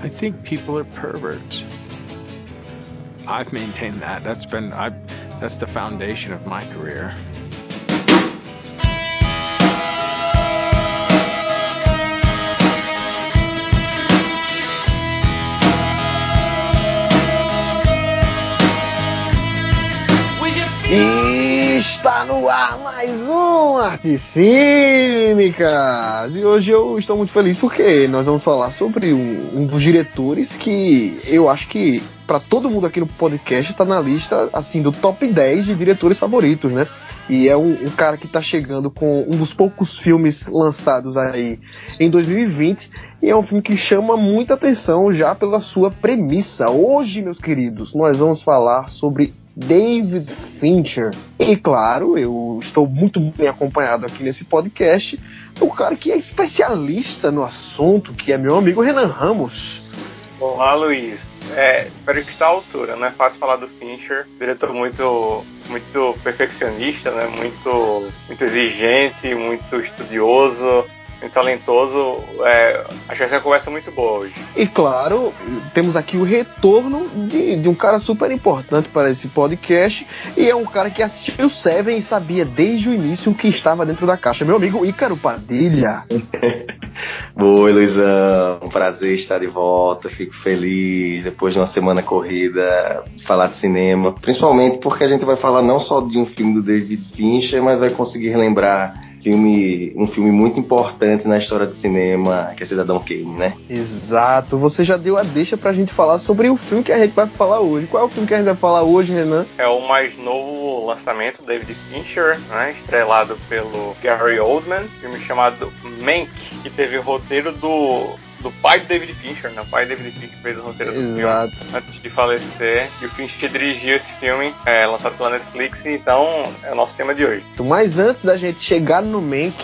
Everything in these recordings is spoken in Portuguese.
I think people are perverts. I've maintained that. That's been I that's the foundation of my career. Está no ar mais um Arte Cínicas! E hoje eu estou muito feliz porque nós vamos falar sobre um, um dos diretores que eu acho que para todo mundo aqui no podcast está na lista assim do top 10 de diretores favoritos, né? E é um, um, cara que está chegando com um dos poucos filmes lançados aí em 2020. E é um filme que chama muita atenção já pela sua premissa. Hoje, meus queridos, nós vamos falar sobre David Fincher. E claro, eu estou muito bem acompanhado aqui nesse podcast do cara que é especialista no assunto, que é meu amigo Renan Ramos. Olá, Luiz. É, espero que está à altura, não é fácil falar do Fincher, diretor muito muito perfeccionista, né? Muito muito exigente, muito estudioso, muito talentoso. É, acho que vai ser uma conversa muito boa hoje. E claro, temos aqui o retorno de, de um cara super importante para esse podcast. E é um cara que assistiu Seven e sabia desde o início o que estava dentro da caixa. Meu amigo Ícaro Padilha. Oi, Luizão. Um prazer estar de volta. Fico feliz depois de uma semana corrida falar de cinema. Principalmente porque a gente vai falar não só de um filme do David Fincher, mas vai conseguir relembrar filme, um filme muito importante na história do cinema, que é Cidadão Kane, né? Exato. Você já deu a deixa pra gente falar sobre o filme que a gente vai falar hoje. Qual é o filme que a gente vai falar hoje, Renan? É o mais novo lançamento, David Fincher, né? Estrelado pelo Gary Oldman, filme chamado Mank, que teve o roteiro do do pai do David Fincher, né? O pai do David Fincher fez o roteiro do Exato. filme antes de falecer. E o Fincher dirigiu esse filme, é, lançado pela Netflix, então é o nosso tema de hoje. Mas antes da gente chegar no Mank,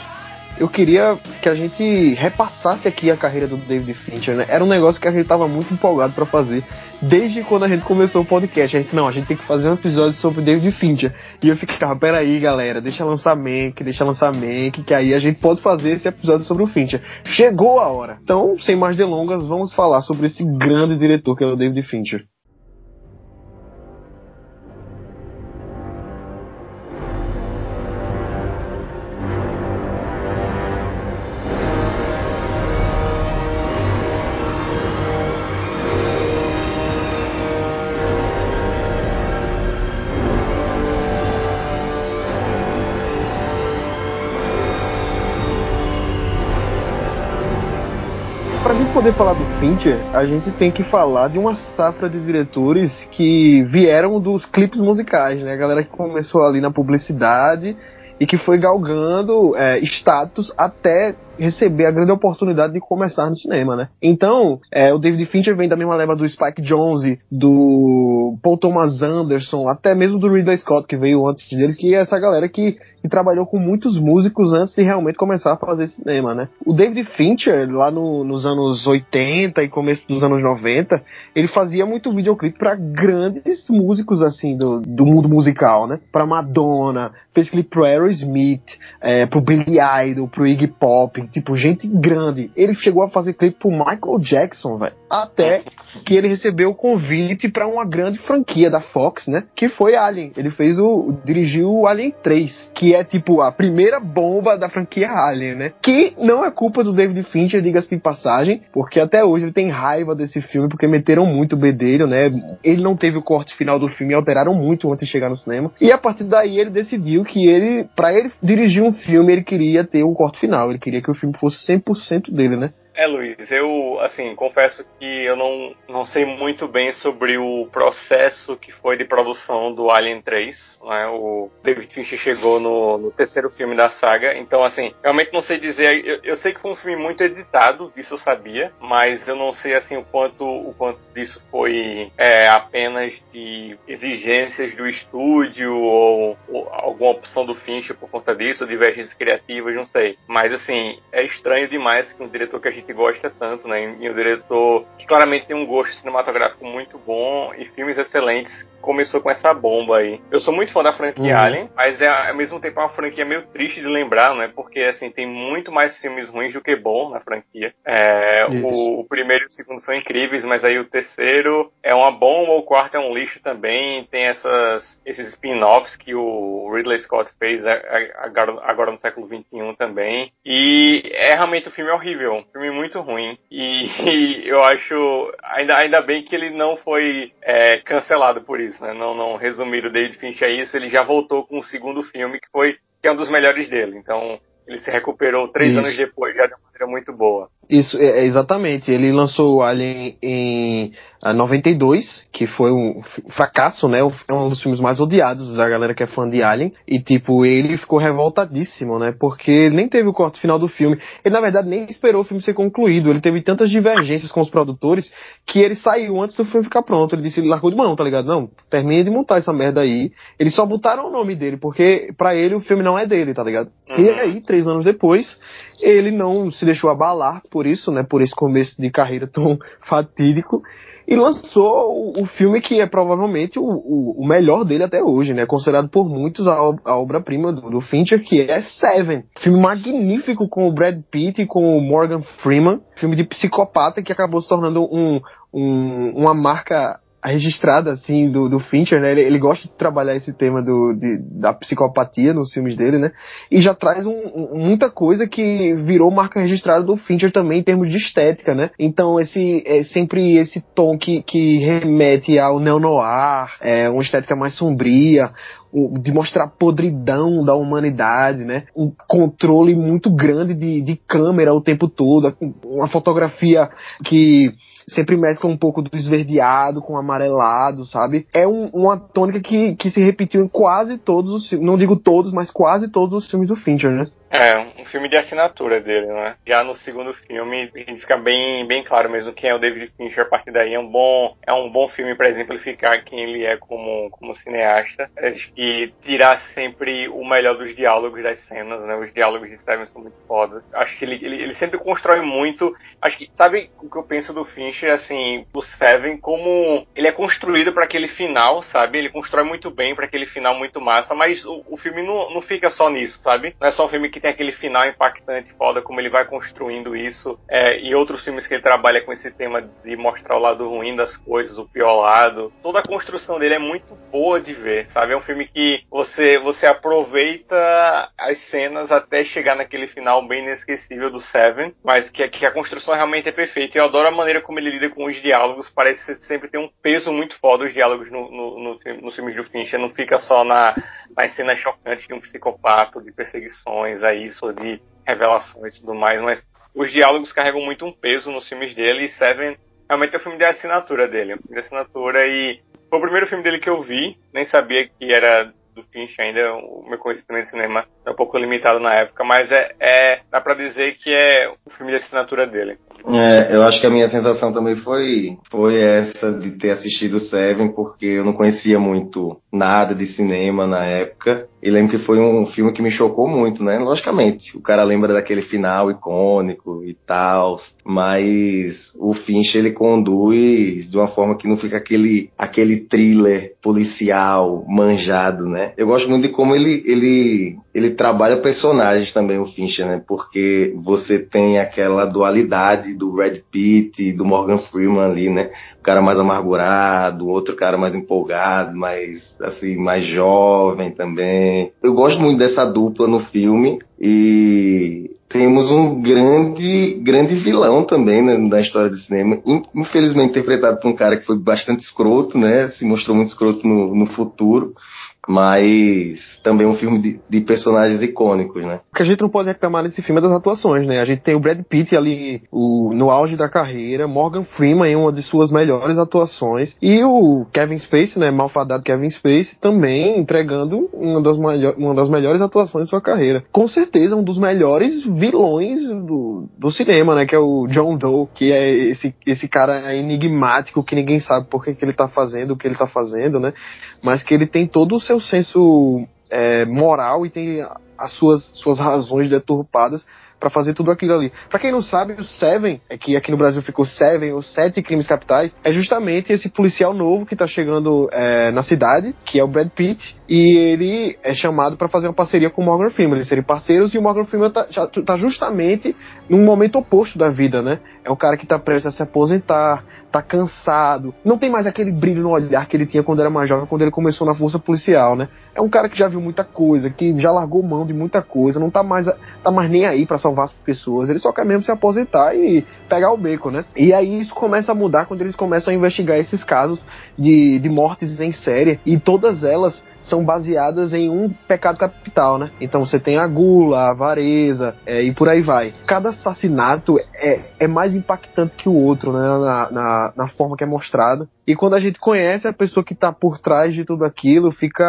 eu queria que a gente repassasse aqui a carreira do David Fincher, né? Era um negócio que a gente tava muito empolgado para fazer desde quando a gente começou o podcast. A gente, não, a gente tem que fazer um episódio sobre David Fincher. E eu ficava, peraí, galera, deixa lançar Mank, deixa lançar Mank, que aí a gente pode fazer esse episódio sobre o Fincher. Chegou a hora! Então, sem mais delongas, vamos falar sobre esse grande diretor que é o David Fincher. Poder falar do Fincher, a gente tem que falar de uma safra de diretores que vieram dos clipes musicais, né? A galera que começou ali na publicidade e que foi galgando é, status até receber a grande oportunidade de começar no cinema, né? Então, é, o David Fincher vem da mesma leva do Spike Jonze, do Paul Thomas Anderson, até mesmo do Ridley Scott, que veio antes dele, que é essa galera que, que trabalhou com muitos músicos antes de realmente começar a fazer cinema, né? O David Fincher, lá no, nos anos 80 e começo dos anos 90, ele fazia muito videoclipe para grandes músicos, assim, do, do mundo musical, né? Pra Madonna, fez clipe pro Aerosmith, é, pro Billy Idol, pro Iggy Pop, tipo, gente grande. Ele chegou a fazer clipe pro Michael Jackson, velho. Até que ele recebeu o convite para uma grande franquia da Fox, né? Que foi Alien. Ele fez o. dirigiu o Alien 3, que é tipo a primeira bomba da franquia Alien, né? Que não é culpa do David Fincher, diga-se de passagem, porque até hoje ele tem raiva desse filme, porque meteram muito o bedelho, né? Ele não teve o corte final do filme alteraram muito antes de chegar no cinema. E a partir daí ele decidiu que ele, para ele dirigir um filme, ele queria ter um corte final. Ele queria que o filme fosse 100% dele, né? É, Luiz, eu, assim, confesso que eu não, não sei muito bem sobre o processo que foi de produção do Alien 3, né? O David Fincher chegou no, no terceiro filme da saga, então, assim, realmente não sei dizer, eu, eu, sei que foi um filme muito editado, isso eu sabia, mas eu não sei, assim, o quanto, o quanto disso foi é, apenas de exigências do estúdio ou, ou alguma opção do Fincher por conta disso, divergências criativas, não sei. Mas, assim, é estranho demais que um diretor que a gente gente gosta tanto, né? E o diretor que claramente tem um gosto cinematográfico muito bom e filmes excelentes começou com essa bomba aí. Eu sou muito fã da franquia uhum. Alien, mas é ao mesmo tempo uma franquia meio triste de lembrar, né? Porque assim, tem muito mais filmes ruins do que bom na franquia. É, o, o, primeiro e o segundo são incríveis, mas aí o terceiro é uma bomba, o quarto é um lixo também. Tem essas, esses spin-offs que o Ridley Scott fez agora, agora no século XXI também. E é realmente um filme horrível, um filme muito ruim. E, e, eu acho ainda, ainda bem que ele não foi é, cancelado por isso, né? Não, não resumiram o David Fincher a isso, ele já voltou com o segundo filme que foi que é um dos melhores dele. Então ele se recuperou três isso. anos depois já de uma maneira muito boa. Isso, é, é, exatamente. Ele lançou o Alien em 92, que foi um fracasso, né? É um dos filmes mais odiados da galera que é fã de Alien. E, tipo, ele ficou revoltadíssimo, né? Porque ele nem teve o corte final do filme. Ele, na verdade, nem esperou o filme ser concluído. Ele teve tantas divergências com os produtores que ele saiu antes do filme ficar pronto. Ele disse, ele largou de mão, tá ligado? Não, termine de montar essa merda aí. Eles só botaram o nome dele, porque para ele o filme não é dele, tá ligado? Uhum. E aí, três anos depois, ele não se deixou abalar por isso, né? Por esse começo de carreira tão fatídico. E lançou o, o filme que é provavelmente o, o, o, melhor dele até hoje, né? Considerado por muitos a, a obra-prima do, do, Fincher, que é Seven. Filme magnífico com o Brad Pitt e com o Morgan Freeman. Filme de psicopata que acabou se tornando um, um, uma marca registrada, assim, do, do Fincher, né? Ele, ele, gosta de trabalhar esse tema do, de, da psicopatia nos filmes dele, né? E já traz um, um, muita coisa que virou marca registrada do Fincher também em termos de estética, né? Então, esse é sempre esse tom que, que remete ao neo-noir, é, uma estética mais sombria, de mostrar a podridão da humanidade, né? Um controle muito grande de, de câmera o tempo todo, uma fotografia que sempre mescla um pouco do esverdeado com amarelado, sabe? É um, uma tônica que, que se repetiu em quase todos os filmes, não digo todos, mas quase todos os filmes do Fincher, né? É, um filme de assinatura dele, né? Já no segundo filme, a gente fica bem, bem claro mesmo quem é o David Fincher a partir daí. É um bom, é um bom filme para exemplificar quem ele é como, como cineasta. Acho que tirar sempre o melhor dos diálogos das cenas, né? Os diálogos de Steven são muito fodas. Acho que ele, ele, ele sempre constrói muito. Acho que, sabe o que eu penso do Fincher, assim, do Seven, como ele é construído para aquele final, sabe? Ele constrói muito bem para aquele final muito massa, mas o, o filme não, não fica só nisso, sabe? Não é só um filme que tem aquele final impactante, foda, como ele vai construindo isso. É, e outros filmes que ele trabalha com esse tema de mostrar o lado ruim das coisas, o pior lado. Toda a construção dele é muito boa de ver, sabe? É um filme que você, você aproveita as cenas até chegar naquele final bem inesquecível do Seven, mas que, que a construção realmente é perfeita. Eu adoro a maneira como ele lida com os diálogos, parece sempre tem um peso muito foda os diálogos no, no, no, nos filmes do Fincher, não fica só na, nas cenas chocantes de um psicopata, de perseguições, é isso, de revelações e tudo mais, mas os diálogos carregam muito um peso nos filmes dele e Seven realmente é o filme de assinatura dele, é um filme de assinatura e foi o primeiro filme dele que eu vi, nem sabia que era do Fincher ainda, o meu conhecimento de cinema é um pouco limitado na época, mas é, é dá para dizer que é o filme de assinatura dele. É, eu acho que a minha sensação também foi, foi essa de ter assistido Seven, porque eu não conhecia muito nada de cinema na época. E lembro que foi um filme que me chocou muito, né? Logicamente, o cara lembra daquele final icônico e tal, mas o Finch ele conduz de uma forma que não fica aquele, aquele thriller policial manjado, né? Eu gosto muito de como ele, ele, ele trabalha personagens também, o Fincher, né? Porque você tem aquela dualidade do Brad Pitt e do Morgan Freeman ali, né? O cara mais amargurado, outro cara mais empolgado, mais, assim, mais jovem também. Eu gosto muito dessa dupla no filme e temos um grande, grande vilão também né, na história do cinema. Infelizmente interpretado por um cara que foi bastante escroto, né? Se mostrou muito escroto no, no futuro mas também um filme de, de, personagens icônicos, né? O que a gente não pode reclamar nesse filme é das atuações, né? A gente tem o Brad Pitt ali o, no auge da carreira, Morgan Freeman em uma de suas melhores atuações e o Kevin Spacey, né, malfadado Kevin Spacey, também entregando uma das, uma das melhores atuações de sua carreira. Com certeza um dos melhores vilões do, do cinema, né, que é o John Doe, que é esse, esse cara enigmático que ninguém sabe por que, que ele tá fazendo o que ele tá fazendo, né? Mas que ele tem todo o seu senso é, moral e tem as suas, suas razões deturpadas para fazer tudo aquilo ali. Para quem não sabe, o Seven, é que aqui no Brasil ficou Seven, os Sete Crimes Capitais, é justamente esse policial novo que tá chegando é, na cidade, que é o Brad Pitt, e ele é chamado para fazer uma parceria com o Morgan Freeman. Eles serem parceiros e o Morgan Freeman tá, tá justamente num momento oposto da vida, né? É o cara que tá prestes a se aposentar, tá cansado, não tem mais aquele brilho no olhar que ele tinha quando era mais jovem, quando ele começou na força policial, né? É um cara que já viu muita coisa, que já largou mão de muita coisa, não tá mais, tá mais nem aí para salvar as pessoas, ele só quer mesmo se aposentar e pegar o beco, né? E aí isso começa a mudar quando eles começam a investigar esses casos de, de mortes em série, e todas elas são baseadas em um pecado capital, né? Então você tem a gula, a avareza é, e por aí vai. Cada assassinato é, é mais impactante que o outro, né? Na, na, na forma que é mostrado. E quando a gente conhece a pessoa que está por trás de tudo aquilo, fica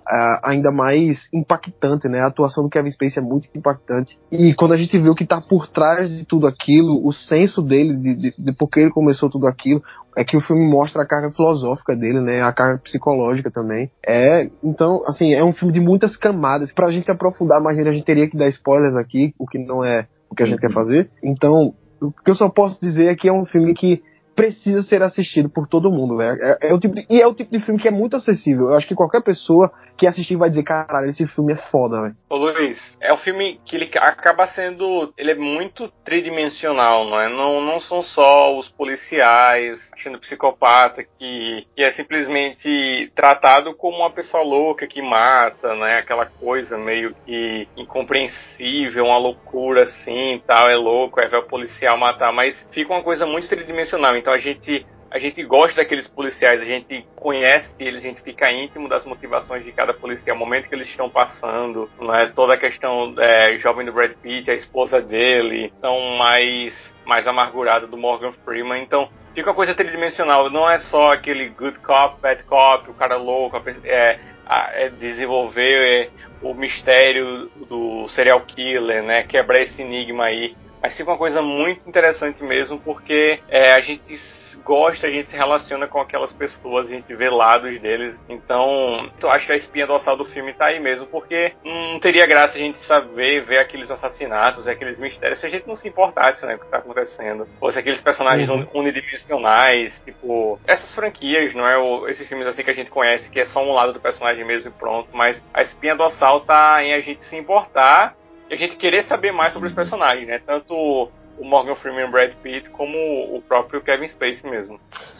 uh, ainda mais impactante, né? A atuação do Kevin Spacey é muito impactante. E quando a gente vê o que está por trás de tudo aquilo, o senso dele, de, de, de por que ele começou tudo aquilo, é que o filme mostra a carga filosófica dele, né? A carga psicológica também. É, então, assim, é um filme de muitas camadas. Pra gente se aprofundar mais nele, a gente teria que dar spoilers aqui, o que não é o que a gente quer fazer. Então, o que eu só posso dizer é que é um filme que precisa ser assistido por todo mundo, velho. É, é, o tipo de, e é o tipo de filme que é muito acessível. Eu acho que qualquer pessoa que assistir vai dizer, caralho, esse filme é foda, velho. Ô Luiz, é um filme que ele acaba sendo. Ele é muito tridimensional, não é? Não, não são só os policiais achando psicopata que, que é simplesmente tratado como uma pessoa louca que mata, né? Aquela coisa meio que incompreensível, uma loucura assim tal, é louco, é ver o policial matar, mas fica uma coisa muito tridimensional. Então a gente a gente gosta daqueles policiais, a gente conhece eles, a gente fica íntimo das motivações de cada policial, o momento que eles estão passando, né? toda a questão é, jovem do Brad Pitt, a esposa dele, tão mais, mais amargurada do Morgan Freeman, então fica uma coisa tridimensional, não é só aquele good cop, bad cop, o cara louco, é, é desenvolver é, o mistério do serial killer, né? Quebrar esse enigma aí. Mas fica uma coisa muito interessante mesmo, porque é, a gente gosta, a gente se relaciona com aquelas pessoas, a gente vê lados deles. Então, eu acho que a espinha dorsal do filme tá aí mesmo, porque não teria graça a gente saber, ver aqueles assassinatos, aqueles mistérios, se a gente não se importasse, né, com o que tá acontecendo. Ou se aqueles personagens uhum. unidimensionais, tipo, essas franquias, não é? Esses filmes assim que a gente conhece, que é só um lado do personagem mesmo e pronto, mas a espinha dorsal tá em a gente se importar e a gente querer saber mais sobre os personagens, né? Tanto o Morgan Freeman e Brad Pitt como o próprio Kevin Spacey mesmo.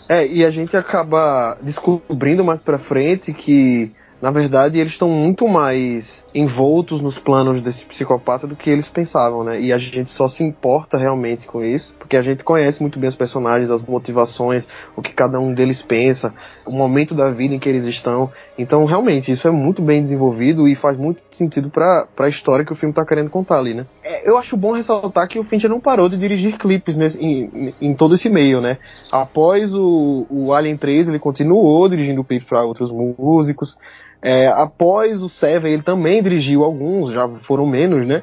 É, e a gente acaba descobrindo mais pra frente que na verdade, eles estão muito mais envoltos nos planos desse psicopata do que eles pensavam, né? E a gente só se importa realmente com isso, porque a gente conhece muito bem os personagens, as motivações, o que cada um deles pensa, o momento da vida em que eles estão. Então, realmente, isso é muito bem desenvolvido e faz muito sentido para a história que o filme está querendo contar ali, né? É, eu acho bom ressaltar que o Fincher não parou de dirigir clipes nesse, em, em, todo esse meio, né? Após o, o Alien 3, ele continuou dirigindo clipes para outros músicos. É, após o Seven, ele também dirigiu alguns, já foram menos, né?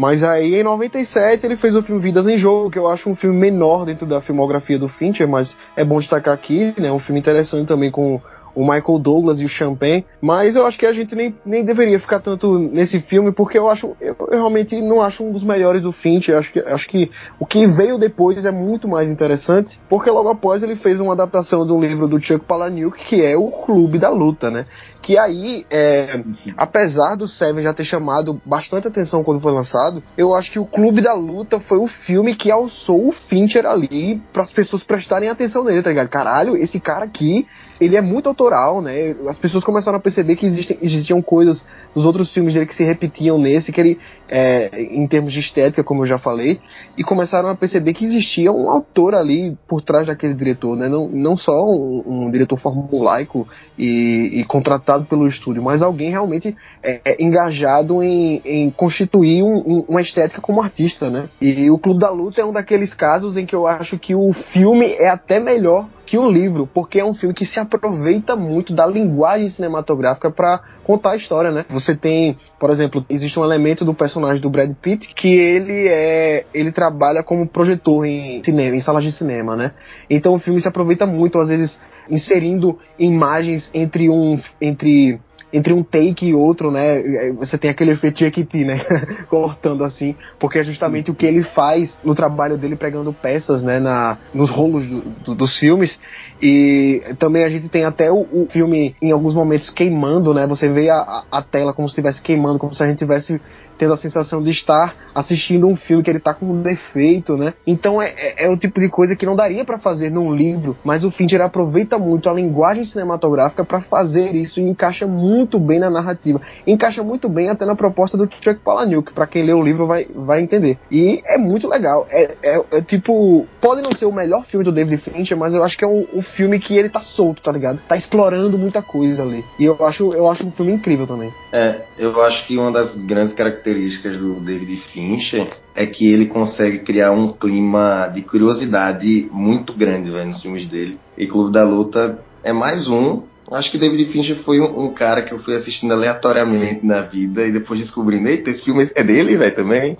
Mas aí em 97 ele fez o filme Vidas em Jogo, que eu acho um filme menor dentro da filmografia do Fincher, mas é bom destacar aqui, né? Um filme interessante também com o Michael Douglas e o Champagne, mas eu acho que a gente nem, nem deveria ficar tanto nesse filme, porque eu acho, eu, eu realmente não acho um dos melhores do Finch, acho que, acho que o que veio depois é muito mais interessante, porque logo após ele fez uma adaptação de um livro do Chuck Palahniuk, que é o Clube da Luta, né? Que aí, é, apesar do Seven já ter chamado bastante atenção quando foi lançado, eu acho que o Clube da Luta foi o filme que alçou o Fincher ali para as pessoas prestarem atenção nele, tá ligado? Caralho, esse cara aqui ele é muito autoral, né? As pessoas começaram a perceber que existem, existiam coisas dos outros filmes dele que se repetiam nesse, que ele, é, em termos de estética, como eu já falei, e começaram a perceber que existia um autor ali por trás daquele diretor, né? Não, não só um, um diretor formulaico e, e, contratado pelo estúdio, mas alguém realmente é, é engajado em, em constituir um, um, uma estética como artista, né? E o Clube da Luta é um daqueles casos em que eu acho que o filme é até melhor que o livro, porque é um filme que se aproveita muito da linguagem cinematográfica para contar a história, né? Você tem, por exemplo, existe um elemento do personagem do Brad Pitt que ele é, ele trabalha como projetor em cinema, em salas de cinema, né? Então o filme se aproveita muito, às vezes inserindo imagens entre um entre entre um take e outro, né? Você tem aquele efeito Jequiti, né? Cortando assim, porque é justamente o que ele faz no trabalho dele pregando peças, né? Na, nos rolos do, do, dos filmes. E também a gente tem até o, o, filme em alguns momentos queimando, né? Você vê a, a tela como se estivesse queimando, como se a gente tivesse tendo a sensação de estar assistindo um filme que ele tá com um defeito, né? Então é, é, é o tipo de coisa que não daria para fazer num livro, mas o Fincher aproveita muito a linguagem cinematográfica para fazer isso e encaixa muito bem na narrativa. Encaixa muito bem até na proposta do Chuck Palahniuk, para quem lê o livro vai, vai entender. E é muito legal. É, é, é, tipo, pode não ser o melhor filme do David Fincher, mas eu acho que é um, um filme que ele tá solto, tá ligado? Tá explorando muita coisa ali. E eu acho, eu acho um filme incrível também. É, eu acho que uma das grandes características do David Fincher é que ele consegue criar um clima de curiosidade muito grande véio, nos filmes dele. E Clube da Luta é mais um. Acho que David Fincher foi um, um cara que eu fui assistindo aleatoriamente na vida e depois descobrindo, eita, esse filme é dele, velho, também.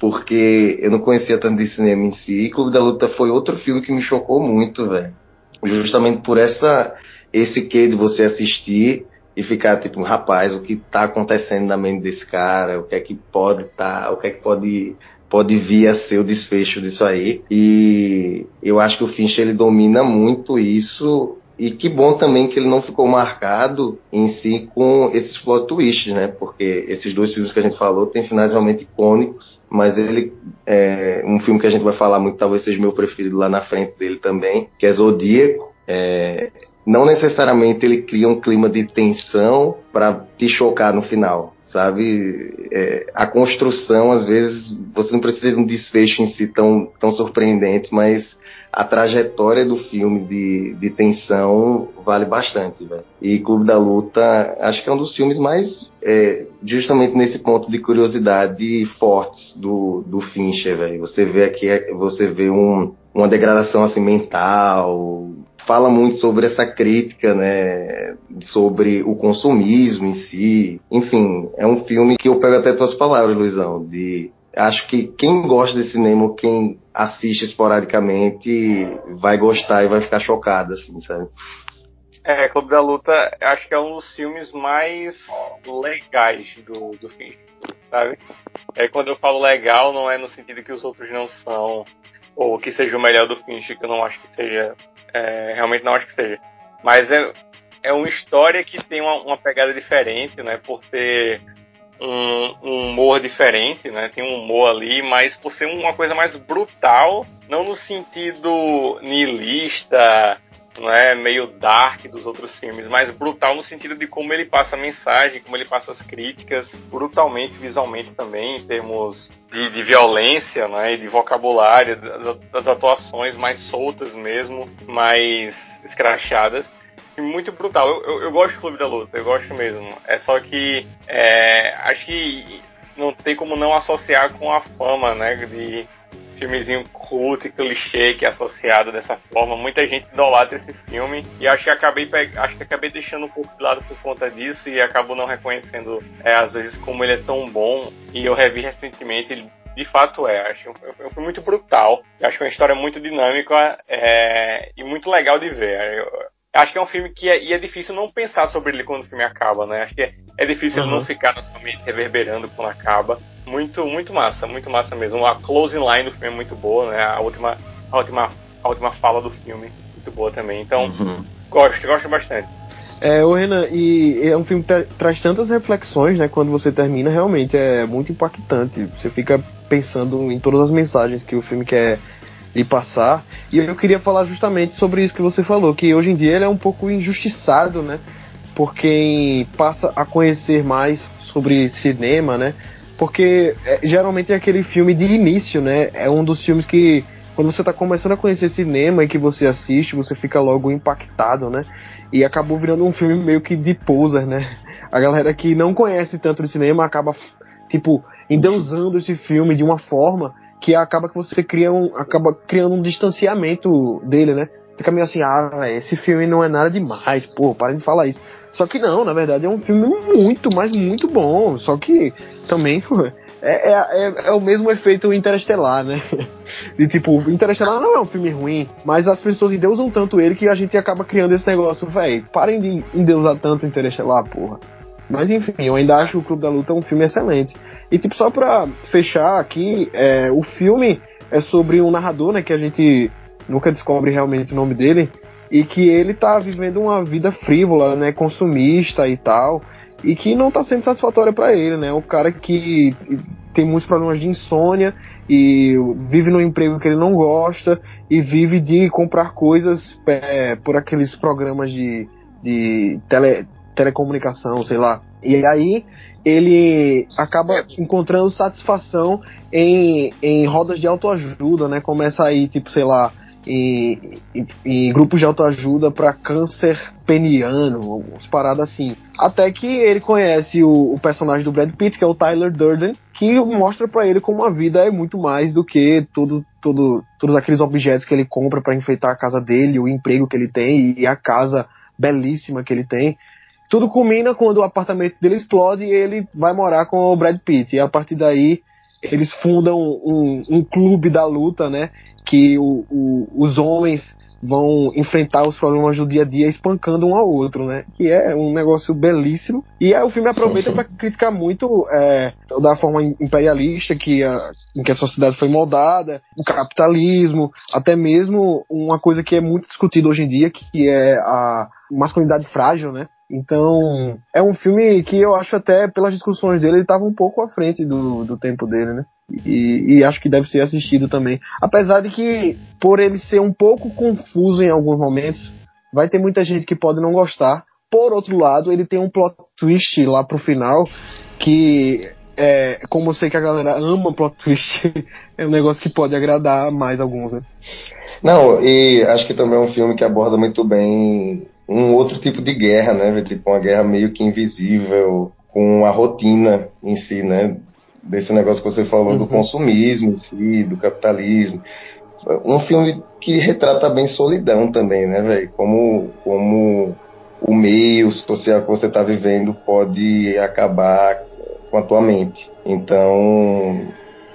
Porque eu não conhecia tanto de cinema em si. E Clube da Luta foi outro filme que me chocou muito, velho. Justamente por essa esse quê de você assistir e ficar tipo, rapaz, o que está acontecendo na mente desse cara, o que é que pode tá, o que é que pode pode vir a ser o desfecho disso aí. E eu acho que o Fincher ele domina muito isso e que bom também que ele não ficou marcado em si com esses plot twists, né? Porque esses dois filmes que a gente falou têm finais realmente icônicos, mas ele é um filme que a gente vai falar muito, talvez seja meu preferido lá na frente dele também, que é Zodíaco. É, não necessariamente ele cria um clima de tensão para te chocar no final, sabe? É, a construção, às vezes, você não precisa de um desfecho em si tão, tão surpreendente, mas a trajetória do filme de, de tensão vale bastante, velho. E Clube da Luta, acho que é um dos filmes mais, é, justamente nesse ponto de curiosidade fortes do, do Fincher, velho. Você vê aqui, você vê um, uma degradação assim mental, fala muito sobre essa crítica, né, sobre o consumismo em si. Enfim, é um filme que eu pego até tuas palavras, Luizão, de acho que quem gosta de cinema, quem assiste esporadicamente, vai gostar e vai ficar chocado, assim, sabe? É, Clube da Luta, acho que é um dos filmes mais legais do, do filme, sabe? É, quando eu falo legal, não é no sentido que os outros não são, ou que seja o melhor do Finch, que eu não acho que seja é, realmente não acho que seja. Mas é, é uma história que tem uma, uma pegada diferente, né? Por ter um, um, humor diferente, né? Tem um humor ali, mas por ser uma coisa mais brutal, não no sentido niilista, não é meio dark dos outros filmes, mas brutal no sentido de como ele passa a mensagem, como ele passa as críticas, brutalmente visualmente também, em termos de, de violência, né, de vocabulário, das, das, atuações mais soltas mesmo, mais escrachadas. Muito brutal. Eu, eu, eu gosto do Clube da Luta, eu gosto mesmo. É só que é, acho que não tem como não associar com a fama, né, de filmezinho cult e clichê que é associado dessa forma. Muita gente idolatra esse filme e acho que acabei acho que acabei deixando um pouco de lado por conta disso e acabo não reconhecendo é, às vezes como ele é tão bom. E eu revi recentemente, ele de fato é. Acho um filme muito brutal. Acho uma história muito dinâmica é, e muito legal de ver. Eu, acho que é um filme que é, e é difícil não pensar sobre ele quando o filme acaba, né? Acho que é, é difícil uhum. não ficar na sua mente reverberando quando acaba. Muito, muito massa, muito massa mesmo. A closing line do filme é muito boa, né? A última, a última, a última fala do filme muito boa também. Então, uhum. gosto, gosto bastante. É, o Renan, e é um filme que tra traz tantas reflexões, né? Quando você termina, realmente é muito impactante. Você fica pensando em todas as mensagens que o filme quer lhe passar. E eu queria falar justamente sobre isso que você falou, que hoje em dia ele é um pouco injustiçado, né? Por quem passa a conhecer mais sobre cinema, né? Porque é, geralmente é aquele filme de início, né? É um dos filmes que quando você está começando a conhecer cinema e que você assiste, você fica logo impactado, né? E acabou virando um filme meio que de poser, né? A galera que não conhece tanto de cinema acaba, tipo, endeusando esse filme de uma forma que acaba que você cria um, acaba criando um distanciamento dele, né? Fica meio assim, ah, esse filme não é nada demais, pô, para de falar isso. Só que não, na verdade é um filme muito, mas muito bom. Só que também é, é, é, é, o mesmo efeito interestelar, né? De tipo, Interestelar não é um filme ruim, mas as pessoas endeusam tanto ele que a gente acaba criando esse negócio, velho. Parem de endeusar tanto Interestelar, porra. Mas enfim, eu ainda acho o Clube da Luta um filme excelente. E tipo, só pra fechar aqui, é, o filme é sobre um narrador, né, que a gente nunca descobre realmente o nome dele, e que ele tá vivendo uma vida frívola, né, consumista e tal, e que não tá sendo satisfatória para ele, né? Um cara que tem muitos problemas de insônia e vive num emprego que ele não gosta e vive de comprar coisas é, por aqueles programas de, de tele, telecomunicação, sei lá. E aí ele acaba encontrando satisfação em, em rodas de autoajuda, né? Começa aí, tipo, sei lá, em, em, em grupos de autoajuda para câncer peniano, umas paradas assim. Até que ele conhece o, o, personagem do Brad Pitt, que é o Tyler Durden, que mostra para ele como a vida é muito mais do que tudo, tudo, todos aqueles objetos que ele compra para enfeitar a casa dele, o emprego que ele tem e a casa belíssima que ele tem. Tudo culmina quando o apartamento dele explode e ele vai morar com o Brad Pitt. E a partir daí eles fundam um, um clube da luta, né? Que o, o, os homens vão enfrentar os problemas do dia a dia espancando um ao outro, né? Que é um negócio belíssimo. E aí o filme aproveita para criticar muito é, da forma imperialista que a, em que a sociedade foi moldada, o capitalismo, até mesmo uma coisa que é muito discutida hoje em dia, que é a masculinidade frágil, né? Então, é um filme que eu acho até, pelas discussões dele, ele estava um pouco à frente do, do tempo dele, né? E, e, acho que deve ser assistido também. Apesar de que, por ele ser um pouco confuso em alguns momentos, vai ter muita gente que pode não gostar. Por outro lado, ele tem um plot twist lá pro final que, é, como eu sei que a galera ama plot twist, é um negócio que pode agradar mais alguns, né? Não, e acho que também é um filme que aborda muito bem um outro tipo de guerra, né? Tipo uma guerra meio que invisível, com a rotina em si, né? Desse negócio que você falou uhum. do consumismo em si, do capitalismo. Um filme que retrata bem solidão também, né, velho? Como, como o meio social que você está vivendo pode acabar com a tua mente. Então,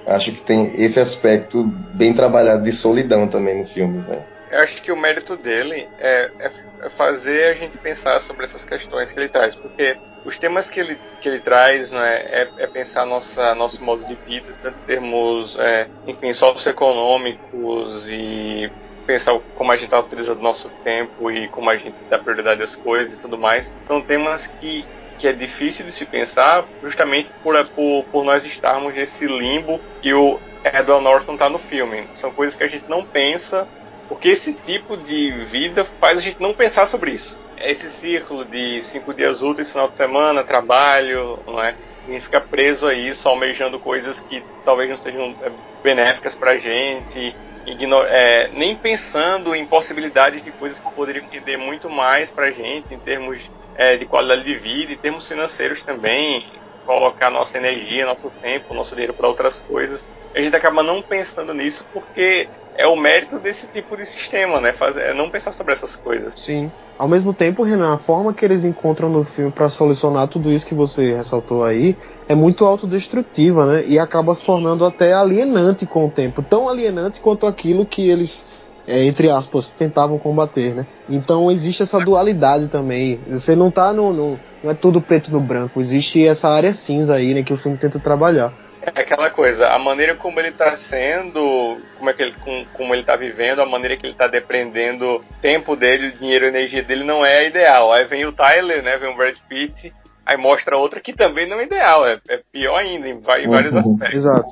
acho que tem esse aspecto bem trabalhado de solidão também no filme, né? Eu acho que o mérito dele é, é, é, fazer a gente pensar sobre essas questões que ele traz, porque os temas que ele, que ele traz né, é, é pensar nossa, nosso modo de vida, tanto em termos, é, enfim, socioeconômicos e pensar como a gente está utilizando nosso tempo e como a gente dá prioridade às coisas e tudo mais. São temas que, que é difícil de se pensar justamente por, por, por nós estarmos nesse limbo que o Edward Norton está no filme. São coisas que a gente não pensa porque esse tipo de vida faz a gente não pensar sobre isso. Esse círculo de cinco dias úteis, final de semana, trabalho, não é? A gente fica preso a isso, almejando coisas que talvez não sejam é, benéficas pra gente, ignor é, nem pensando em possibilidades de coisas que poderiam render muito mais pra gente em termos é, de qualidade de vida, em termos financeiros também, colocar nossa energia, nosso tempo, nosso dinheiro para outras coisas. A gente acaba não pensando nisso porque é o mérito desse tipo de sistema, né? Fazer, é não pensar sobre essas coisas. Sim. Ao mesmo tempo, Renan, a forma que eles encontram no filme para solucionar tudo isso que você ressaltou aí é muito autodestrutiva, né? E acaba se tornando até alienante com o tempo. Tão alienante quanto aquilo que eles é, entre aspas, tentavam combater, né? Então existe essa dualidade também. Você não tá no, no, Não é tudo preto no branco, existe essa área cinza aí, né, que o filme tenta trabalhar. É aquela coisa, a maneira como ele está sendo, como é que ele, com, como ele tá vivendo, a maneira que ele está dependendo tempo dele, dinheiro, energia dele não é ideal. Aí vem o Tyler, né, vem o Brad Pitt, aí mostra outra que também não é ideal, é, é pior ainda em, em vários uhum, aspectos. Exato.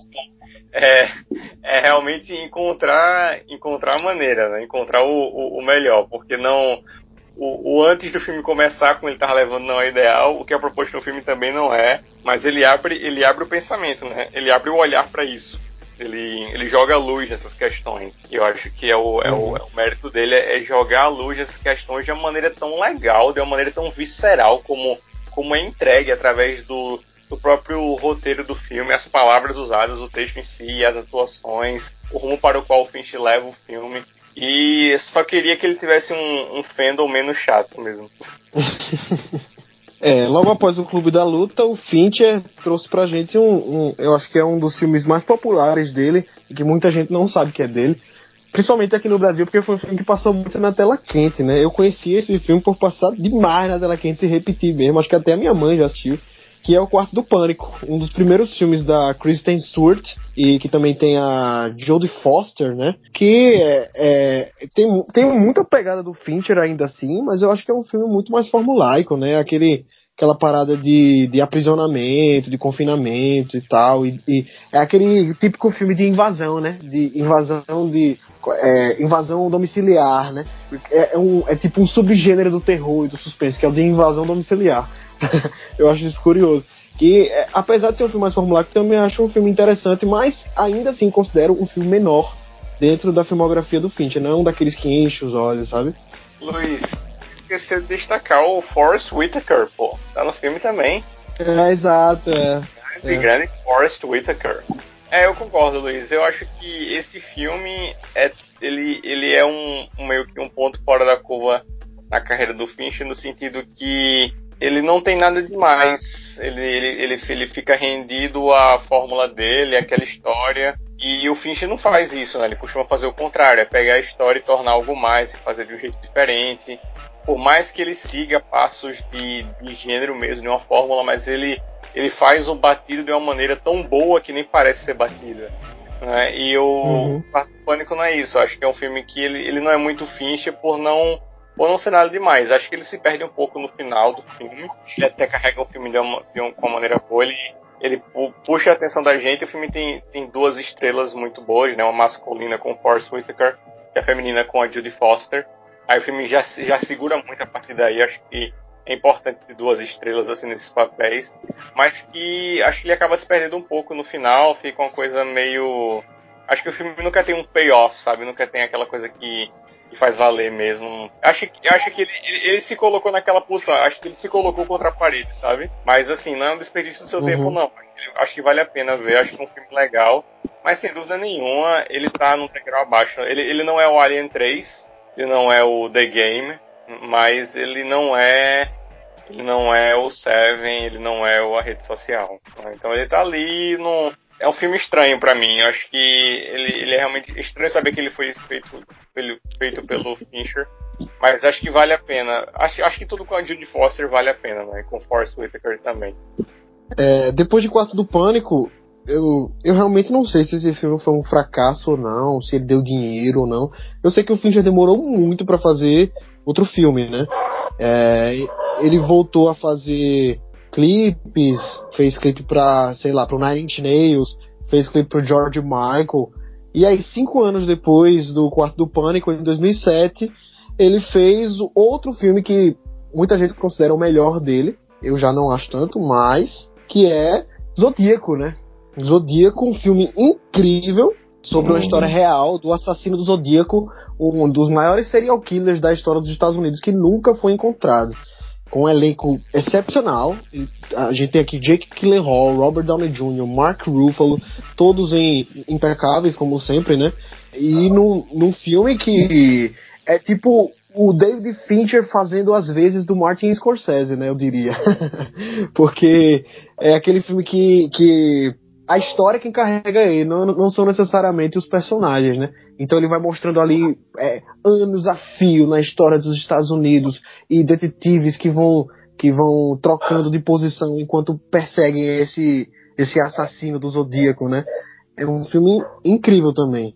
É, é realmente encontrar encontrar a maneira, né? encontrar o, o, o melhor, porque não o, o, antes do filme começar, como ele estava levando, não é ideal. O que é proposto no filme também não é. Mas ele abre, ele abre o pensamento, né? Ele abre o olhar para isso. Ele, ele joga a luz nessas questões. E eu acho que é o, é o, é o mérito dele é, é jogar a luz nessas questões de uma maneira tão legal, de uma maneira tão visceral, como, como é entregue através do, do próprio roteiro do filme, as palavras usadas, o texto em si, as atuações, o rumo para o qual o Finch leva o filme. E só queria que ele tivesse um, um fandom menos chato mesmo. é, logo após o Clube da Luta, o Fincher trouxe pra gente um, um, Eu acho que é um dos filmes mais populares dele, que muita gente não sabe que é dele, Principalmente aqui no Brasil, porque foi um filme que passou muito na tela quente, né? Eu conheci esse filme por passar demais na tela quente e repetir mesmo. Acho que até a minha mãe já assistiu que é o Quarto do Pânico, um dos primeiros filmes da Kristen Stewart e que também tem a Jodie Foster, né? Que é, é, tem, tem muita pegada do Fincher ainda assim, mas eu acho que é um filme muito mais formulaico, né? Aquele aquela parada de, de aprisionamento, de confinamento e tal. E, e, é aquele típico filme de invasão, né? De invasão de. É, invasão domiciliar, né? É, é, um, é tipo um subgênero do terror e do suspense, que é o de invasão domiciliar. eu acho isso curioso. Que, é, apesar de ser um filme mais formulário, também acho um filme interessante, mas ainda assim considero um filme menor dentro da filmografia do Fincher, não é um daqueles que enche os olhos, sabe? Luiz, esqueceu de destacar o Forrest Whitaker, pô. Tá no filme também. É, exato, é. De é. grande Forrest Whitaker. É, eu concordo, Luiz. Eu acho que esse filme é ele, ele é um, um meio que um ponto fora da curva na carreira do Fincher no sentido que ele não tem nada demais. Ele, ele, ele, ele fica rendido à fórmula dele, àquela história. E o Fincher não faz isso, né? Ele costuma fazer o contrário, é pegar a história e tornar algo mais, e fazer de um jeito diferente. Por mais que ele siga passos de, de gênero mesmo, de uma fórmula, mas ele, ele faz o batido de uma maneira tão boa que nem parece ser batida. Né? E o uhum. Pânico não é isso. Eu acho que é um filme que ele, ele não é muito Fincher por não ou não ser nada demais. Acho que ele se perde um pouco no final do filme. Ele até carrega o filme de uma, de uma maneira boa. Ele, ele puxa a atenção da gente. O filme tem, tem duas estrelas muito boas, né? Uma masculina com Forrest Whitaker e a feminina com a Judy Foster. Aí o filme já, já segura muito a partir daí. Acho que é importante ter duas estrelas assim nesses papéis. Mas que acho que ele acaba se perdendo um pouco no final. Fica uma coisa meio. Acho que o filme nunca tem um payoff, sabe? Nunca tem aquela coisa que que faz valer mesmo. Acho, acho que ele, ele, ele, se colocou naquela posição, acho que ele se colocou contra a parede, sabe? Mas assim, não é um desperdício do seu uhum. tempo, não. Acho que vale a pena ver, acho que é um filme legal. Mas sem dúvida nenhuma, ele tá num degrau abaixo. Ele, ele não é o Alien 3, ele não é o The Game, mas ele não é. Ele não é o Seven, ele não é o a rede social. Então ele tá ali no é um filme estranho para mim. Eu acho que ele, ele, é realmente estranho saber que ele foi feito, pelo, feito pelo Fincher. Mas acho que vale a pena. Acho, acho que tudo com a Judy Foster vale a pena, né? Com Force Whitaker também. É, depois de Quarto do Pânico, eu, eu realmente não sei se esse filme foi um fracasso ou não, se ele deu dinheiro ou não. Eu sei que o Fincher demorou muito para fazer outro filme, né? É, ele voltou a fazer clipes, fez clipe pra, sei lá, pro Nine Inch Nails, fez clipe pro George Michael. E aí, cinco anos depois do Quarto do Pânico, em 2007, ele fez outro filme que muita gente considera o melhor dele. Eu já não acho tanto, mas que é Zodíaco, né? Zodíaco, um filme incrível sobre uma história real do assassino do Zodíaco, um dos maiores serial killers da história dos Estados Unidos que nunca foi encontrado com um elenco excepcional. A gente tem aqui Jake Gyllenhaal, Robert Downey Jr., Mark Ruffalo, todos em, impecáveis, como sempre, né? E num, num filme que é tipo o David Fincher fazendo as vezes do Martin Scorsese, né? Eu diria. Porque é aquele filme que, que a história que encarrega ele, não, não são necessariamente os personagens, né? Então ele vai mostrando ali é, anos a fio na história dos Estados Unidos e detetives que vão que vão trocando de posição enquanto perseguem esse esse assassino do Zodíaco, né? É um filme incrível também.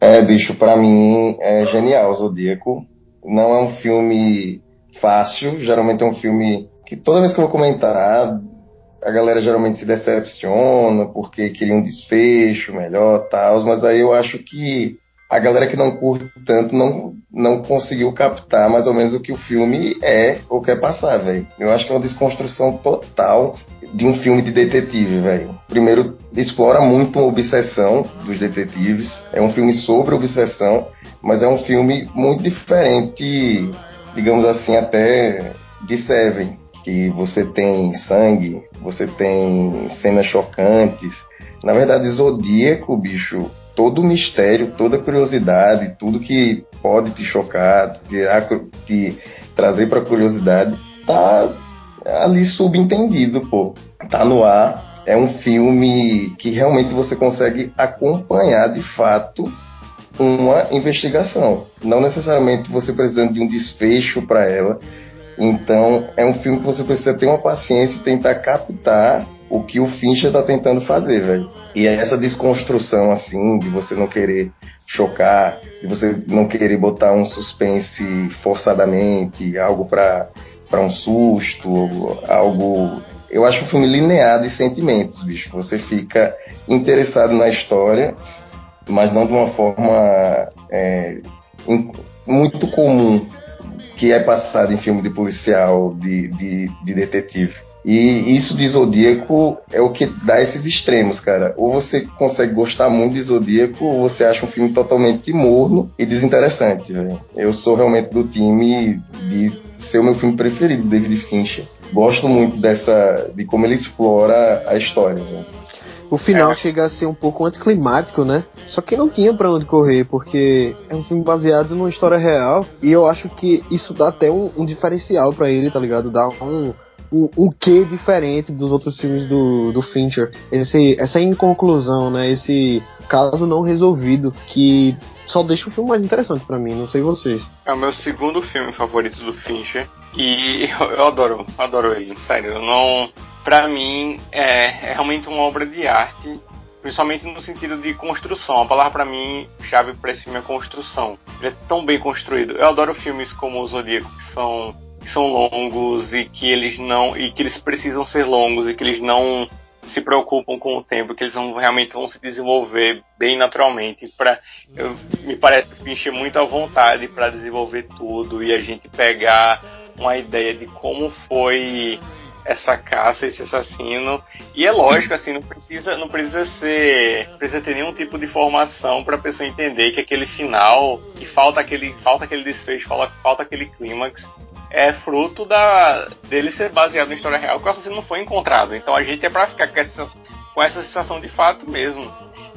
É, bicho, para mim é genial o Zodíaco. Não é um filme fácil, geralmente é um filme que toda vez que eu vou comentar, a galera geralmente se decepciona porque queria um desfecho melhor, tal, mas aí eu acho que a galera que não curte tanto não, não conseguiu captar mais ou menos o que o filme é ou quer passar, velho. Eu acho que é uma desconstrução total de um filme de detetive, velho. Primeiro, explora muito a obsessão dos detetives. É um filme sobre obsessão, mas é um filme muito diferente, digamos assim, até de Seven. Que você tem sangue, você tem cenas chocantes. Na verdade, Zodíaco, bicho, todo o mistério, toda a curiosidade, tudo que pode te chocar, te, te trazer para curiosidade, tá ali subentendido, pô. Tá no ar. É um filme que realmente você consegue acompanhar de fato uma investigação, não necessariamente você precisando de um desfecho para ela. Então, é um filme que você precisa ter uma paciência e tentar captar o que o Fincher tá tentando fazer, velho. E é essa desconstrução, assim, de você não querer chocar, de você não querer botar um suspense forçadamente, algo para um susto, algo. Eu acho um filme linear de sentimentos, bicho. Você fica interessado na história, mas não de uma forma é, muito comum que é passado em filme de policial, de, de, de detetive. E isso de Zodíaco é o que dá esses extremos, cara. Ou você consegue gostar muito de Zodíaco, ou você acha um filme totalmente morno e desinteressante, velho. Eu sou realmente do time de ser o meu filme preferido, David Fincher. Gosto muito dessa, de como ele explora a história, velho. O final é. chega a ser um pouco anticlimático, né? Só que não tinha para onde correr, porque é um filme baseado numa história real. E eu acho que isso dá até um, um diferencial para ele, tá ligado? Dá um, um, um quê diferente dos outros filmes do, do Fincher. Esse, essa inconclusão, né? Esse caso não resolvido que só deixa o filme mais interessante para mim, não sei vocês. É o meu segundo filme favorito do Fincher e eu, eu adoro, adoro ele, sério. Eu não, para mim é, é realmente uma obra de arte principalmente no sentido de construção. A palavra para mim chave para esse filme é construção. Ele é tão bem construído. Eu adoro filmes como o Zodíaco que são que são longos e que eles não e que eles precisam ser longos e que eles não se preocupam com o tempo, que eles vão, realmente vão se desenvolver bem naturalmente. Para me parece que muito à vontade para desenvolver tudo e a gente pegar uma ideia de como foi essa caça, esse assassino. E é lógico, assim, não precisa, não precisa ser, precisa ter nenhum tipo de formação para a pessoa entender que aquele final, que falta aquele, falta aquele desfecho, falta, falta aquele clímax, é fruto da dele ser baseado em história real, que o assassino não foi encontrado. Então a gente é para ficar com essa, com essa sensação de fato mesmo.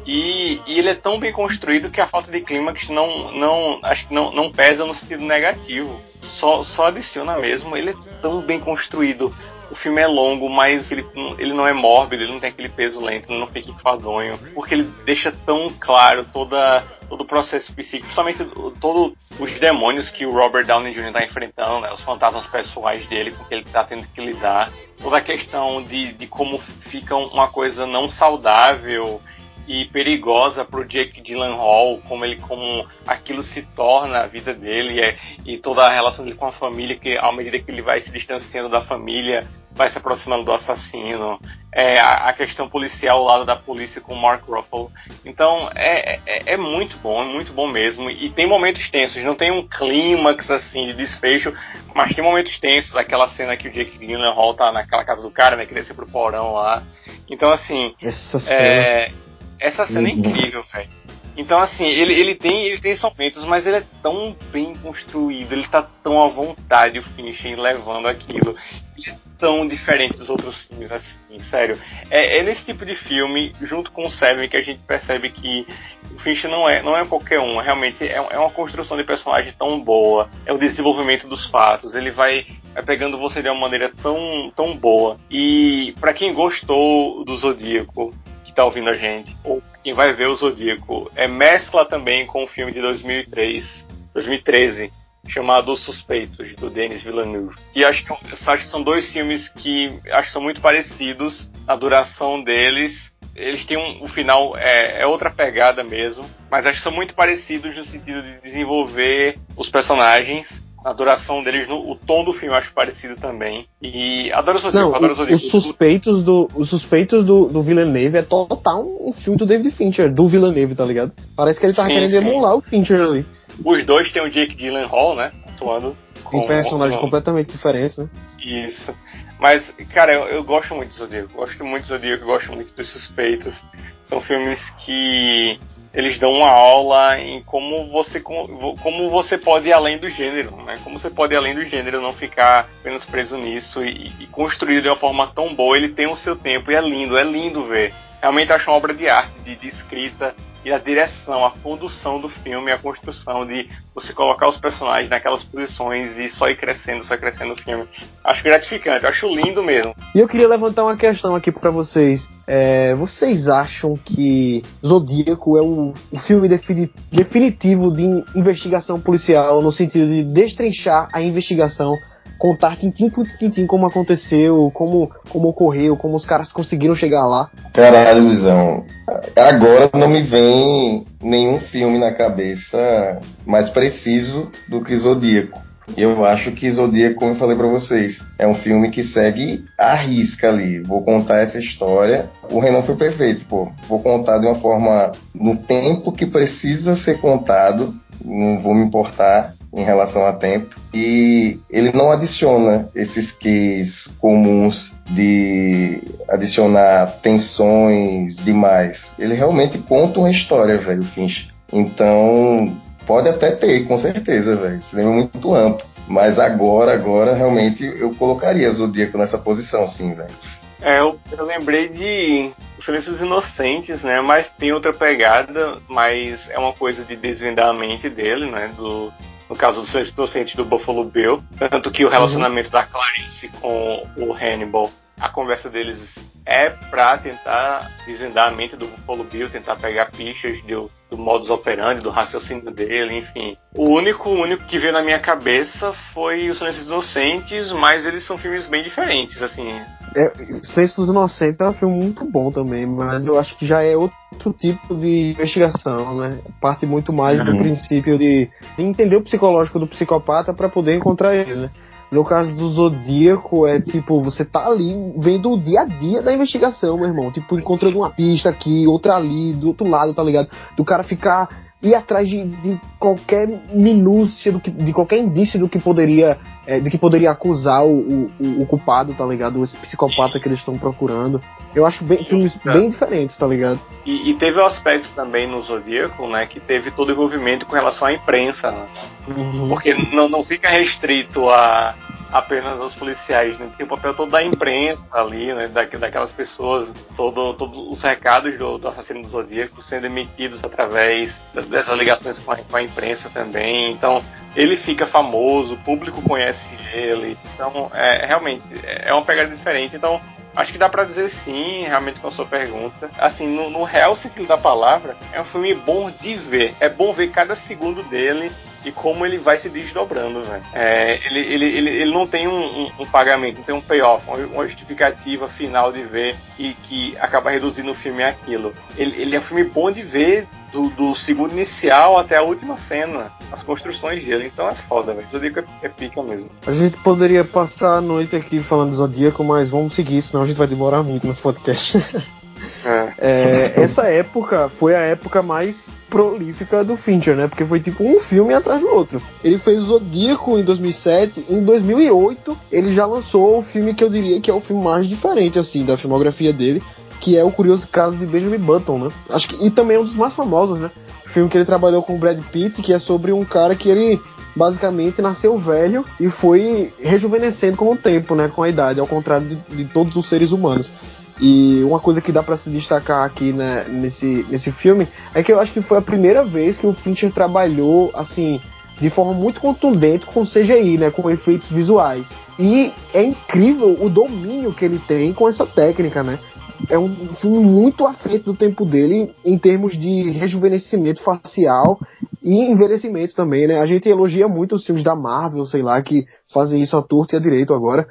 E, e, ele é tão bem construído que a falta de clímax não, não, acho que não, não pesa no sentido negativo. Só, só adiciona mesmo. Ele é tão bem construído o filme é longo, mas ele, ele não é mórbido, ele não tem aquele peso lento, ele não fica enfadonho, porque ele deixa tão claro toda, todo o processo psíquico, principalmente todos os demônios que o Robert Downey Jr. está enfrentando, né, os fantasmas pessoais dele com que ele está tendo que lidar, toda a questão de, de como fica uma coisa não saudável e perigosa para o Jake Gyllenhaal, como ele como aquilo se torna a vida dele é, e toda a relação dele com a família, que à medida que ele vai se distanciando da família, vai se aproximando do assassino, é, a, a, questão policial ao lado da polícia com o Mark Ruffalo. Então é, é, é, muito bom, é muito bom mesmo. E tem momentos tensos, não tem um clímax assim de desfecho, mas tem momentos tensos, aquela cena que o Jake Gyllenhaal tá naquela casa do cara, né, que desce pro porão lá. Então assim, essa cena é, essa cena é uhum. é incrível, velho. Então, assim, ele, ele tem ele tem momentos, mas ele é tão bem construído, ele tá tão à vontade, o Fincher, levando aquilo. Ele é tão diferente dos outros filmes, assim, sério. É, é nesse tipo de filme, junto com o Seven, que a gente percebe que o Fincher não é, não é qualquer um. Realmente é, é uma construção de personagem tão boa, é o desenvolvimento dos fatos, ele vai, vai pegando você de uma maneira tão, tão boa. E para quem gostou do Zodíaco, está ouvindo a gente, ou quem vai ver o Zodíaco, é mescla também com o filme de 2003, 2013, chamado Os Suspeitos, do Denis Villeneuve. E acho que, acho que são dois filmes que acho que são muito parecidos, a duração deles. Eles têm um, o final é, é outra pegada mesmo, mas acho que são muito parecidos no sentido de desenvolver os personagens a duração deles, no, o tom do filme eu acho parecido também. E adoro Zodíaco, Não, adoro Zodíaco. Os suspeitos do, os suspeitos do, do Villeneuve é total um filme do David Fincher, do Villeneuve, tá ligado? Parece que ele tava sim, querendo sim. emular o Fincher ali. Os dois tem o Jake Gyllenhaal, né? Atuando. Com personagens completamente diferentes, né? Isso. Mas, cara, eu, eu gosto muito do Zodíaco. Gosto muito do Zodíaco, gosto muito dos Suspeitos. São filmes que eles dão uma aula em como você, como você pode ir além do gênero, né? Como você pode ir além do gênero, não ficar apenas preso nisso e, e de uma forma tão boa. Ele tem o seu tempo e é lindo, é lindo ver. Realmente acho uma obra de arte, de, de escrita e a direção, a condução do filme, a construção de você colocar os personagens naquelas posições e só ir crescendo, só ir crescendo o filme. Acho gratificante, acho lindo mesmo. E eu queria levantar uma questão aqui para vocês. É, vocês acham que Zodíaco é o, o filme defini definitivo de investigação policial no sentido de destrinchar a investigação contar tintim por tintim como aconteceu, como, como ocorreu, como os caras conseguiram chegar lá. Caralho, Luizão. Agora não me vem nenhum filme na cabeça mais preciso do que Zodíaco. Eu acho que Zodíaco, como eu falei para vocês, é um filme que segue a risca ali. Vou contar essa história. O Renan foi perfeito, pô. Vou contar de uma forma no tempo que precisa ser contado. Não vou me importar em relação a tempo. E ele não adiciona esses queys comuns de adicionar tensões demais. Ele realmente conta uma história, velho, Finch. Então, pode até ter, com certeza, velho. Cinema é muito amplo. Mas agora, agora, realmente, eu colocaria Zodíaco nessa posição, sim, velho. É, eu, eu, lembrei de Os Silêncios Inocentes, né? Mas tem outra pegada, mas é uma coisa de desvendar a mente dele, né? Do, no caso do Silêncio Inocente do Buffalo Bill. Tanto que o relacionamento uhum. da Clarice com o Hannibal, a conversa deles é pra tentar desvendar a mente do Buffalo Bill, tentar pegar pistas do, do modus operandi, do raciocínio dele, enfim. O único, o único que veio na minha cabeça foi Os Silêncios Inocentes, mas eles são filmes bem diferentes, assim. É, Silêncio dos Inocentes é um filme muito bom também, mas eu acho que já é outro tipo de investigação, né? Parte muito mais uhum. do princípio de, de entender o psicológico do psicopata para poder encontrar ele, né? No caso do Zodíaco, é tipo, você tá ali vendo o dia a dia da investigação, meu irmão. Tipo, encontrando uma pista aqui, outra ali, do outro lado, tá ligado? Do cara ficar ir atrás de, de qualquer minúcia, do que, de qualquer indício do que poderia, é, de que poderia acusar o, o, o, culpado, tá ligado? Esse psicopata que eles estão procurando. Eu acho bem, filmes é. bem diferentes, tá ligado? E, e, teve o um aspecto também no Zodíaco, né, que teve todo o envolvimento com relação à imprensa, né? Uhum. Porque não, não fica restrito a apenas aos policiais, né? Tem o papel todo da imprensa ali, né? Da, daquelas pessoas, todo, todos os recados do, do assassino do Zodíaco sendo emitidos através dessas ligações com a, com a imprensa também. Então, ele fica famoso, o público conhece ele. Então, é, realmente, é uma pegada diferente. Então, Acho que dá para dizer sim, realmente com a sua pergunta. Assim, no, no, real sentido da palavra, é um filme bom de ver. É bom ver cada segundo dele e como ele vai se desdobrando, né? É, ele, ele, ele, ele não tem um, um, pagamento, não tem um payoff, uma justificativa final de ver e que acaba reduzindo o filme àquilo. Ele, ele é um filme bom de ver do, do, segundo inicial até a última cena, as construções dele. Então é foda, velho. Zodíaco é, é pica mesmo. A gente poderia passar a noite aqui falando de Zodíaco, mas vamos seguir, senão a gente vai demorar muito nesse podcast. É. É, essa época foi a época mais prolífica do Fincher, né? Porque foi tipo um filme atrás do outro. Ele fez Zodíaco em 2007, em 2008 ele já lançou o filme que eu diria que é o filme mais diferente assim da filmografia dele, que é o Curioso Caso de Benjamin Button, né? Acho que e também é um dos mais famosos, né? filme que ele trabalhou com o Brad Pitt, que é sobre um cara que ele basicamente nasceu velho e foi rejuvenescendo com o tempo, né, com a idade, ao contrário de, de todos os seres humanos. E uma coisa que dá para se destacar aqui né, nesse, nesse filme é que eu acho que foi a primeira vez que o Fincher trabalhou assim de forma muito contundente com CGI, né, com efeitos visuais. E é incrível o domínio que ele tem com essa técnica, né? É um filme muito à frente do tempo dele em termos de rejuvenescimento facial e envelhecimento também, né? A gente elogia muito os filmes da Marvel, sei lá, que fazem isso à torta e à direito agora.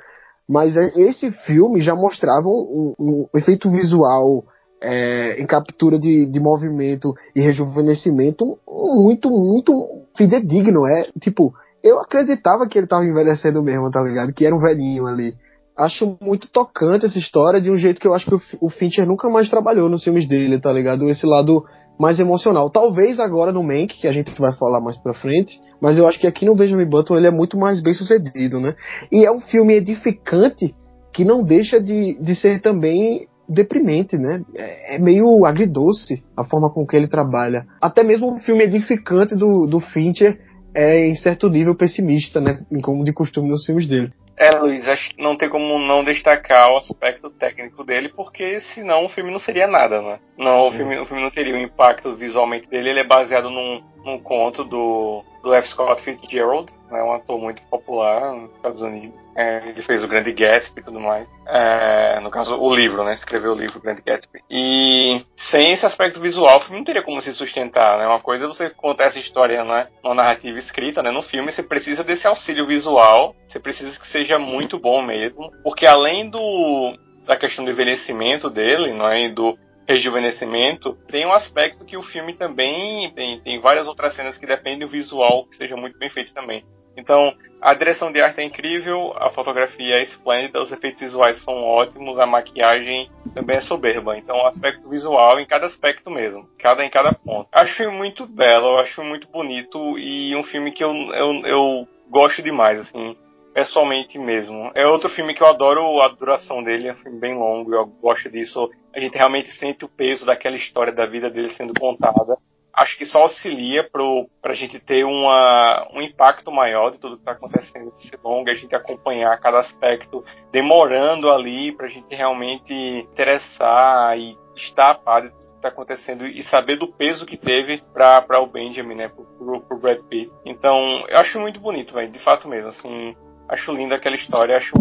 Mas é, esse filme já mostrava um, um, efeito visual é, em captura de, de movimento e rejuvenescimento muito, muito fidedigno. É tipo, eu acreditava que ele tava envelhecendo mesmo, tá ligado? Que era um velhinho ali. Acho muito tocante essa história de um jeito que eu acho que o Fincher nunca mais trabalhou nos filmes dele, tá ligado? Esse lado mais emocional. Talvez agora no Mank, que a gente vai falar mais pra frente, mas eu acho que aqui no Benjamin Button ele é muito mais bem sucedido, né? E é um filme edificante que não deixa de, de ser também deprimente, né? É, é meio agridoce a forma com que ele trabalha. Até mesmo um filme edificante do, do Fincher é em certo nível pessimista, né? Como de costume nos filmes dele. É, Luiz, acho que não tem como não destacar o aspecto técnico dele, porque senão o filme não seria nada, né? Não, o, filme, o filme não teria o impacto visualmente dele, ele é baseado num, num conto do, do F. Scott Fitzgerald, é um ator muito popular nos Estados Unidos. É, ele fez o Grande Gatsby e tudo mais. É, no caso, o livro, né? Escreveu o livro Grande Gatsby. E sem esse aspecto visual, o filme não teria como se sustentar, né? Uma coisa é você contar essa história, né? Uma narrativa escrita, né? No filme, você precisa desse auxílio visual. Você precisa que seja muito bom mesmo. Porque além do da questão do envelhecimento dele, não é? E do rejuvenescimento, tem um aspecto que o filme também tem, tem várias outras cenas que dependem do visual que seja muito bem feito também. Então, a direção de arte é incrível, a fotografia é esplêndida, os efeitos visuais são ótimos, a maquiagem também é soberba. Então, o aspecto visual em cada aspecto mesmo, cada em cada ponto. Acho muito belo, acho muito bonito e um filme que eu, eu, eu gosto demais, assim pessoalmente mesmo. É outro filme que eu adoro a duração dele, é um filme bem longo, eu gosto disso. A gente realmente sente o peso daquela história da vida dele sendo contada. Acho que só auxilia pro, pra gente ter uma, um impacto maior de tudo que tá acontecendo nesse longo, a gente acompanhar cada aspecto, demorando ali pra gente realmente interessar e estar a par de tudo que tá acontecendo e saber do peso que teve pra o Benjamin, né, pro, pro Brad Pitt. Então, eu acho muito bonito, velho, de fato mesmo, assim, Acho linda aquela história, acho.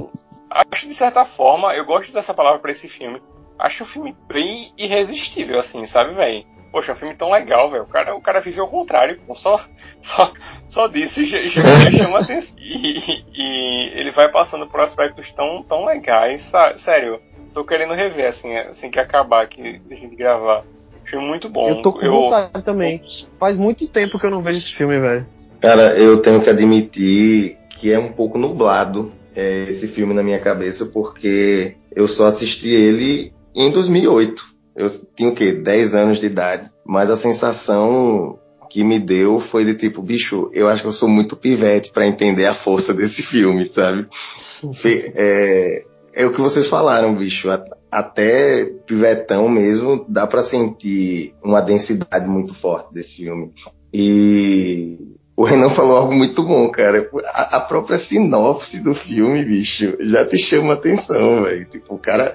Acho de certa forma, eu gosto dessa palavra para esse filme. Acho o filme bem irresistível, assim, sabe, velho? Poxa, um filme tão legal, velho. O cara, o cara viveu ao contrário, pô. Só, só, só disso já, já, chama atenção. E, e, ele vai passando por aspectos tão, tão legais. Sério, tô querendo rever, assim, assim que acabar aqui, a gente gravar. Filme muito bom. Eu tô com vontade também. Faz muito tempo que eu não vejo esse filme, velho. Cara, eu tenho que admitir que é um pouco nublado é, esse filme na minha cabeça, porque eu só assisti ele em 2008. Eu tinha o quê? 10 anos de idade. Mas a sensação que me deu foi de tipo, bicho, eu acho que eu sou muito pivete para entender a força desse filme, sabe? É, é o que vocês falaram, bicho. Até pivetão mesmo, dá para sentir uma densidade muito forte desse filme. E o Renan falou algo muito bom, cara. A, a, própria sinopse do filme, bicho, já te chama atenção, velho. Tipo, o cara.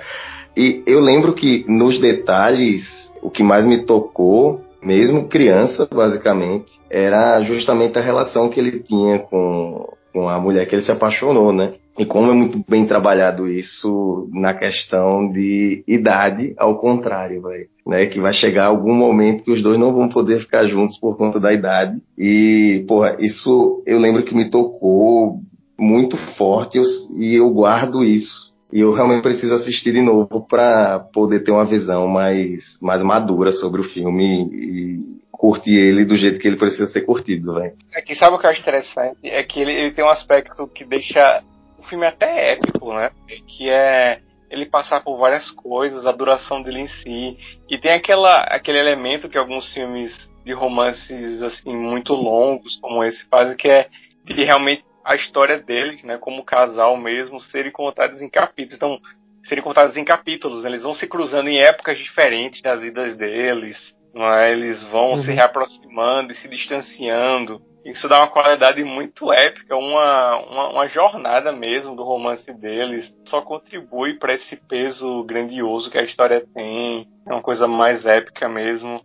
E eu lembro que nos detalhes, o que mais me tocou, mesmo criança, basicamente, era justamente a relação que ele tinha com, com a mulher que ele se apaixonou, né? E como é muito bem trabalhado isso na questão de idade, ao contrário, véio, né? Que vai chegar algum momento que os dois não vão poder ficar juntos por conta da idade. E, porra, isso eu lembro que me tocou muito forte eu, e eu guardo isso. E eu realmente preciso assistir de novo para poder ter uma visão mais, mais madura sobre o filme e curtir ele do jeito que ele precisa ser curtido, velho. Aqui, sabe o que eu acho interessante? É que ele, ele tem um aspecto que deixa o filme é até épico, né? Que é ele passar por várias coisas, a duração dele em si. E tem aquela, aquele elemento que alguns filmes de romances assim muito longos como esse fazem, que é de realmente a história deles, né, como casal mesmo, serem contados em capítulos. Então, serem contados em capítulos, né? eles vão se cruzando em épocas diferentes das vidas deles, não é? Eles vão uhum. se reaproximando e se distanciando. Isso dá uma qualidade muito épica, uma, uma, uma jornada mesmo do romance deles. Só contribui para esse peso grandioso que a história tem. É uma coisa mais épica mesmo.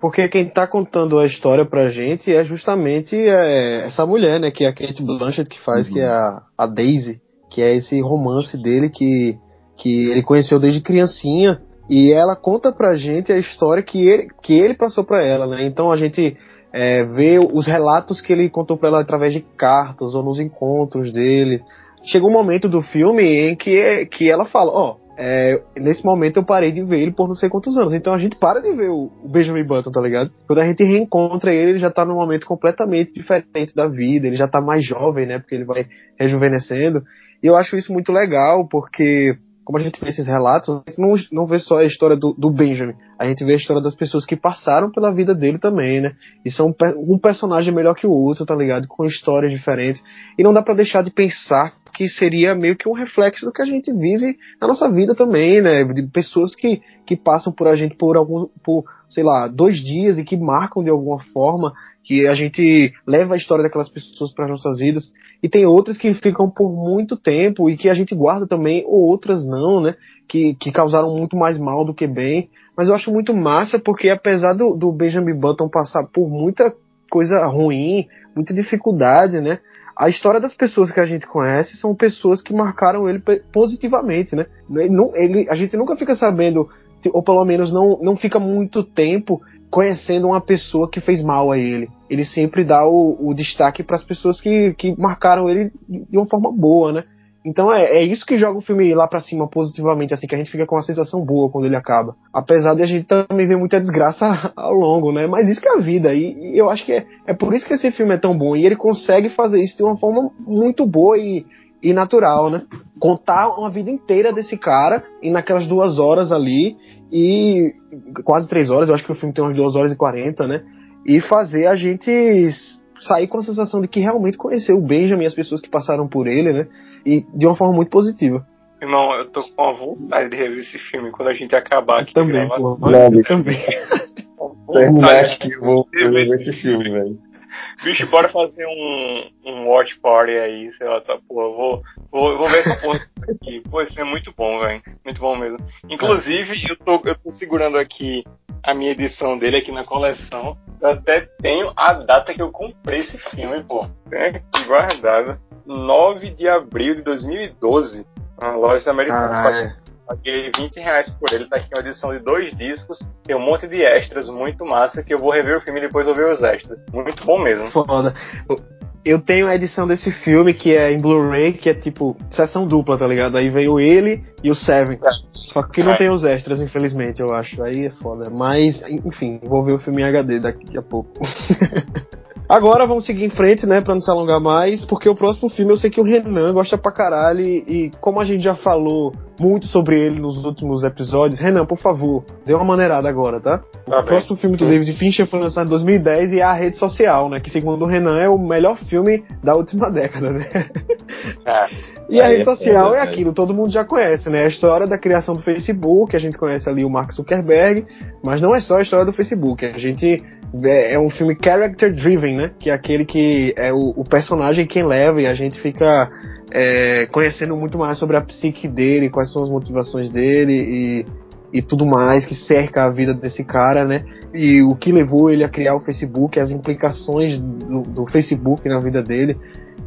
Porque quem tá contando a história pra gente é justamente é, essa mulher, né? Que é a Kate Blanchett que faz, uhum. que é a, a Daisy. Que é esse romance dele que, que ele conheceu desde criancinha. E ela conta pra gente a história que ele, que ele passou pra ela, né? Então a gente é, ver os relatos que ele contou para ela através de cartas ou nos encontros deles. Chega um momento do filme em que, que ela fala, ó, oh, é, nesse momento eu parei de ver ele por não sei quantos anos. Então a gente para de ver o, o Benjamin Button, tá ligado? Quando a gente reencontra ele, ele já tá num momento completamente diferente da vida, ele já tá mais jovem, né? Porque ele vai rejuvenescendo. E eu acho isso muito legal, porque como a gente vê esses relatos, a gente não, não vê só a história do, do, Benjamin, a gente vê a história das pessoas que passaram pela vida dele também, né? E são um, um personagem melhor que o outro, tá ligado? Com histórias diferentes. E não dá para deixar de pensar que seria meio que um reflexo do que a gente vive na nossa vida também, né? De pessoas que, que passam por a gente por algum, por, sei lá, dois dias e que marcam de alguma forma, que a gente leva a história daquelas pessoas para nossas vidas. E tem outras que ficam por muito tempo e que a gente guarda também, ou outras não, né? Que, que causaram muito mais mal do que bem. Mas eu acho muito massa porque apesar do, do Benjamin Button passar por muita coisa ruim, muita dificuldade, né? a história das pessoas que a gente conhece são pessoas que marcaram ele positivamente, né? Ele, ele, a gente nunca fica sabendo, ou pelo menos não, não fica muito tempo conhecendo uma pessoa que fez mal a ele. Ele sempre dá o, o destaque para as pessoas que, que marcaram ele de uma forma boa, né? Então é, é isso que joga o filme lá para cima positivamente, assim, que a gente fica com uma sensação boa quando ele acaba. Apesar de a gente também ver muita desgraça ao longo, né? Mas isso que é a vida. E, e eu acho que é, é por isso que esse filme é tão bom. E ele consegue fazer isso de uma forma muito boa e, e natural, né? Contar uma vida inteira desse cara e naquelas duas horas ali e quase três horas, eu acho que o filme tem umas duas horas e quarenta, né? E fazer a gente sair com a sensação de que realmente conheceu o Benjamin e as pessoas que passaram por ele, né? E de uma forma muito positiva. Irmão, eu tô com a vontade de rever esse filme quando a gente acabar aqui. Também, pô. Não, também. Terminar aqui, vou ver esse filme, velho. Bicho, bora fazer um, um watch party aí, sei lá, tá, porra, vou, vou, vou ver essa porra aqui. Pô, esse é muito bom, velho. Muito bom mesmo. Inclusive, eu tô, eu tô segurando aqui a minha edição dele aqui na coleção. Eu até tenho a data que eu comprei esse filme, pô. Tem aqui guardado. 9 de abril de 2012. Uma loja americana. Paguei 20 reais por ele, tá aqui uma edição de dois discos, tem um monte de extras muito massa que eu vou rever o filme e depois vou ver os extras. Muito bom mesmo. Foda. Eu tenho a edição desse filme que é em Blu-ray, que é tipo sessão dupla, tá ligado? Aí veio ele e o Seven. É. Só que não é. tem os extras, infelizmente, eu acho. Aí é foda. Mas, enfim, vou ver o filme em HD daqui a pouco. Agora vamos seguir em frente, né, pra não se alongar mais, porque o próximo filme eu sei que o Renan gosta pra caralho e, e como a gente já falou muito sobre ele nos últimos episódios, Renan, por favor, dê uma maneirada agora, tá? tá o próximo filme do David Fincher foi lançado em 2010 e é A Rede Social, né, que segundo o Renan é o melhor filme da última década, né? É. E a rede social é, é aquilo, todo mundo já conhece, né? A história da criação do Facebook, a gente conhece ali o Mark Zuckerberg, mas não é só a história do Facebook. A gente é, é um filme character driven, né? Que é aquele que é o, o personagem quem leva e a gente fica é, conhecendo muito mais sobre a psique dele, quais são as motivações dele e, e tudo mais que cerca a vida desse cara, né? E o que levou ele a criar o Facebook, as implicações do, do Facebook na vida dele.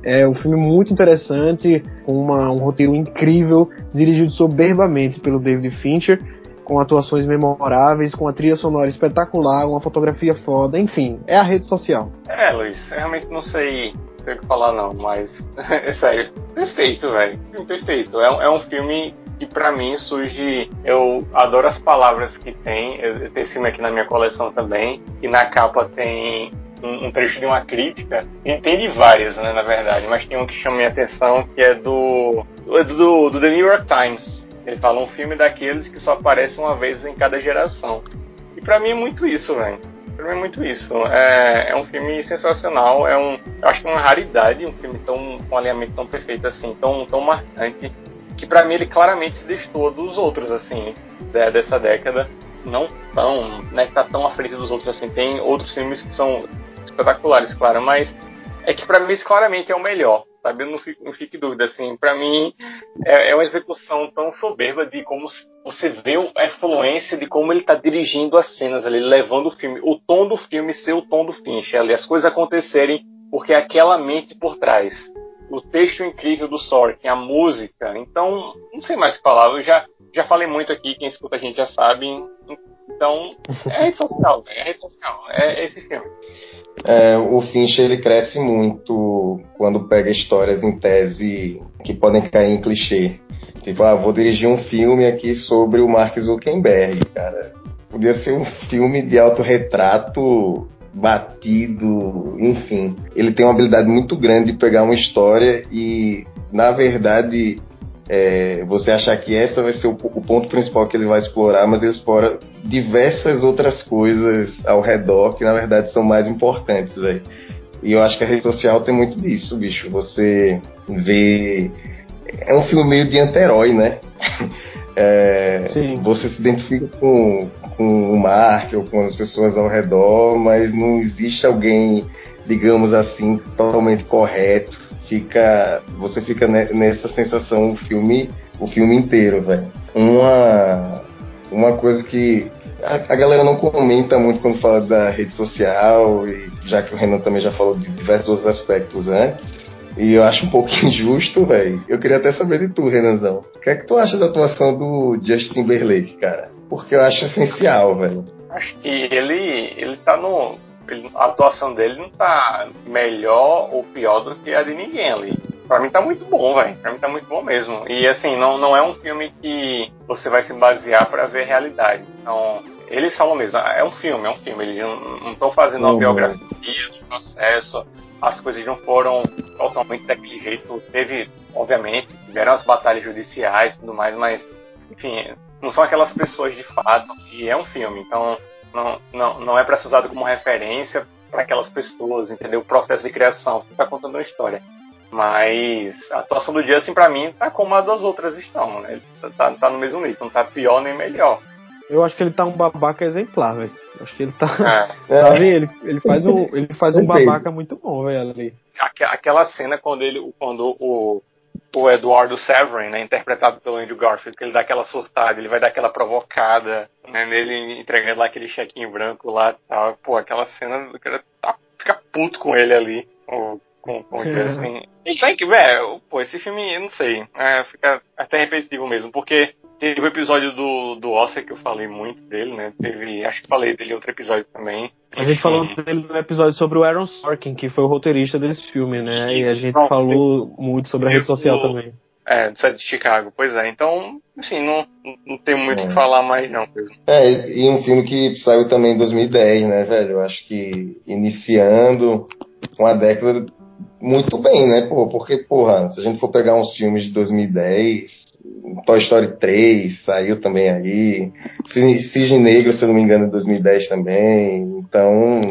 É um filme muito interessante, com uma, um roteiro incrível, dirigido soberbamente pelo David Fincher, com atuações memoráveis, com a trilha sonora espetacular, uma fotografia foda, enfim, é a rede social. É, Luiz, realmente não sei o que falar não, mas é sério, perfeito, velho, perfeito. É, é um filme que para mim surge, eu adoro as palavras que tem, eu, eu tenho esse filme aqui na minha coleção também, e na capa tem um, um, trecho de uma crítica, e tem de várias, né, na verdade, mas tem um que chama minha atenção, que é do, do, do The New York Times. Ele fala um filme daqueles que só aparece uma vez em cada geração. E para mim é muito isso, velho. Pra mim é muito isso. É, é um filme sensacional, é um, eu acho que é uma raridade, um filme tão, com um alinhamento tão perfeito assim, tão, tão marcante, que para mim ele claramente se destoa dos outros, assim, dessa década. Não tão, né, tá tão à frente dos outros assim. Tem outros filmes que são espetaculares, claro, mas é que para mim isso claramente é o melhor, sabe? Eu não fico, não fico dúvida, assim. Para mim é, é, uma execução tão soberba de como você vê a influência de como ele está dirigindo as cenas ali, levando o filme, o tom do filme ser o tom do Fincher ali, as coisas acontecerem porque é aquela mente por trás. O texto incrível do Sorkin, a música. Então, não sei mais o que falar. Eu já, já falei muito aqui, quem escuta a gente já sabe. Então, é rede social, é rede social, é esse filme. É, o Fincher ele cresce muito quando pega histórias em tese que podem cair em clichê. Tipo, ah, vou dirigir um filme aqui sobre o Mark Zuckerberg, cara. Podia ser um filme de autorretrato batido, enfim. Ele tem uma habilidade muito grande de pegar uma história e, na verdade, é, você achar que essa vai ser o, o, ponto principal que ele vai explorar, mas ele explora diversas outras coisas ao redor que na verdade são mais importantes, velho. E eu acho que a rede social tem muito disso, bicho. Você vê. É um filme meio de anti-herói, né? É, Sim. Você se identifica com, com o Mark ou com as pessoas ao redor, mas não existe alguém, digamos assim, totalmente correto. Fica, você fica nessa sensação o filme, o filme inteiro, velho. Uma, uma coisa que a, a, galera não comenta muito quando fala da rede social, e já que o Renan também já falou de diversos outros aspectos antes, e eu acho um pouco injusto, velho. Eu queria até saber de tu, Renanzão. O que é que tu acha da atuação do Justin Timberlake, cara? Porque eu acho essencial, velho. Acho que ele, ele tá no. A atuação dele não tá melhor ou pior do que a de ninguém ali. Pra mim tá muito bom, velho. Pra mim tá muito bom mesmo. E assim, não, não é um filme que você vai se basear para ver realidade. Então, eles falam mesmo, é um filme, é um filme. Eles não estão fazendo uma uhum. biografia do processo as coisas não foram totalmente daquele jeito. Teve, obviamente, tiveram as batalhas judiciais e tudo mais, mas, enfim, não são aquelas pessoas de fato. E é um filme, então não, não, não é para ser usado como referência para aquelas pessoas, entendeu? O processo de criação. está contando uma história. Mas a atuação do Justin, para mim, tá como a das outras estão, né? Ele tá, tá no mesmo nível, não tá pior nem melhor. Eu acho que ele tá um babaca exemplar, velho. Acho que ele tá. É. Sabe, ele, ele faz um, ele faz um babaca muito bom, velho, ali. Aquela cena quando ele. Quando o, o Eduardo Severin, né, interpretado pelo Andrew Garfield, que ele dá aquela surtada, ele vai dar aquela provocada, né, nele entregando lá aquele chequinho branco lá tal. Pô, aquela cena, o cara tá, fica puto com ele ali. com, com assim. E tem que, velho, pô, esse filme, eu não sei, é, fica até repetitivo mesmo, porque Teve o episódio do, do Oscar que eu falei muito dele, né? Teve, acho que falei dele em outro episódio também. A gente falou dele no episódio sobre o Aaron Sorkin, que foi o roteirista desse filme, né? Isso, e a gente não, falou muito sobre a rede social também. É, do set de Chicago. Pois é, então, assim, não, não tem muito o é. que falar mais não. É, e um filme que saiu também em 2010, né, velho? Eu acho que iniciando uma década muito bem, né, pô? Porque, porra, se a gente for pegar uns filmes de 2010, Toy Story 3 saiu também aí. Cisne Negro, se eu não me engano, em 2010 também. Então,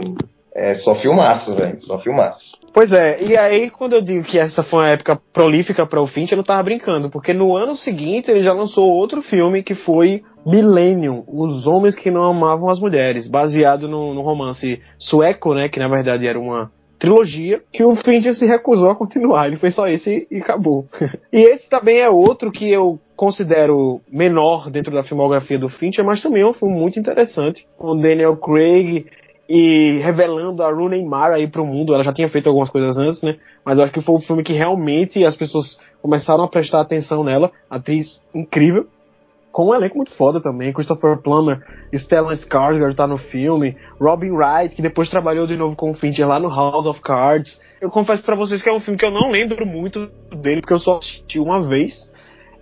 é só filmaço, velho. Só filmaço. Pois é, e aí quando eu digo que essa foi uma época prolífica para o Finch, eu não tava brincando, porque no ano seguinte ele já lançou outro filme que foi Millennium, Os Homens que Não Amavam as Mulheres, baseado no, no romance sueco, né, que na verdade era uma trilogia que o Fincher se recusou a continuar. Ele fez só esse e acabou. e esse também é outro que eu considero menor dentro da filmografia do Fincher, mas também é um filme muito interessante, com Daniel Craig e revelando a Rooney Mara aí pro mundo. Ela já tinha feito algumas coisas antes, né? Mas eu acho que foi um filme que realmente as pessoas começaram a prestar atenção nela. Atriz incrível com um elenco muito foda também. Christopher Plummer, Stellan Skarsgård tá no filme, Robin Wright, que depois trabalhou de novo com o Fincher lá no House of Cards. Eu confesso para vocês que é um filme que eu não lembro muito dele, porque eu só assisti uma vez.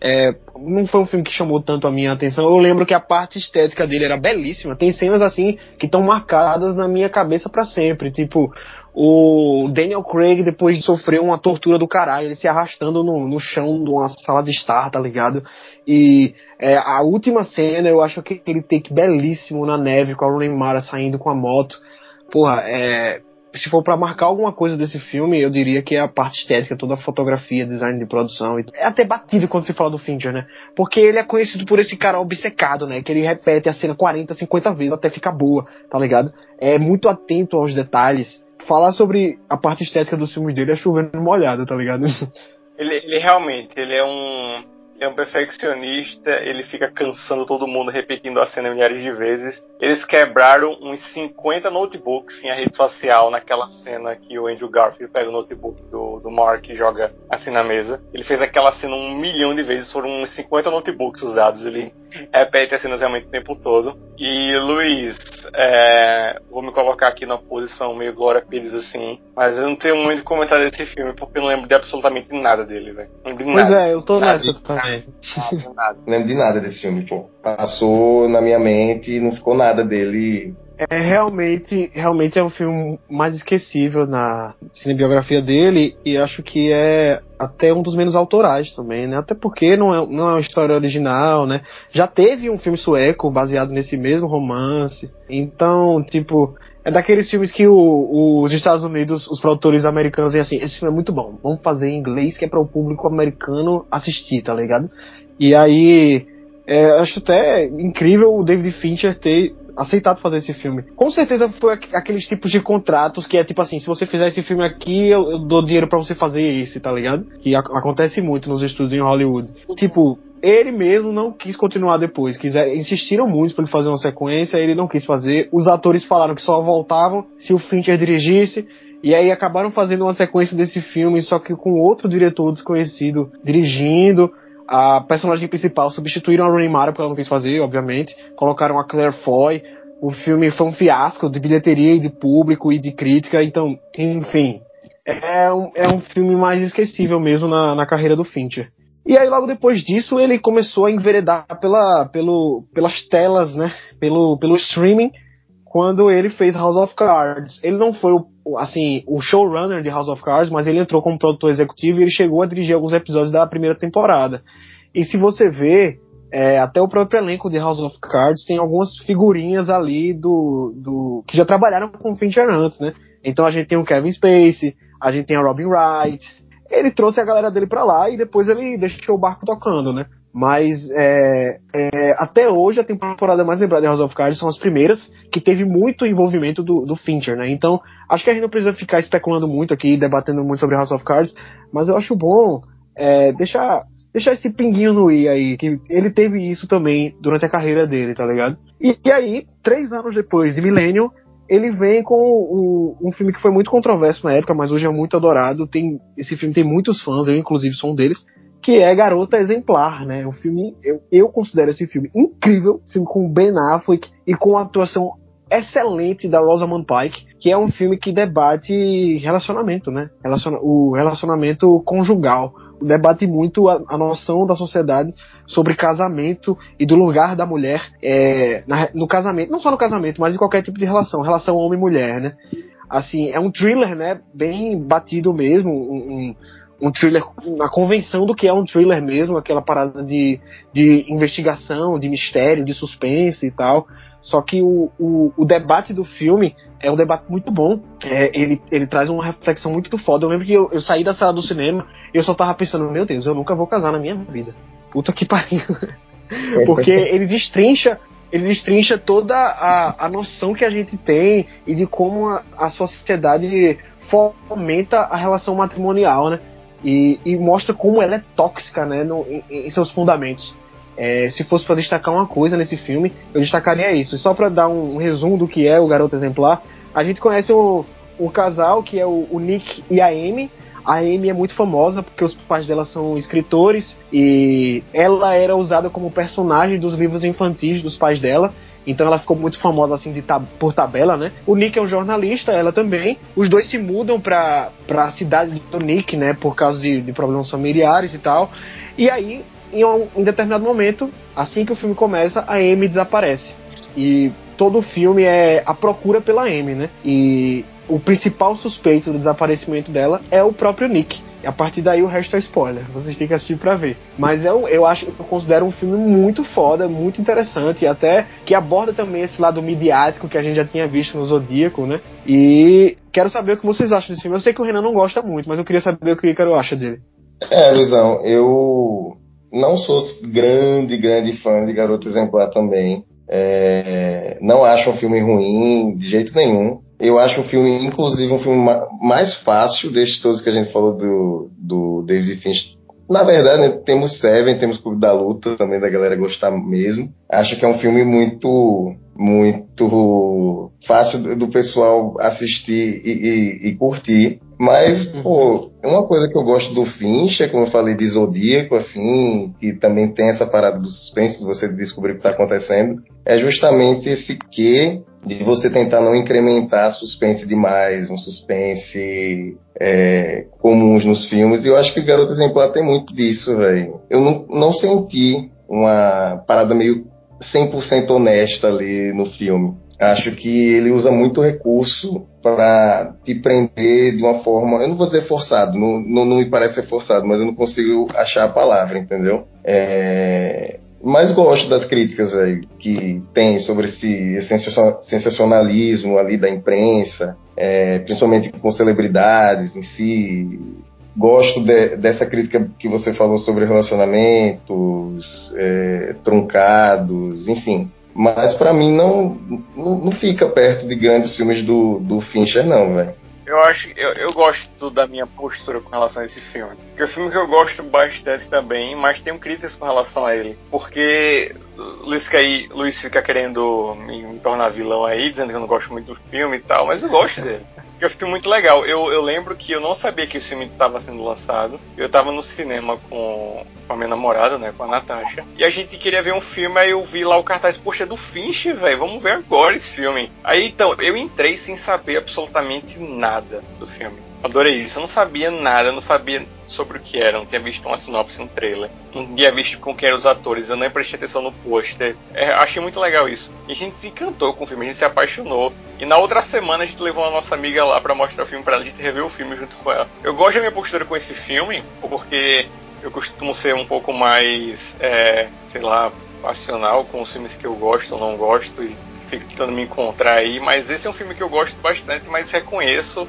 É, não foi um filme que chamou tanto a minha atenção. Eu lembro que a parte estética dele era belíssima. Tem cenas assim que estão marcadas na minha cabeça para sempre. Tipo, o Daniel Craig, depois de sofrer uma tortura do caralho, ele se arrastando no, no chão de uma sala de estar, tá ligado? E é, a última cena, eu acho que aquele take belíssimo na neve, com a Rooney Mara saindo com a moto. Porra, é, se for para marcar alguma coisa desse filme, eu diria que é a parte estética, toda a fotografia, design de produção. É até batido quando se fala do Fincher, né? Porque ele é conhecido por esse cara obcecado, né? Que ele repete a cena 40, 50 vezes até ficar boa, tá ligado? É muito atento aos detalhes. Falar sobre a parte estética dos filmes dele é chovendo molhado, tá ligado? Ele, ele realmente, ele é um é um perfeccionista, ele fica cansando todo mundo, repetindo a cena milhares de vezes. Eles quebraram uns 50 notebooks em a rede social naquela cena que o Andrew Garfield pega o notebook do, do Mark e joga assim na mesa. Ele fez aquela cena um milhão de vezes, foram uns 50 notebooks usados. Ele repete as cenas realmente o tempo todo. E Luiz, é, vou me colocar aqui na posição meio Glória Pires assim, mas eu não tenho muito comentário desse filme porque eu não lembro de absolutamente nada dele, velho. Pois é, eu tô nessa também. Nada, nada. Não lembro de nada desse filme, pô. Passou na minha mente e não ficou nada dele. É realmente, realmente é um filme mais esquecível na cinebiografia dele e acho que é até um dos menos autorais também, né? Até porque não é, não é uma história original, né? Já teve um filme sueco baseado nesse mesmo romance. Então, tipo, é daqueles filmes que o, os Estados Unidos, os produtores americanos dizem assim, esse filme é muito bom, vamos fazer em inglês que é para o público americano assistir, tá ligado? E aí É, acho até incrível o David Fincher ter aceitado fazer esse filme. Com certeza foi aqueles tipos de contratos que é tipo assim, se você fizer esse filme aqui, eu, eu dou dinheiro para você fazer esse, tá ligado? Que a, acontece muito nos estúdios em Hollywood. Tipo, ele mesmo não quis continuar depois. Quiser, insistiram muito para ele fazer uma sequência, ele não quis fazer. Os atores falaram que só voltavam se o Fincher dirigisse. E aí acabaram fazendo uma sequência desse filme, só que com outro diretor desconhecido dirigindo. A personagem principal substituíram a Rooney Mara, porque ela não quis fazer, obviamente. Colocaram a Claire Foy. O filme foi um fiasco de bilheteria e de público e de crítica. Então, enfim. É um, é um filme mais esquecível mesmo na, na carreira do Fincher. E aí, logo depois disso, ele começou a enveredar pela, pelo, pelas telas, né? Pelo, pelo streaming, quando ele fez House of Cards. Ele não foi o assim, o showrunner de House of Cards, mas ele entrou como produtor executivo e ele chegou a dirigir alguns episódios da primeira temporada. E se você vê, é, até o próprio elenco de House of Cards tem algumas figurinhas ali do, do que já trabalharam com Fincher antes, né? Então a gente tem o Kevin Spacey, a gente tem a Robin Wright. Ele trouxe a galera dele pra lá e depois ele deixou o barco tocando, né? Mas é, é, até hoje a temporada mais lembrada de House of Cards são as primeiras, que teve muito envolvimento do, do Fincher, né? Então, acho que a gente não precisa ficar especulando muito aqui, debatendo muito sobre House of Cards, mas eu acho bom é, deixar, deixar esse pinguinho no i aí, que ele teve isso também durante a carreira dele, tá ligado? E, e aí, três anos depois de Millennium, ele vem com um, um, filme que foi muito controverso na época, mas hoje é muito adorado. Tem, esse filme tem muitos fãs, eu inclusive sou um deles, que é Garota Exemplar, né? O filme, eu, eu considero esse filme incrível, filme com Ben Affleck e com a atuação excelente da Rosamund Pike, que é um filme que debate relacionamento, né? Relaciona o relacionamento conjugal. Debate muito a, a, noção da sociedade sobre casamento e do lugar da mulher é, na, no casamento, não só no casamento, mas em qualquer tipo de relação, relação homem-mulher, né? Assim, é um thriller, né? Bem batido mesmo, um, um thriller na convenção do que é um thriller mesmo, aquela parada de, de investigação, de mistério, de suspense e tal. Só que o, o, o debate do filme é um debate muito bom. É, ele, ele traz uma reflexão muito foda. Eu lembro que eu, eu saí da sala do cinema e eu só tava pensando, meu Deus, eu nunca vou casar na minha vida. Puta que pariu. Porque ele destrincha ele destrincha toda a, a noção que a gente tem e de como a, a sociedade fomenta a relação matrimonial, né? e, e mostra como ela é tóxica né, no, em, em seus fundamentos. É, se fosse para destacar uma coisa nesse filme, eu destacaria isso. E só para dar um, um, resumo do que é o Garoto Exemplar, a gente conhece o, o casal que é o, o, Nick e a Amy. A Amy é muito famosa porque os pais dela são escritores e ela era usada como personagem dos livros infantis dos pais dela. Então ela ficou muito famosa assim de tab por tabela, né? O Nick é um jornalista, ela também. Os dois se mudam pra, pra cidade do Nick, né? Por causa de, de problemas familiares e tal. E aí, em um em determinado momento, assim que o filme começa, a Amy desaparece. E todo o filme é a procura pela Amy, né? E o principal suspeito do desaparecimento dela é o próprio Nick. E a partir daí o resto é spoiler. Vocês têm que assistir pra ver. Mas eu, eu acho, eu considero um filme muito foda, muito interessante, e até que aborda também esse lado midiático que a gente já tinha visto no Zodíaco, né? E quero saber o que vocês acham desse filme. Eu sei que o Renan não gosta muito, mas eu queria saber o que o Ícaro acha dele. É, Luizão, eu não sou grande, grande fã de Garoto Exemplar também. É, não acho um filme ruim de jeito nenhum. Eu acho o filme, inclusive, um filme mais fácil desses todos que a gente falou do, do David Finch. Na verdade, né, temos Seven, temos Clube da Luta, também da galera gostar mesmo. Acho que é um filme muito, muito fácil do pessoal assistir e, e, e curtir. Mas, uhum. pô, uma coisa que eu gosto do Fincher, como eu falei, de Zodíaco, assim, que também tem essa parada do suspense, de você descobrir o que está acontecendo, é justamente esse que de você tentar não incrementar suspense demais, um suspense é, comuns nos filmes. E eu acho que o Garoto Exemplar tem muito disso, velho. Eu não, não senti uma parada meio 100% honesta ali no filme. Acho que ele usa muito recurso para te prender de uma forma, eu não vou dizer forçado, não, não, não me parece ser forçado, mas eu não consigo achar a palavra, entendeu? É, mas gosto das críticas aí, que tem sobre esse sensacionalismo ali da imprensa, é, principalmente com celebridades em si. gosto de, dessa crítica que você falou sobre relacionamentos é, truncados, enfim. Mas para mim não, não, não, fica perto de grandes filmes do, do Fincher, não, velho. Eu acho, eu, eu gosto da minha postura com relação a esse filme. Porque é um filme que eu gosto bastante também, mas tenho críticas com relação a ele. Porque Luiz, aí, Luiz fica querendo me, me, tornar vilão aí, dizendo que eu não gosto muito do filme e tal, mas eu gosto dele. É um filme muito legal. Eu, eu lembro que eu não sabia que esse filme estava sendo lançado. Eu estava no cinema com, com a minha namorada, né, com a Natasha. E a gente queria ver um filme, aí eu vi lá o cartaz, poxa, é do Finch, velho, vamos ver agora esse filme. Aí então, eu entrei sem saber absolutamente nada do filme. Adorei isso. Eu não sabia nada, eu não sabia sobre o que era, não tinha visto uma sinopse, um trailer, não tinha visto com quem eram os atores, eu nem prestei atenção no pôster. É, achei muito legal isso. E a gente se encantou com o filme, a gente se apaixonou. E na outra semana a gente levou a nossa amiga lá para mostrar o filme pra ela, a gente rever o filme junto com ela. Eu gosto da minha postura com esse filme, porque eu costumo ser um pouco mais, é, sei lá, passional com os filmes que eu gosto ou não gosto e fico tentando me encontrar aí, mas esse é um filme que eu gosto bastante, mas reconheço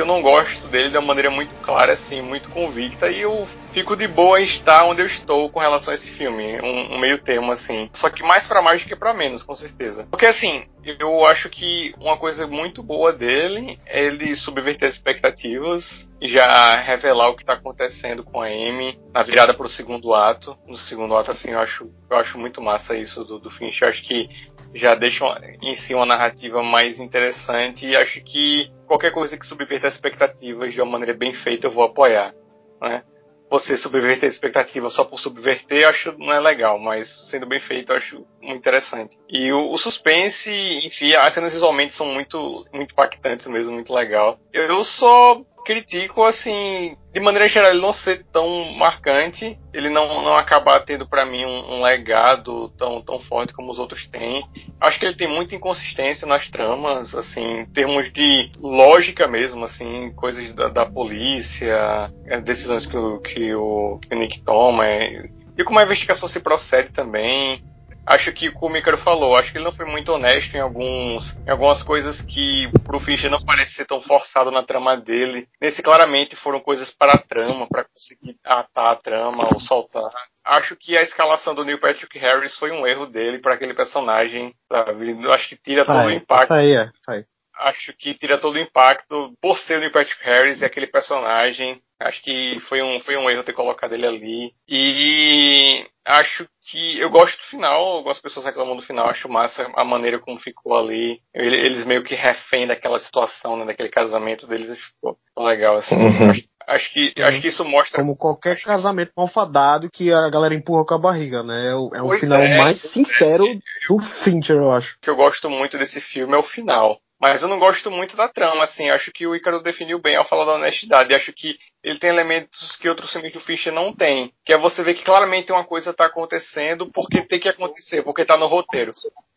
que eu não gosto dele de uma maneira muito clara, assim, muito convicta, e eu fico de boa em estar onde eu estou com relação a esse filme, um, um meio termo, assim. Só que mais para mais do que para menos, com certeza. Porque, assim, eu acho que uma coisa muito boa dele é ele subverter as expectativas e já revelar o que tá acontecendo com a Amy na virada pro segundo ato. No segundo ato, assim, eu acho, eu acho muito massa isso do, do Finch. Eu acho que já deixa em si uma narrativa mais interessante e acho que qualquer coisa que subverta as expectativas de uma maneira bem feita eu vou apoiar, né? Você subverter a expectativa só por subverter, acho não é legal, mas sendo bem feito, eu acho muito interessante. E o, o suspense, enfim, as cenas visualmente são muito, muito impactantes mesmo, muito legal. Eu só critico, assim, de maneira geral, ele não ser tão marcante, ele não, não acabar tendo para mim um, um, legado tão, tão forte como os outros têm. Acho que ele tem muita inconsistência nas tramas, assim, em termos de lógica mesmo, assim, coisas da, da polícia, decisões que o, que o, que o Nick toma, e como a investigação se procede também acho que como o Micaro falou, acho que ele não foi muito honesto em alguns em algumas coisas que pro Fincher não parece ser tão forçado na trama dele. Nesse claramente foram coisas para a trama, para conseguir atar a trama ou soltar. Acho que a escalação do Neil Patrick Harris foi um erro dele para aquele personagem, sabe? Acho que tira todo o impacto. Aí, é, aí acho que tira todo o impacto por ser o Neil Patrick Harris e aquele personagem. Acho que foi um, foi um erro ter colocado ele ali. E acho que eu gosto do final, algumas pessoas reclamam do final, acho massa a maneira como ficou ali. Eles meio que refém daquela situação, né, daquele casamento deles, ficou legal assim. Uhum. Acho, acho, que, acho que isso mostra. Como qualquer casamento malfadado que a galera empurra com a barriga, né? É o, é o final é, mais sincero é. do Fincher, eu acho. O que eu gosto muito desse filme é o final. Mas eu não gosto muito da trama, assim. Acho que o Ícaro definiu bem ao falar da honestidade. Acho que ele tem elementos que outros filmes do Fischer não tem. Que é você ver que claramente uma coisa tá acontecendo porque tem que acontecer, porque tá no roteiro.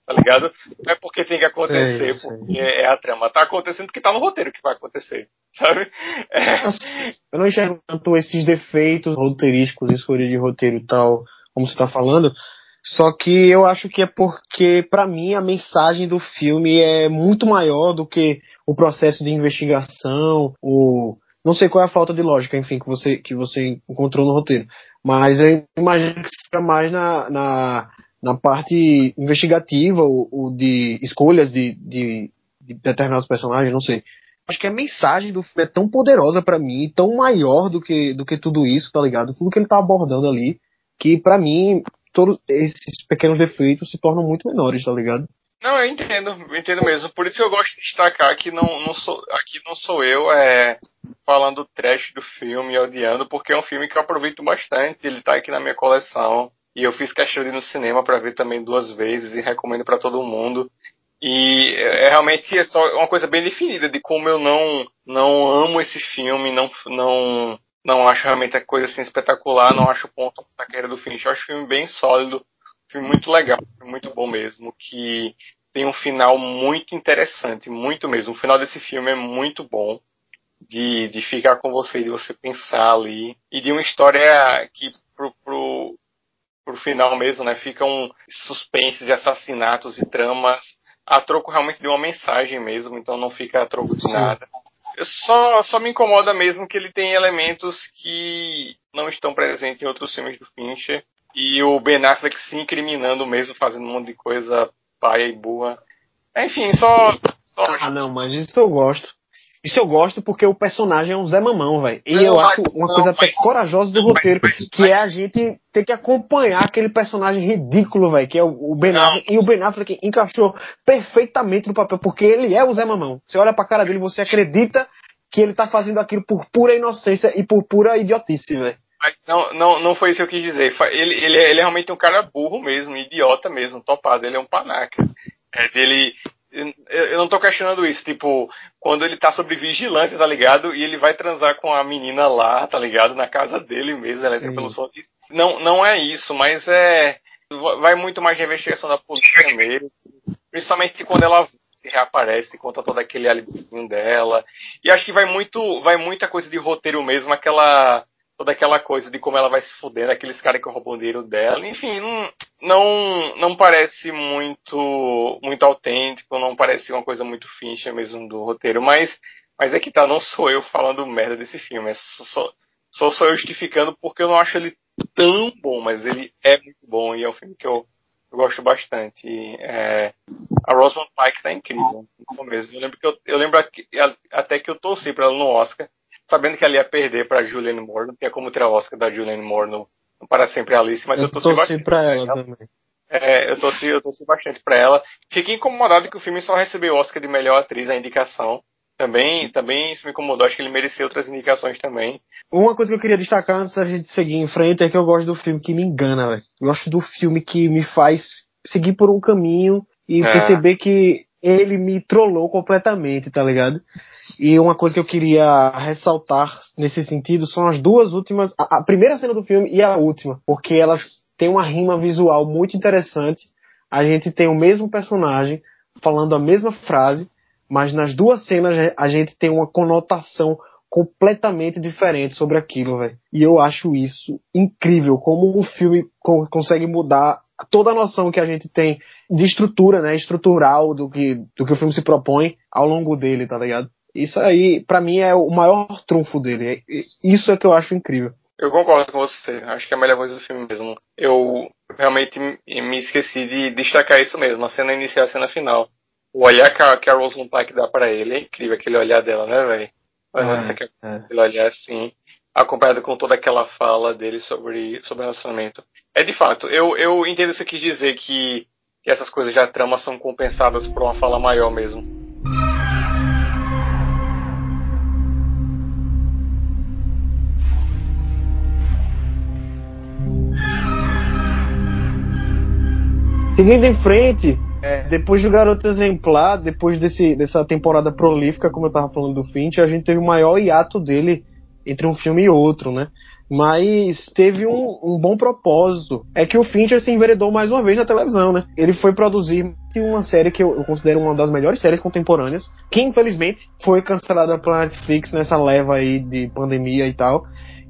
Tá ligado? Não é porque tem que acontecer, sei, porque é a trama. Tá acontecendo porque tá no roteiro que vai acontecer. Sabe? É. Eu não enxergo tanto esses defeitos roteirísticos, escolha de roteiro e tal, como você tá falando só que eu acho que é porque, para mim, a mensagem do filme é muito maior do que o processo de investigação, o não sei qual é a falta de lógica, enfim, que você, que você encontrou no roteiro. Mas eu imagino que seja mais na, na, na parte investigativa, ou de escolhas de, de, de, determinados personagens, não sei. Acho que a mensagem do filme é tão poderosa para mim, tão maior do que, do que tudo isso, tá ligado? Tudo que ele tá abordando ali, que para mim todos esses pequenos defeitos se tornam muito menores, tá ligado? Não, eu entendo, eu entendo mesmo. Por isso eu gosto de destacar que não, não sou, aqui não sou eu é, falando trash do filme odiando, porque é um filme que eu aproveito bastante. Ele tá aqui na minha coleção. E eu fiz questão de ir no cinema para ver também duas vezes e recomendo para todo mundo. E é, realmente é só uma coisa bem definida de como eu não não amo esse filme, não não não acho realmente a coisa assim espetacular, não acho o ponto da carreira do Finch. Eu acho o filme bem sólido, um filme muito legal, muito bom mesmo, que tem um final muito interessante, muito mesmo. O final desse filme é muito bom, de, de ficar com você, de você pensar ali, e de uma história que pro, pro, pro final mesmo, né, ficam suspenses e assassinatos e tramas a troco realmente de uma mensagem mesmo, então não fica a troco de nada. Só, só me incomoda mesmo que ele tem elementos que não estão presentes em outros filmes do Fincher. E o Ben Affleck se incriminando mesmo, fazendo um monte de coisa paia e burra. Enfim, só, só. Ah, não, mas isso eu gosto. Isso eu gosto porque o personagem é um Zé Mamão, velho. E eu acho uma coisa até corajosa do roteiro, mas, que é a gente ter que acompanhar aquele personagem ridículo, velho, que é o, Ben Affleck. E o Ben Affleck encaixou perfeitamente no papel, porque ele é o Zé Mamão. Você olha pra cara dele, você acredita que ele tá fazendo aquilo por pura inocência e por pura idiotice, velho. Não, não, não foi isso que eu quis dizer. Ele, ele, ele é realmente um cara burro mesmo, idiota mesmo, topado. Ele é um panaca. É dele eu não tô questionando isso, tipo, quando ele tá sobre vigilância, tá ligado? E ele vai transar com a menina lá, tá ligado? Na casa dele mesmo, ela entra pelo som. Não, não é isso, mas é. Vai muito mais de investigação da polícia mesmo. Principalmente quando ela reaparece, conta todo aquele alibizinho dela. E acho que vai muito, vai muita coisa de roteiro mesmo, aquela toda aquela coisa de como ela vai se fudendo, aqueles caras que roubam o dinheiro dela. Enfim, não, não, não parece muito muito autêntico, não parece uma coisa muito fincha mesmo do roteiro, mas, mas é que tá, não sou eu falando merda desse filme, é só, só sou eu justificando porque eu não acho ele tão bom, mas ele é muito bom e é um filme que eu, eu gosto bastante. E, é, a Rosamund Pike tá incrível no mesmo. Eu lembro que eu, eu lembro até que eu torci para ela no Oscar sabendo que ela ia perder para Julianne Moore, não tinha como tirar o Oscar da Julianne Moore no, no Para Sempre Alice, mas eu, eu torci, torci bastante pra ela, ela também. É, eu torci, eu torci bastante pra ela. Fiquei incomodado que o filme só recebeu o Oscar de melhor atriz, a indicação. Também, também isso me incomodou, acho que ele mereceu outras indicações também. Uma coisa que eu queria destacar antes da gente seguir em frente é que eu gosto do filme que me engana, velho. Eu gosto do filme que me faz seguir por um caminho e é. perceber que ele me trollou completamente, tá ligado? E uma coisa que eu queria ressaltar nesse sentido são as duas últimas, a, a primeira cena do filme e a última, porque elas têm uma rima visual muito interessante. A gente tem o mesmo personagem falando a mesma frase, mas nas duas cenas a gente tem uma conotação completamente diferente sobre aquilo, velho. E eu acho isso incrível, como o filme co consegue mudar toda a noção que a gente tem de estrutura, né, estrutural do que, do que o filme se propõe ao longo dele, tá ligado? Isso aí, para mim, é o maior trunfo dele. Isso é que eu acho incrível. Eu concordo com você. Acho que é a melhor coisa do filme mesmo. Eu realmente me esqueci de destacar isso mesmo. A cena inicial e a cena final. O olhar que a, que a Rosamund Pike dá para ele é incrível, aquele olhar dela, né, velho? É, é. Aquele olhar assim, acompanhado com toda aquela fala dele sobre, sobre relacionamento. É de fato, eu, eu entendo o que você quis dizer que, que essas coisas da trama são compensadas por uma fala maior mesmo. Seguindo em frente, é, depois do Garoto Exemplar, depois desse, dessa temporada prolífica, como eu tava falando do Finch, a gente teve o maior hiato dele entre um filme e outro, né? Mas teve um, um, bom propósito. É que o Fincher se enveredou mais uma vez na televisão, né? Ele foi produzir uma série que eu, considero uma das melhores séries contemporâneas, que infelizmente foi cancelada pela Netflix nessa leva aí de pandemia e tal,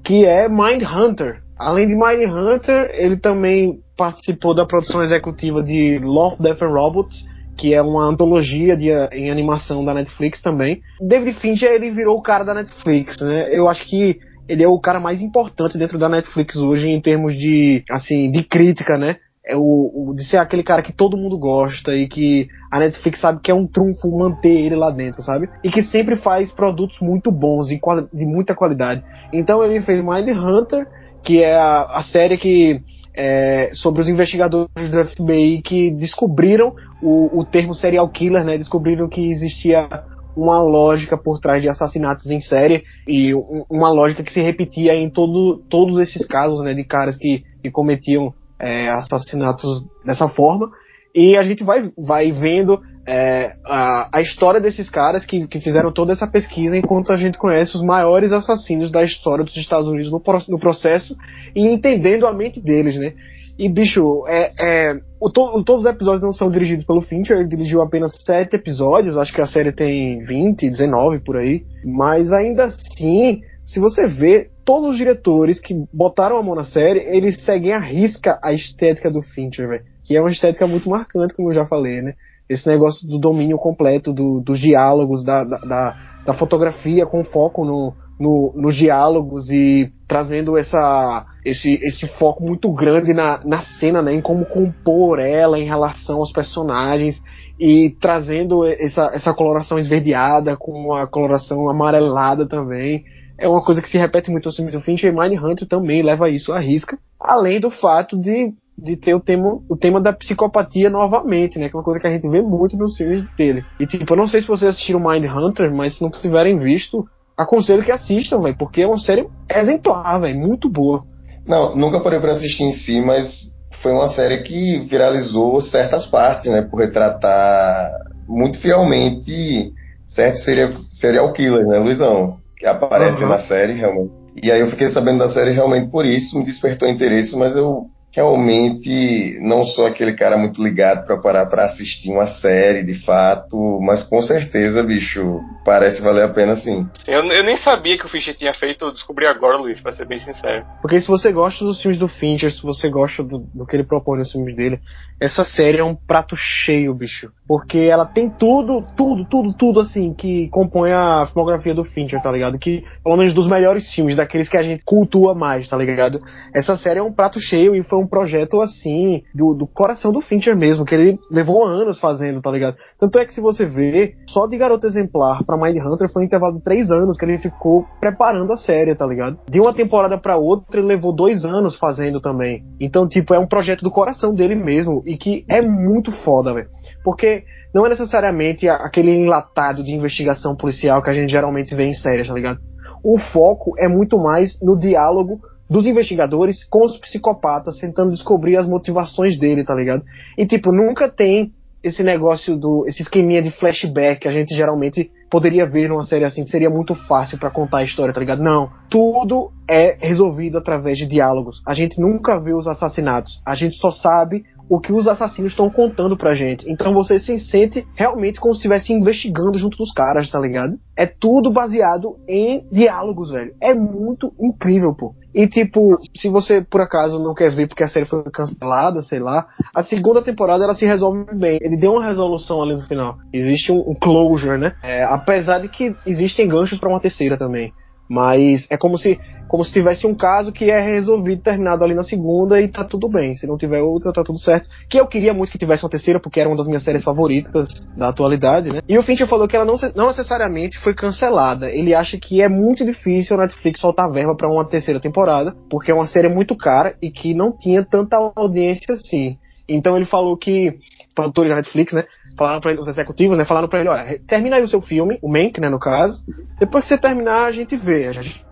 que é Mind Hunter. Além de Mind Hunter, ele também participou da produção executiva de Love, Death and Robots, que é uma antologia de, em animação da Netflix também. David Fincher, ele virou o cara da Netflix, né? Eu acho que ele é o cara mais importante dentro da Netflix hoje em termos de, assim, de crítica, né? É o, o, de ser aquele cara que todo mundo gosta e que a Netflix sabe que é um trunfo manter ele lá dentro, sabe? E que sempre faz produtos muito bons e de muita qualidade. Então ele fez Mind Hunter, que é a, a série que é, sobre os investigadores do FBI que descobriram o, o termo serial killer, né? Descobriram que existia uma lógica por trás de assassinatos em série e uma lógica que se repetia em todo, todos esses casos, né? De caras que, que cometiam é, assassinatos dessa forma. E a gente vai, vai vendo é, a, a história desses caras que, que fizeram toda essa pesquisa enquanto a gente conhece os maiores assassinos da história dos Estados Unidos no, no processo e entendendo a mente deles, né? E, bicho, é, é, o to, todos os episódios não são dirigidos pelo Fincher, ele dirigiu apenas sete episódios, acho que a série tem 20, 19 por aí, mas ainda assim, se você vê, todos os diretores que botaram a mão na série, eles seguem a risca a estética do Fincher. Que é uma estética muito marcante, como eu já falei, né? esse negócio do domínio completo do, dos diálogos, da, da, da fotografia com foco no, no, nos diálogos e trazendo essa, esse, esse foco muito grande na, na cena, né, em como compor ela em relação aos personagens e trazendo essa, essa coloração esverdeada com a coloração amarelada também. É uma coisa que se repete muito no filme do Fincher e Mindhunter também leva isso à risca, além do fato de de ter o tema, o tema da psicopatia novamente, né? Que é uma coisa que a gente vê muito nos filmes dele. E tipo, eu não sei se vocês assistiram Mind Hunter, mas se não tiverem visto, aconselho que assistam, velho, porque é uma série exemplar, velho, muito boa. Não, nunca parei pra assistir em si, mas foi uma série que viralizou certas partes, né? Por retratar muito fielmente certos serial, serial killers, né, Luizão? Que aparecem uhum. na série, realmente. E aí eu fiquei sabendo da série realmente por isso, me despertou interesse, mas eu realmente não sou aquele cara muito ligado para parar para assistir uma série de fato, mas com certeza, bicho, parece valer a pena sim. Eu, eu nem sabia que o Fincher tinha feito, eu descobri agora, Luiz, para ser bem sincero. Porque se você gosta dos filmes do Fincher, se você gosta do, do que ele propõe nos filmes dele, essa série é um prato cheio, bicho. Porque ela tem tudo, tudo, tudo, tudo assim que compõe a filmografia do Fincher, tá ligado? Que, pelo menos dos melhores filmes, daqueles que a gente cultua mais, tá ligado? Essa série é um prato cheio e foi um projeto assim, do, do coração do Fincher mesmo, que ele levou anos fazendo, tá ligado? Tanto é que se você vê, só de Garota Exemplar pra Mind Hunter foi um intervalo de três anos que ele ficou preparando a série, tá ligado? De uma temporada para outra ele levou dois anos fazendo também. Então, tipo, é um projeto do coração dele mesmo e que é muito foda, velho. Porque não é necessariamente aquele enlatado de investigação policial que a gente geralmente vê em séries, tá ligado? O foco é muito mais no diálogo dos investigadores com os psicopatas, tentando descobrir as motivações dele, tá ligado? E tipo, nunca tem esse negócio do esse esqueminha de flashback que a gente geralmente poderia ver numa série assim que seria muito fácil para contar a história, tá ligado? Não, tudo é resolvido através de diálogos. A gente nunca vê os assassinatos. A gente só sabe o que os assassinos estão contando pra gente. Então você se sente realmente como se estivesse investigando junto dos caras, tá ligado? É tudo baseado em diálogos, velho. É muito incrível, pô. E tipo, se você por acaso não quer ver porque a série foi cancelada, sei lá, a segunda temporada ela se resolve bem. Ele deu uma resolução ali no final. Existe um, closure, né? É, apesar de que existem ganchos para uma terceira também. Mas é como se como se tivesse um caso que é resolvido, terminado ali na segunda e tá tudo bem. Se não tiver outra, tá tudo certo. Que eu queria muito que tivesse uma terceira, porque era uma das minhas séries favoritas da atualidade, né? E o Fincher falou que ela não, não necessariamente foi cancelada. Ele acha que é muito difícil a Netflix soltar verba para uma terceira temporada, porque é uma série muito cara e que não tinha tanta audiência assim. Então ele falou que, produtores da Netflix, né? Falaram para ele, os executivos, né, falaram para ele, olha, termina aí o seu filme, o Mank, né, no caso, depois que você terminar a gente vê,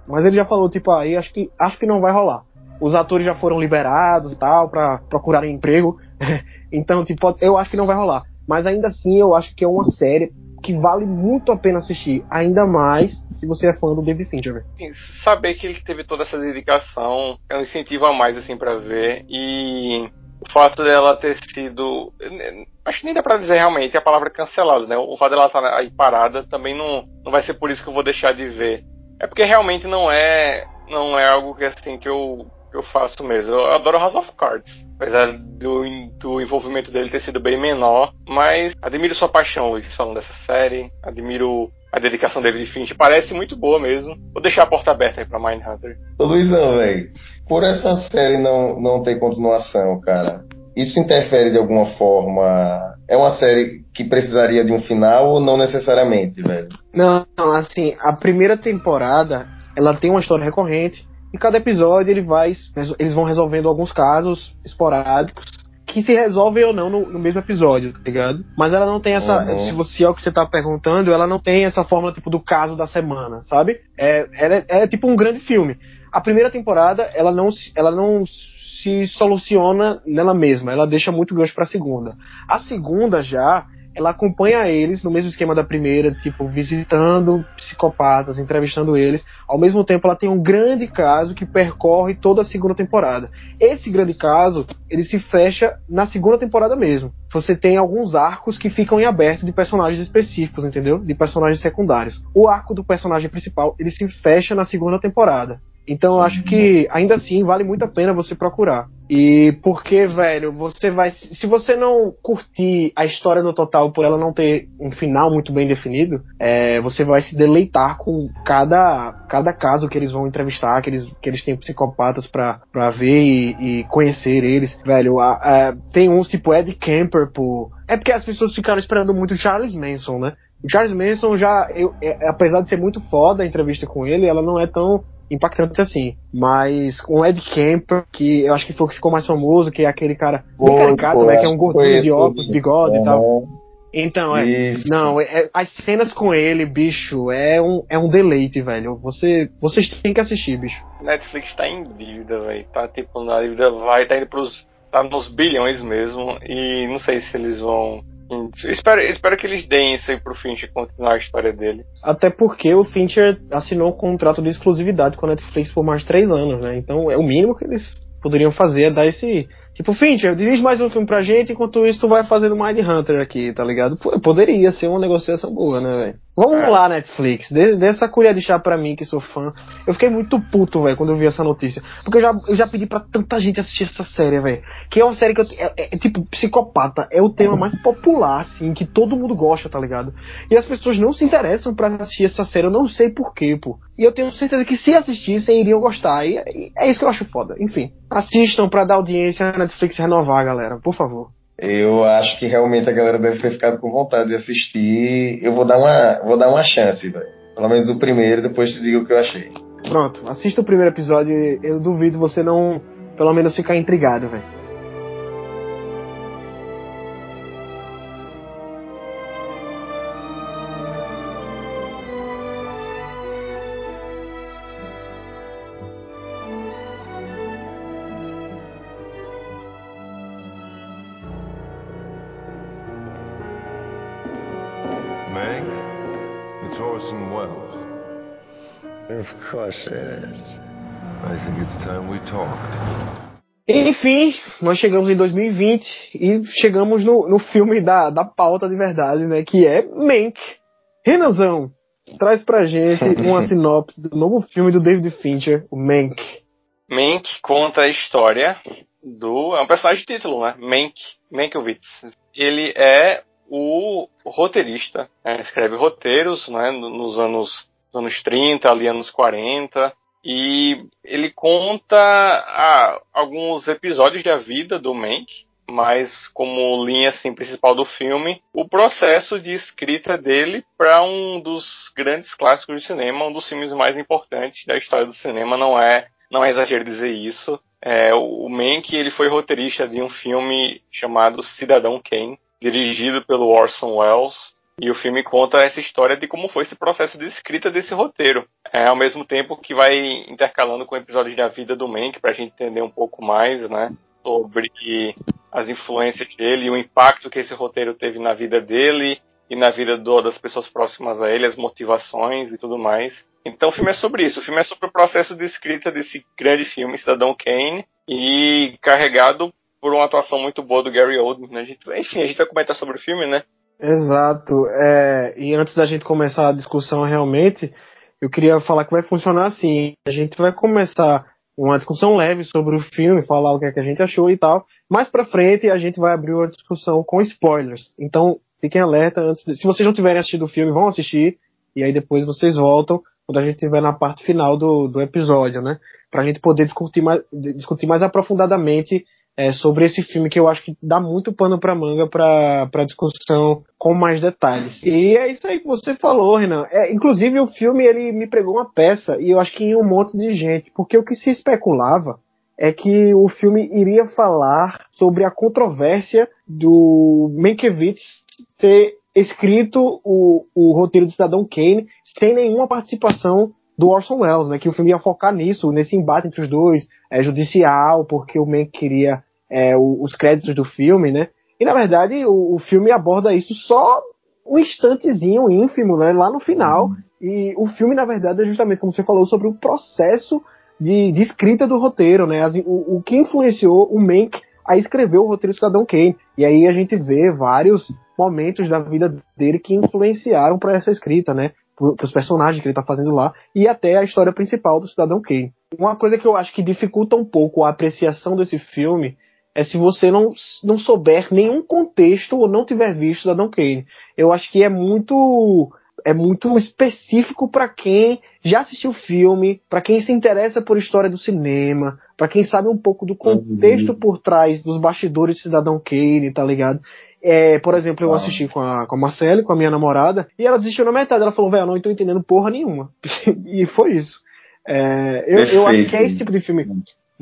mas ele já falou, tipo, aí acho que, acho que não vai rolar. Os atores já foram liberados e tal, para procurarem emprego, então, tipo, eu acho que não vai rolar. Mas ainda assim, eu acho que é uma série que vale muito a pena assistir, ainda mais se você é fã do David Fincher. Sim, saber que ele teve toda essa dedicação é um incentivo a mais assim para ver e o fato dela ter sido. Acho que nem dá pra dizer realmente a palavra cancelada, né? O fato dela estar aí parada também não, não vai ser por isso que eu vou deixar de ver. É porque realmente não é não é algo que assim que eu, que eu faço mesmo. Eu adoro House of Cards. Apesar do, do envolvimento dele ter sido bem menor. Mas admiro sua paixão, Luiz, falando dessa série. Admiro a dedicação David Finch parece muito boa mesmo. Vou deixar a porta aberta aí pra Mindhunter. Ô Luizão, velho, por essa série não, não ter continuação, cara, isso interfere de alguma forma? É uma série que precisaria de um final ou não necessariamente, velho? Não, assim, a primeira temporada, ela tem uma história recorrente, e cada episódio ele vai, eles vão resolvendo alguns casos esporádicos que se resolvem ou não no, no, mesmo episódio, tá ligado? Mas ela não tem essa. Uhum. Se você é o que você tá perguntando, ela não tem essa fórmula tipo do caso da semana, sabe? É, é, é tipo um grande filme. A primeira temporada, ela não, ela não se soluciona nela mesma, ela deixa muito gancho pra segunda. A segunda já ela acompanha eles no mesmo esquema da primeira, tipo, visitando psicopatas, entrevistando eles. Ao mesmo tempo, ela tem um grande caso que percorre toda a segunda temporada. Esse grande caso, ele se fecha na segunda temporada mesmo. Você tem alguns arcos que ficam em aberto de personagens específicos, entendeu? De personagens secundários. O arco do personagem principal, ele se fecha na segunda temporada. Então eu acho que ainda assim vale muito a pena você procurar. E porque, velho, você vai. Se você não curtir a história no total por ela não ter um final muito bem definido, é, você vai se deleitar com cada, cada caso que eles vão entrevistar, que eles, que eles têm psicopatas pra, pra ver e, e conhecer eles. Velho, a, a, tem uns tipo Ed Camper, pô. É porque as pessoas ficaram esperando muito Charles Manson, né? O Charles Manson já, eu, é, apesar de ser muito foda a entrevista com ele, ela não é tão impactante assim. Mas com o Ed Kemper, que eu acho que foi o que ficou mais famoso, que é aquele cara bem caricato, né? Que é um gordinho de óculos, bigode e tal. Então, é. Isso. Não, é, é, as cenas com ele, bicho, é um, é um deleite, velho. Você, vocês têm que assistir, bicho. Netflix tá em dívida, velho. Tá tipo, na dívida vai, tá indo pros. tá nos bilhões mesmo. E não sei se eles vão espero, espero que eles deem isso aí pro Fincher continuar a história dele. Até porque o Fincher assinou um contrato de exclusividade com a Netflix por mais três anos, né? Então é o mínimo que eles poderiam fazer é dar esse, Tipo, Fincher, dirige mais um filme pra gente, enquanto isso tu vai fazendo Mind Hunter aqui, tá ligado? Pô, poderia ser uma negociação boa, né, velho? Vamos é. lá, Netflix, dê, dê, essa colher de chá pra mim, que sou fã. Eu fiquei muito puto, velho, quando eu vi essa notícia. Porque eu já, eu já pedi pra tanta gente assistir essa série, velho. Que é uma série que eu, é, é, é, tipo, psicopata. É o tema mais popular, assim, que todo mundo gosta, tá ligado? E as pessoas não se interessam pra assistir essa série, eu não sei porquê, pô. E eu tenho certeza que se assistissem, iriam gostar. E, e é isso que eu acho foda. Enfim, assistam pra dar audiência na Netflix renovar, galera, por favor. Eu acho que realmente a galera deve ter ficado com vontade de assistir. Eu vou dar uma, vou dar uma chance, velho. Pelo menos o primeiro, depois te digo o que eu achei. Pronto, assista o primeiro episódio. Eu duvido você não, pelo menos, ficar intrigado, velho. Course it is. I think it's time we talked. Enfim, nós chegamos em 2020 e chegamos no, no filme da, da pauta de verdade, né? Que é Mank. Renanzão, traz pra gente uma sinopse do novo filme do David Fincher, o Mank. Mank conta a história do. É um personagem de título, né? Mank. Mankiewicz. Ele é o roteirista. Né? Escreve roteiros né? nos anos anos 30, ali anos 40. E ele conta ah, alguns episódios da vida do Mank, mas como linha assim, principal do filme, o processo de escrita dele para um dos grandes clássicos do cinema, um dos filmes mais importantes da história do cinema, não é, não é exagero dizer isso. É, o Mank ele foi roteirista de um filme chamado Cidadão Kane, dirigido pelo Orson Welles, e o filme conta essa história de como foi esse processo de escrita desse roteiro. É, ao mesmo tempo que vai intercalando com episódios da vida do Mank, a gente entender um pouco mais, né? Sobre as influências dele e o impacto que esse roteiro teve na vida dele e na vida do, das pessoas próximas a ele, as motivações e tudo mais. Então o filme é sobre isso. O filme é sobre o processo de escrita desse grande filme, Cidadão Kane, e carregado por uma atuação muito boa do Gary Oldman. Né? A gente, enfim, a gente vai comentar sobre o filme, né? Exato. É, e antes da gente começar a discussão realmente, eu queria falar que vai funcionar assim. A gente vai começar uma discussão leve sobre o filme, falar o que, é que a gente achou e tal. Mais pra frente a gente vai abrir uma discussão com spoilers. Então fiquem alerta antes. De... Se vocês não tiverem assistido o filme, vão assistir. E aí depois vocês voltam quando a gente estiver na parte final do, do episódio, né? Pra gente poder discutir mais, discutir mais aprofundadamente é, sobre esse filme que eu acho que dá muito pano pra manga pra discussão com mais detalhes. E é isso aí que você falou, Renan. É, inclusive o filme ele me pregou uma peça e eu acho que em um monte de gente, porque o que se especulava é que o filme iria falar sobre a controvérsia do Mankiewicz ter escrito o, o roteiro de Cidadão Kane sem nenhuma participação do Orson Welles, né? Que o filme ia focar nisso, nesse embate entre os dois, é, judicial, porque o Mank queria é, os créditos do filme, né? E na verdade o, o, filme aborda isso só um instantezinho ínfimo, né? Lá no final. Uhum. E o filme, na verdade, é justamente como você falou sobre o processo de, de escrita do roteiro, né? As, o, o, que influenciou o Mank a escrever o roteiro do Cidadão Kane. E aí a gente vê vários momentos da vida dele que influenciaram para essa escrita, né? Para os personagens que ele está fazendo lá e até a história principal do Cidadão Kane. uma coisa que eu acho que dificulta um pouco a apreciação desse filme é se você não, não souber nenhum contexto ou não tiver visto da Don Kane. Eu acho que é muito é muito específico para quem já assistiu o filme, para quem se interessa por história do cinema, para quem sabe um pouco do contexto uhum. por trás dos bastidores de Cidadão Kane, tá ligado? É, por exemplo, eu assisti com a, com a Marcele, com a minha namorada, e ela desistiu na metade. Ela falou, velho, eu não tô entendendo porra nenhuma. e foi isso. É, eu, eu, acho que é esse tipo de filme.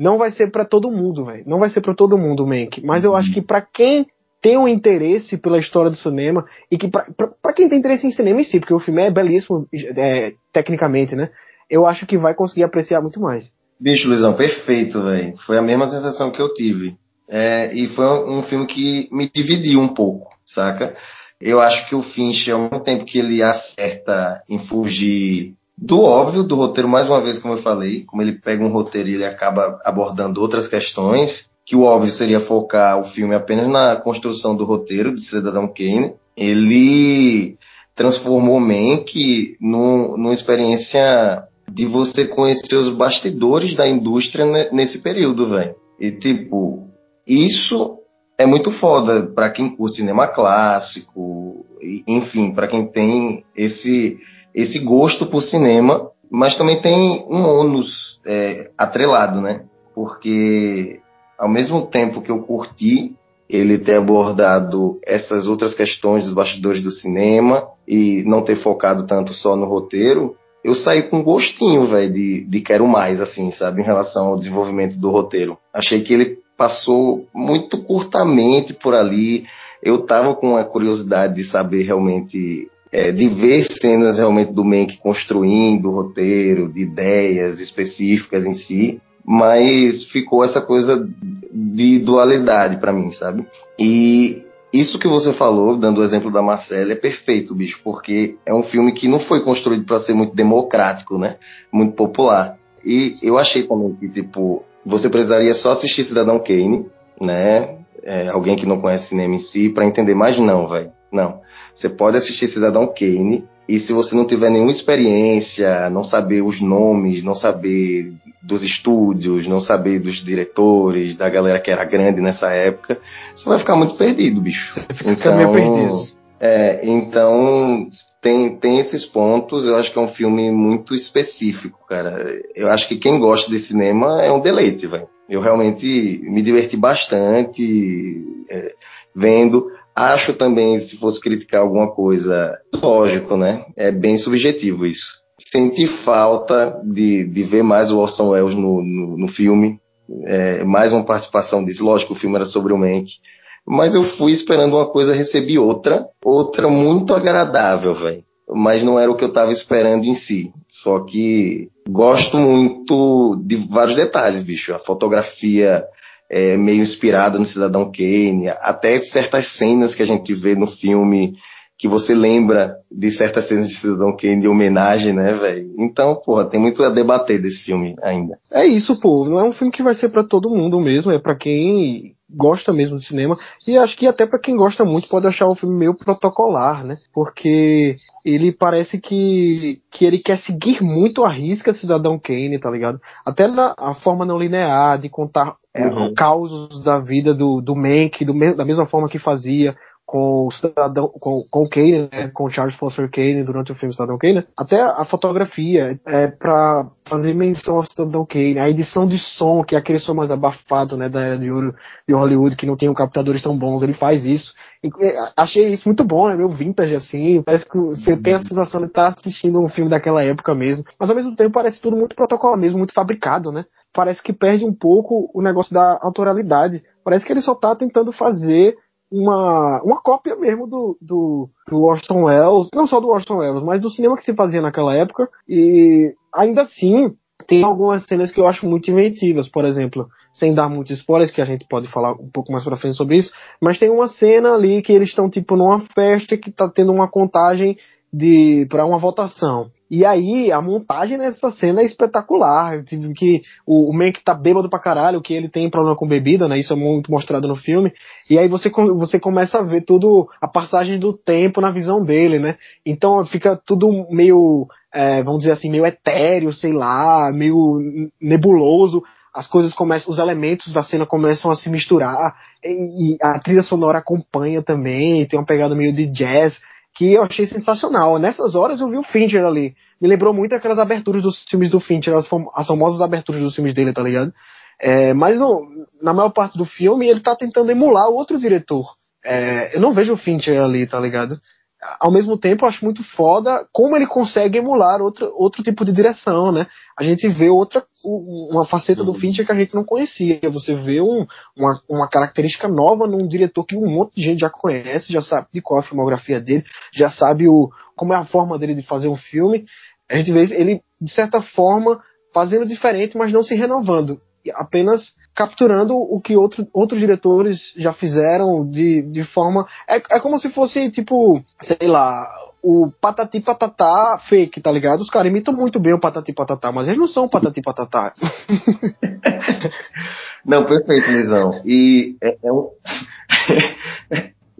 Não vai ser para todo mundo, velho. Não vai ser para todo mundo, Mank. Mas eu acho que para quem tem um interesse pela história do cinema e que para quem tem interesse em cinema em si, porque o filme é belíssimo é, tecnicamente, né? Eu acho que vai conseguir apreciar muito mais. Bicho, Luizão, perfeito, velho. Foi a mesma sensação que eu tive. É, e foi um filme que me dividiu um pouco, saca? Eu acho que o Finch, ao mesmo tempo que ele acerta em fugir do óbvio do roteiro, mais uma vez, como eu falei, como ele pega um roteiro e ele acaba abordando outras questões, que o óbvio seria focar o filme apenas na construção do roteiro de Cidadão Kane, ele transformou Mank num, numa experiência de você conhecer os bastidores da indústria nesse período, velho. E tipo, isso é muito foda para quem curte cinema clássico, enfim, para quem tem esse esse gosto por cinema, mas também tem um ônus é, atrelado, né? Porque ao mesmo tempo que eu curti ele ter abordado essas outras questões dos bastidores do cinema e não ter focado tanto só no roteiro, eu saí com gostinho, velho, de, de quero mais, assim, sabe, em relação ao desenvolvimento do roteiro. Achei que ele passou muito curtamente por ali. Eu tava com a curiosidade de saber realmente, é, de ver cenas realmente do Mank construindo o roteiro, de ideias específicas em si mas ficou essa coisa de dualidade para mim, sabe? E isso que você falou, dando o exemplo da Marcela, é perfeito, bicho, porque é um filme que não foi construído para ser muito democrático, né? Muito popular. E eu achei também que, tipo, você precisaria só assistir Cidadão Kane, né? É, alguém que não conhece cinema em si, para entender mais, não, velho. Não. Você pode assistir Cidadão Kane, e se você não tiver nenhuma experiência, não saber os nomes, não saber dos estúdios, não saber dos diretores, da galera que era grande nessa época, você vai ficar muito perdido, bicho. Você fica então, meio perdido. É, então tem, tem esses pontos, eu acho que é um filme muito específico, cara. Eu acho que quem gosta de cinema é um deleite, velho. Eu realmente me diverti bastante é, vendo. Acho também, se fosse criticar alguma coisa, lógico, né? É bem subjetivo isso senti falta de, de ver mais o Orson Welles no, no, no filme, é, mais uma participação disso. Lógico, o filme era sobre o Mank, mas eu fui esperando uma coisa, recebi outra, outra muito agradável, velho. Mas não era o que eu estava esperando em si. Só que gosto muito de vários detalhes, bicho. A fotografia é meio inspirada no Cidadão Kane, até certas cenas que a gente vê no filme que você lembra de certas cenas de Cidadão Kane de homenagem, né, velho? Então, porra, tem muito a debater desse filme ainda. É isso, pô. Não é um filme que vai ser para todo mundo mesmo, é para quem gosta mesmo de cinema e acho que até para quem gosta muito pode achar o filme meio protocolar, né? Porque ele parece que, que ele quer seguir muito a risca Cidadão Kane, tá ligado? Até na a forma não linear de contar é, uhum. causos da vida do, do Mank, do, da mesma forma que fazia com o cidadão, com, com o Kane, né, com o Charles Foster Kane durante o filme Cidadão Kane, até a fotografia é para fazer menção ao Cidadão Kane, a edição de som, que é aquele som mais abafado, né, da era de ouro de Hollywood, que não tem captadores tão bons, ele faz isso. E, achei isso muito bom, né, meio vintage assim, parece que você tem a sensação de estar tá assistindo um filme daquela época mesmo, mas ao mesmo tempo parece tudo muito protocolo mesmo, muito fabricado, né? Parece que perde um pouco o negócio da autoralidade. Parece que ele só tá tentando fazer uma, uma cópia mesmo do, do, do Orson Welles, não só do Orson Welles, mas do cinema que se fazia naquela época. E ainda assim, tem algumas cenas que eu acho muito inventivas, por exemplo, sem dar muitos spoilers, que a gente pode falar um pouco mais pra frente sobre isso, mas tem uma cena ali que eles estão tipo numa festa que tá tendo uma contagem de para uma votação. E aí, a montagem nessa cena é espetacular. Que o, o Mank tá bêbado pra caralho, que ele tem problema com bebida, né? Isso é muito mostrado no filme. E aí você, você começa a ver tudo, a passagem do tempo na visão dele, né? Então fica tudo meio é, vamos dizer assim, meio etéreo, sei lá, meio nebuloso. As coisas começam, os elementos da cena começam a se misturar e, e a trilha sonora acompanha também, tem uma pegada meio de jazz que eu achei sensacional. Nessas horas eu vi o Fincher ali. Me lembrou muito aquelas aberturas dos filmes do Fincher, as, fam as famosas aberturas dos filmes dele, tá ligado? É, mas no, na maior parte do filme ele tá tentando emular outro diretor. É, eu não vejo o Fincher ali, tá ligado? Ao mesmo tempo, eu acho muito foda como ele consegue emular outro, outro tipo de direção, né? A gente vê outra, uma faceta do uhum. Fincher que a gente não conhecia. Você vê um, uma, uma característica nova num diretor que um monte de gente já conhece, já sabe de qual é a filmografia dele, já sabe o, como é a forma dele de fazer um filme. A gente vê ele, de certa forma, fazendo diferente, mas não se renovando apenas capturando o que outro, outros diretores já fizeram de, de forma. É, é como se fosse, tipo, sei lá, o Patati Patatá fake, tá ligado? Os caras imitam muito bem o Patati Patatá, mas eles não são Patati Patatá. não, perfeito, Luizão. E é, é um.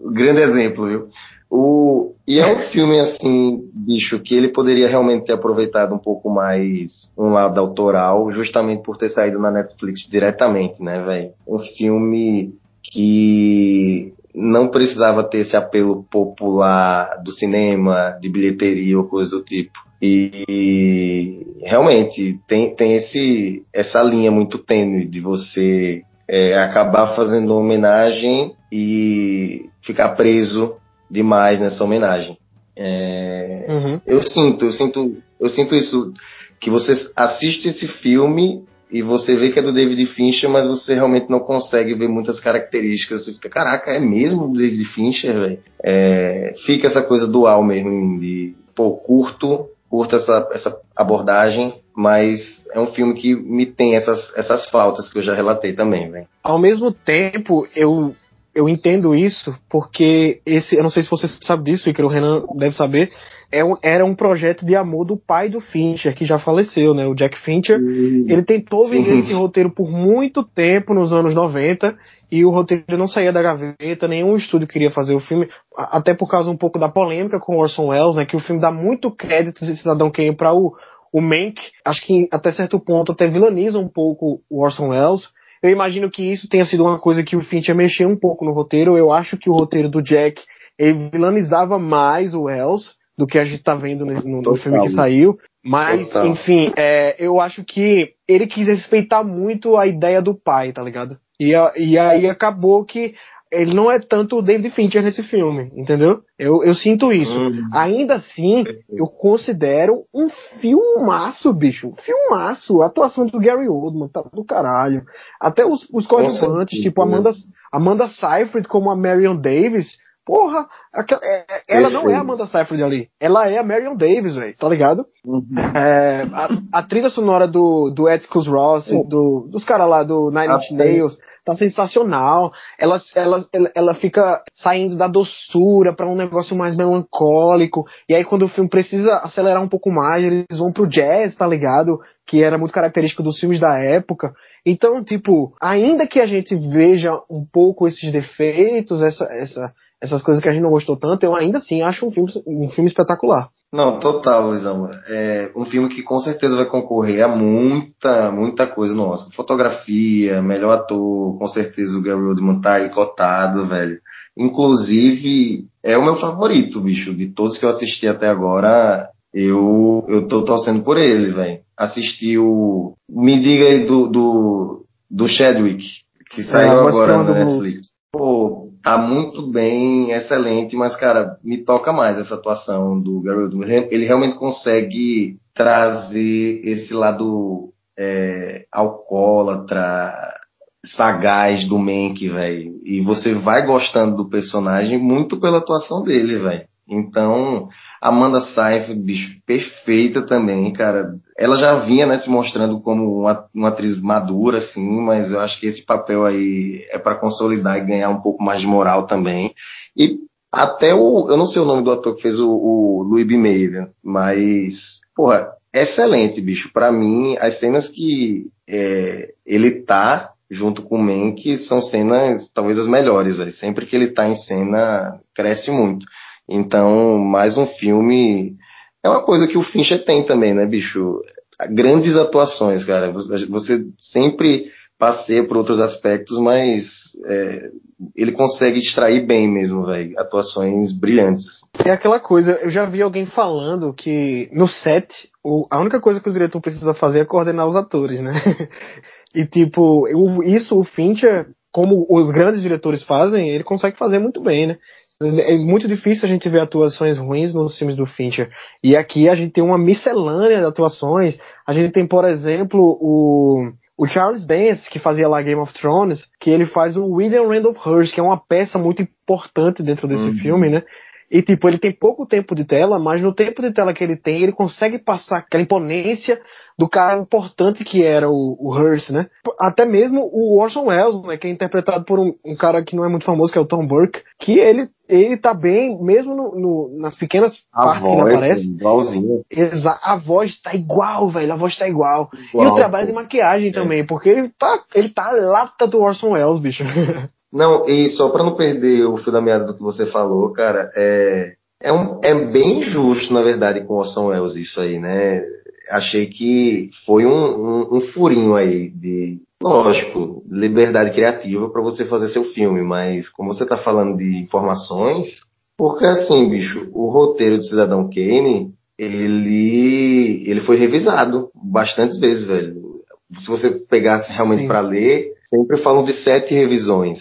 grande exemplo, viu? O, e é um filme, assim, bicho, que ele poderia realmente ter aproveitado um pouco mais um lado autoral, justamente por ter saído na Netflix diretamente, né, velho? Um filme que não precisava ter esse apelo popular do cinema, de bilheteria ou coisa do tipo. E realmente tem, tem esse, essa linha muito tênue de você é, acabar fazendo homenagem e ficar preso demais nessa homenagem. É, uhum. Eu sinto, eu sinto, eu sinto isso que você assiste esse filme e você vê que é do David Fincher, mas você realmente não consegue ver muitas características. Você fica, caraca, é mesmo do David Fincher, velho? É, fica essa coisa dual mesmo de, pô, curto, curto essa, essa abordagem, mas é um filme que me tem essas, essas faltas que eu já relatei também, velho. Ao mesmo tempo, eu eu entendo isso porque esse, eu não sei se você sabe disso, e que o Renan deve saber, é um, era um projeto de amor do pai do Fincher, que já faleceu, né? O Jack Fincher. Ele tentou vender esse roteiro por muito tempo nos anos 90 e o roteiro não saía da gaveta, nenhum estúdio queria fazer o filme, até por causa um pouco da polêmica com Orson Welles, né? Que o filme dá muito crédito de Cidadão Kane para o, o Mank. Acho que até certo ponto até vilaniza um pouco o Orson Welles. Eu imagino que isso tenha sido uma coisa que o Fincher mexeu um pouco no roteiro. Eu acho que o roteiro do Jack ele vilanizava mais o Wells do que a gente tá vendo no, no filme que saiu. Mas, Total. enfim, é, eu acho que ele quis respeitar muito a ideia do pai, tá ligado? E, e aí acabou que ele não é tanto o David Fincher nesse filme, entendeu? Eu, eu sinto isso. Uhum. Ainda assim, eu considero um filmaço, bicho. Um filmaço. A atuação do Gary Oldman tá do caralho. Até os, os coadjuvantes, tipo Amanda, Amanda Seyfried como a Marion Davis. Porra, é, é, ela não é a Amanda Seyfried ali. Ela é a Marion Davis, velho. Tá ligado? Uhum. É, a, a, trilha sonora do, do Atticus Ross, uhum. do, dos caras lá do Nine Inch Nails tá sensacional. Ela, ela, ela, fica saindo da doçura para um negócio mais melancólico. E aí quando o filme precisa acelerar um pouco mais, eles vão pro jazz, tá ligado? Que era muito característico dos filmes da época. Então, tipo, ainda que a gente veja um pouco esses defeitos, essa, essa, essas coisas que a gente não gostou tanto, eu ainda assim acho um filme, um filme espetacular. Não, total, Luizão. É um filme que com certeza vai concorrer a muita, muita coisa no Oscar. Fotografia, melhor ator, com certeza o Gary Oldman tá aí cotado, velho. Inclusive, é o meu favorito, bicho. De todos que eu assisti até agora, eu, eu tô torcendo por ele, velho. Assisti o. Me diga aí do, do, do Chadwick, que saiu é, agora na Netflix. Pô, tá muito bem, excelente, mas, cara, me toca mais essa atuação do Gary Oldman. Ele realmente consegue trazer esse lado é, alcoólatra, sagaz do Mank, velho. E você vai gostando do personagem muito pela atuação dele, velho. Então, Amanda Seyfried, bicho, perfeita também, cara. Ela já vinha, né, se mostrando como uma, uma atriz madura, assim, mas eu acho que esse papel aí é para consolidar e ganhar um pouco mais de moral também. E até o, eu não sei o nome do ator que fez o, o Louis B. Mayer, mas, porra, excelente, bicho. Para mim, as cenas que é, ele tá junto com o Mank são cenas talvez as melhores, véio. sempre que ele tá em cena cresce muito. Então, mais um filme é uma coisa que o Fincher tem também, né, bicho? Grandes atuações, cara. Você sempre passeia por outros aspectos, mas é, ele consegue extrair bem mesmo, velho. Atuações brilhantes. É aquela coisa, eu já vi alguém falando que no set, o, a única coisa que o diretor precisa fazer é coordenar os atores, né? e tipo, isso o Fincher, como os grandes diretores fazem, ele consegue fazer muito bem, né? É muito difícil a gente ver atuações ruins nos filmes do Fincher. E aqui a gente tem uma miscelânea de atuações. A gente tem, por exemplo, o o Charles Dance, que fazia lá Game of Thrones, que ele faz o William Randolph Hearst, que é uma peça muito importante dentro desse uhum. filme, né? E, tipo, ele tem pouco tempo de tela, mas no tempo de tela que ele tem, ele consegue passar aquela imponência do cara importante que era o, o Hearst, né? Até mesmo o Orson Welles, né? Que é interpretado por um, um, cara que não é muito famoso, que é o Tom Burke, que ele, ele tá bem, mesmo no, no nas pequenas a partes voz, que ele aparece. Igualzinho. Exa a voz tá igual, velho. A voz tá igual. igual e o trabalho pô. de maquiagem é. também, porque ele tá, ele tá lata do Orson Welles, bicho. Não, e só para não perder o fio da meada do que você falou, cara, é, é, um, é bem justo, na verdade, com o Orson Welles isso aí, né? Achei que foi um, um, um furinho aí de, lógico, liberdade criativa para você fazer seu filme, mas como você tá falando de informações, porque assim, bicho, o roteiro de Cidadão Kane, ele, ele foi revisado bastantes vezes, velho. Se você pegasse realmente para ler, sempre falam de sete revisões.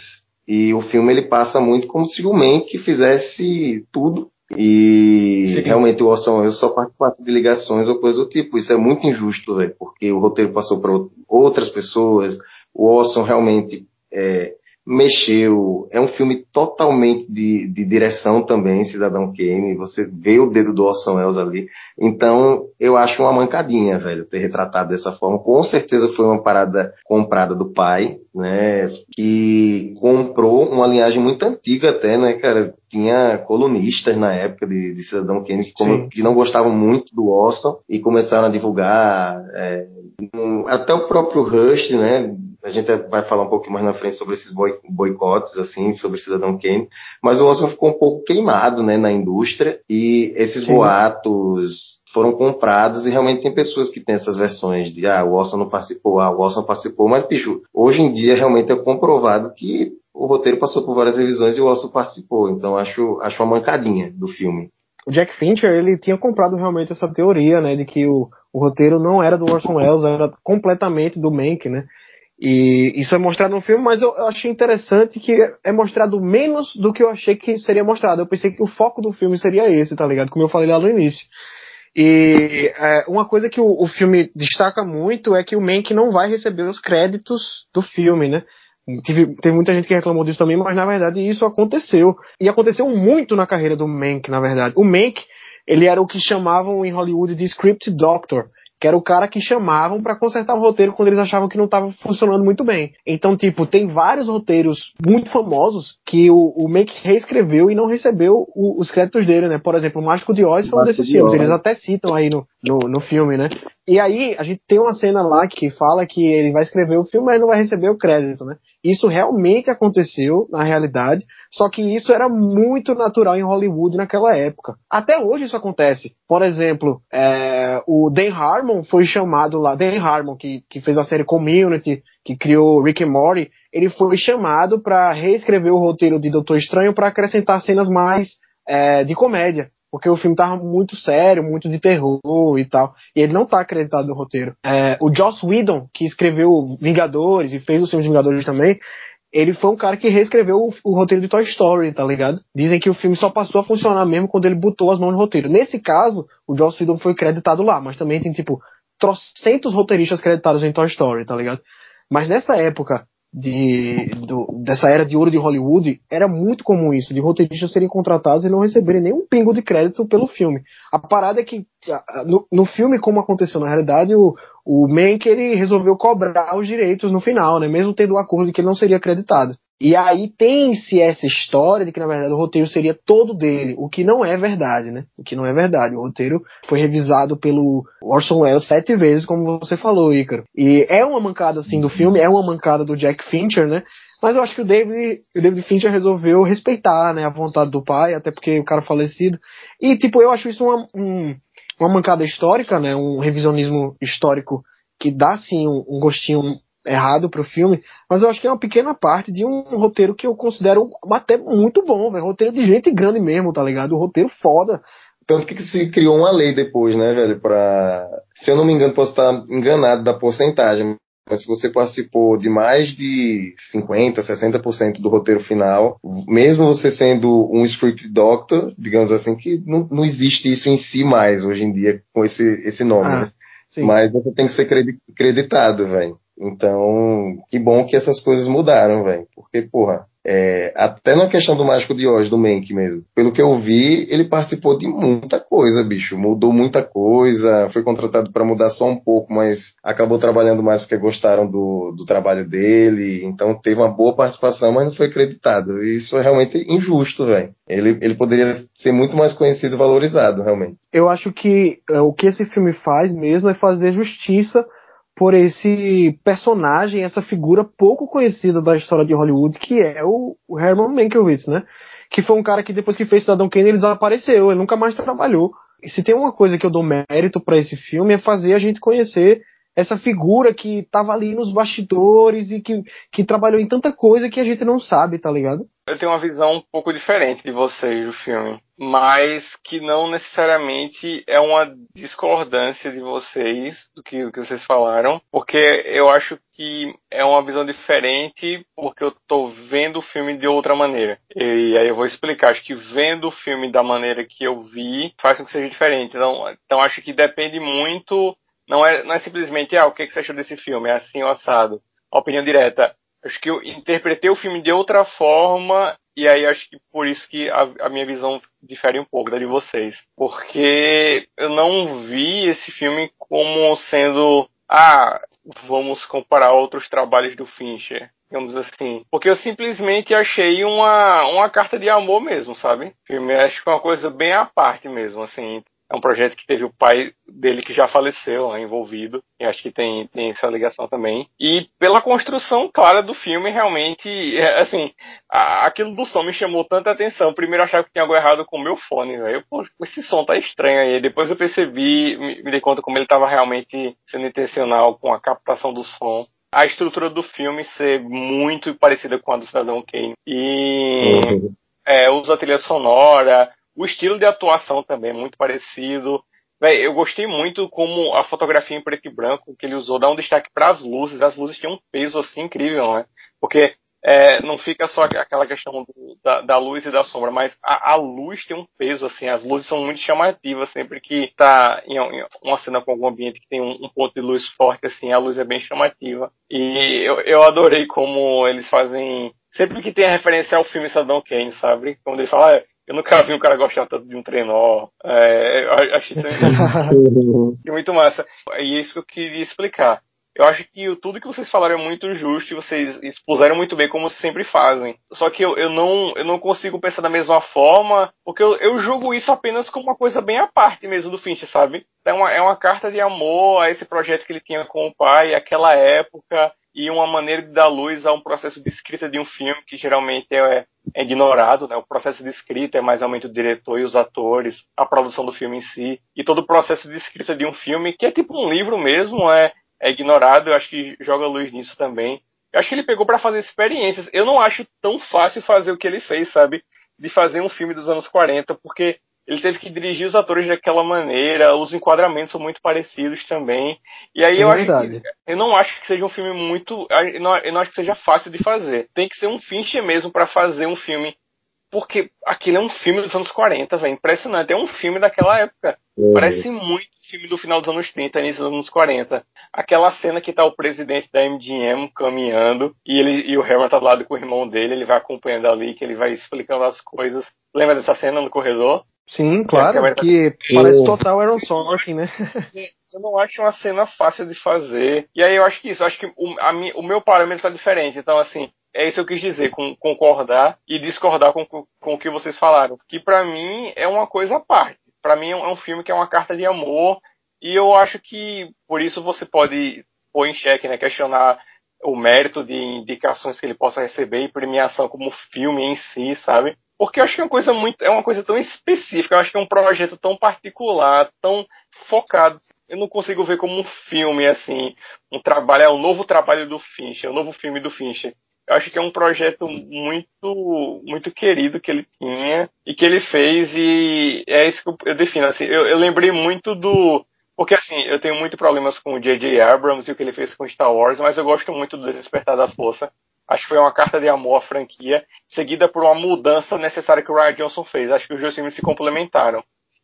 E o filme ele passa muito como se o Mank fizesse tudo e Sim. realmente o Orson Welles só participasse de ligações ou coisa do tipo. Isso é muito injusto, velho, porque o roteiro passou para outras pessoas. O Orson realmente é, mexeu. É um filme totalmente de, de direção também, Cidadão Kane. Você vê o dedo do Orson Welles ali. Então, eu acho uma mancadinha, velho, ter retratado dessa forma. Com certeza foi uma parada comprada do pai, né? Que comprou uma linhagem muito antiga até, né, cara? Tinha colunistas na época de, de Cidadão Kane que, como, que, não gostavam muito do Orson e começaram a divulgar. É, um, até o próprio Rush, né? A gente vai falar um pouco mais na frente sobre esses boicotes, assim, sobre Cidadão Kane, mas o Orson ficou um pouco queimado, né, na indústria, e esses Sim. boatos foram comprados e realmente tem pessoas que têm essas versões de, ah, o Orson não participou, ah, o Orson participou, mas, bicho, hoje em dia realmente é comprovado que o roteiro passou por várias revisões e o Orson participou, então acho, acho uma mancadinha do filme. O Jack Fincher, ele tinha comprado realmente essa teoria, né, de que o, o roteiro não era do Orson Welles, era completamente do Mank, né? E isso é mostrado no filme, mas eu, eu, achei interessante que é mostrado menos do que eu achei que seria mostrado. Eu pensei que o foco do filme seria esse, tá ligado? Como eu falei lá no início. E é, uma coisa que o, o, filme destaca muito é que o Mank não vai receber os créditos do filme, né? Tive, teve muita gente que reclamou disso também, mas na verdade isso aconteceu. E aconteceu muito na carreira do Mank, na verdade. O Mank, ele era o que chamavam em Hollywood de script doctor que era o cara que chamavam para consertar o roteiro quando eles achavam que não estava funcionando muito bem. Então, tipo, tem vários roteiros muito famosos que o, o Mank reescreveu e não recebeu o, os créditos dele, né? Por exemplo, o Mágico de Oz foi um desses de filmes, eles até citam aí no, no, no filme, né? E aí, a gente tem uma cena lá que fala que ele vai escrever o filme, mas não vai receber o crédito, né? Isso realmente aconteceu na realidade, só que isso era muito natural em Hollywood naquela época. Até hoje isso acontece. Por exemplo, é, o Dan Harmon foi chamado lá, Dan Harmon, que, que fez a série Community, que criou Rick and Morty, ele foi chamado para reescrever o roteiro de Doutor Estranho para acrescentar cenas mais é, de comédia porque o filme tava muito sério, muito de terror e tal, e ele não tá acreditado no roteiro. É, o Joss Whedon, que escreveu Vingadores e fez o filme de Vingadores também, ele foi um cara que reescreveu o, o, roteiro de Toy Story, tá ligado? Dizem que o filme só passou a funcionar mesmo quando ele botou as mãos no roteiro. Nesse caso, o Joss Whedon foi creditado lá, mas também tem, tipo, trocentos roteiristas creditados em Toy Story, tá ligado? Mas nessa época, de, do, dessa era de ouro de Hollywood, era muito comum isso, de roteiristas serem contratados e não receberem nenhum pingo de crédito pelo filme. A parada é que, no, no filme, como aconteceu na realidade, o, o Mank ele resolveu cobrar os direitos no final, né, mesmo tendo o um acordo de que ele não seria acreditado. E aí tem-se essa história de que, na verdade, o roteiro seria todo dele, o que não é verdade, né? O que não é verdade. O roteiro foi revisado pelo Orson Welles sete vezes, como você falou, Ícaro. E é uma mancada, assim, do filme, é uma mancada do Jack Fincher, né? Mas eu acho que o David, o David Fincher resolveu respeitar, né, a vontade do pai, até porque o cara falecido. E, tipo, eu acho isso uma, um, uma mancada histórica, né? Um revisionismo histórico que dá sim um, um gostinho errado pro filme, mas eu acho que é uma pequena parte de um roteiro que eu considero até muito bom, velho. Roteiro de gente grande mesmo, tá ligado? Um roteiro foda. Tanto que se criou uma lei depois, né, velho, pra. Se eu não me engano, posso estar enganado da porcentagem, mas se você participou de mais de 50%, 60% do roteiro final, mesmo você sendo um script doctor, digamos assim, que não, não existe isso em si mais hoje em dia com esse, esse nome, ah, né? Mas você tem que ser creditado, velho. Então, que bom que essas coisas mudaram, velho. Porque, porra, é, até na questão do Mágico de Oz, do Mank mesmo. Pelo que eu vi, ele participou de muita coisa, bicho. Mudou muita coisa, foi contratado para mudar só um pouco, mas acabou trabalhando mais porque gostaram do, do trabalho dele. Então teve uma boa participação, mas não foi acreditado. E isso é realmente injusto, velho. Ele, ele poderia ser muito mais conhecido e valorizado, realmente. Eu acho que é, o que esse filme faz mesmo é fazer justiça por esse personagem, essa figura pouco conhecida da história de Hollywood, que é o, Herman Mankiewicz, né? Que foi um cara que depois que fez Cidadão Kane ele desapareceu, ele nunca mais trabalhou. E se tem uma coisa que eu dou mérito para esse filme é fazer a gente conhecer essa figura que estava ali nos bastidores e que, que trabalhou em tanta coisa que a gente não sabe, tá ligado? Eu tenho uma visão um pouco diferente de vocês do filme, mas que não necessariamente é uma discordância de vocês do que, do que vocês falaram, porque eu acho que é uma visão diferente porque eu tô vendo o filme de outra maneira. E aí eu vou explicar. Acho que vendo o filme da maneira que eu vi faz com que seja diferente. Então, então acho que depende muito não é, não é simplesmente, ah, o que, que você achou desse filme? É assim, assado. Opinião direta. Acho que eu interpretei o filme de outra forma e aí acho que por isso que a, a, minha visão difere um pouco da de vocês. Porque eu não vi esse filme como sendo, ah, vamos comparar outros trabalhos do Fincher digamos assim. Porque eu simplesmente achei uma, uma carta de amor mesmo, sabe? Filme, acho que é uma coisa bem à parte mesmo, assim. É um projeto que teve o pai dele que já faleceu né, envolvido. E acho que tem, tem essa ligação também. E pela construção clara do filme, realmente, é, assim, a, aquilo do som me chamou tanta atenção. Primeiro eu achava que tinha algo errado com o meu fone, velho. Pô, esse som tá estranho aí. Depois eu percebi, me, me dei conta como ele estava realmente sendo intencional com a captação do som a estrutura do filme ser muito parecida com a do Cidadão Kane. E uhum. é, usa a trilha sonora, o estilo de atuação também é muito parecido. Véi, eu gostei muito como a fotografia em preto e branco que ele usou dá um destaque para as luzes. As luzes têm um peso assim incrível, né? Porque é, não fica só aquela questão do, da, da, luz e da sombra, mas a, a, luz tem um peso, assim, as luzes são muito chamativas, sempre que tá em, em uma cena com algum ambiente que tem um, um, ponto de luz forte, assim, a luz é bem chamativa. E eu, eu adorei como eles fazem, sempre que tem a referência ao filme Saddam Kane, sabe? Quando ele fala, ah, eu nunca vi um cara gostar tanto de um trenó. É, achei muito massa. E é isso que eu queria explicar. Eu acho que tudo que vocês falaram é muito justo e vocês expuseram muito bem como sempre fazem. Só que eu, eu, não, eu não consigo pensar da mesma forma, porque eu, eu julgo isso apenas como uma coisa bem à parte mesmo do Finch, sabe? É uma, é uma carta de amor a esse projeto que ele tinha com o pai, aquela época, e uma maneira de dar luz a um processo de escrita de um filme que geralmente é, é ignorado, né? O processo de escrita é mais realmente o diretor e os atores, a produção do filme em si, e todo o processo de escrita de um filme, que é tipo um livro mesmo, é, é ignorado, eu acho que joga luz nisso também. Eu acho que ele pegou para fazer experiências. Eu não acho tão fácil fazer o que ele fez, sabe? De fazer um filme dos anos 40, porque ele teve que dirigir os atores daquela maneira, os enquadramentos são muito parecidos também. E aí é eu verdade. acho que, eu não acho que seja um filme muito, eu não, eu não acho que seja fácil de fazer. Tem que ser um Fincher mesmo para fazer um filme porque aquele é um filme dos anos 40, velho, impressionante, é um filme daquela época. Uhum. Parece muito filme do final dos anos 30, início dos anos 40. Aquela cena que tá o presidente da MGM caminhando e ele e o Herman tá do lado com o irmão dele, ele vai acompanhando ali, que ele vai explicando as coisas. Lembra dessa cena no corredor? Sim, claro, que, que parece total Aaron Sorkin, né? eu não acho uma cena fácil de fazer. E aí eu acho que isso, acho que o, a, o meu parâmetro tá diferente. Então, assim, é isso que eu quis dizer, com, concordar e discordar com, com o que vocês falaram. Que para mim é uma coisa à parte. Para mim é um filme que é uma carta de amor. E eu acho que por isso você pode pôr em xeque, né? Questionar o mérito de indicações que ele possa receber e premiação como filme em si, sabe? Porque eu acho que é uma coisa muito, é uma coisa tão específica, eu acho que é um projeto tão particular, tão focado. Eu não consigo ver como um filme assim, um trabalho, é um novo trabalho do Fincher, um novo filme do Fincher. Eu acho que é um projeto muito muito querido que ele tinha e que ele fez e é isso que eu defino assim. Eu, eu lembrei muito do porque assim, eu tenho muito problemas com o J.J. Abrams e o que ele fez com Star Wars, mas eu gosto muito do Despertar da Força. Acho que foi uma carta de amor à franquia, seguida por uma mudança necessária que o Ryan Johnson fez. Acho que os dois filmes se complementaram.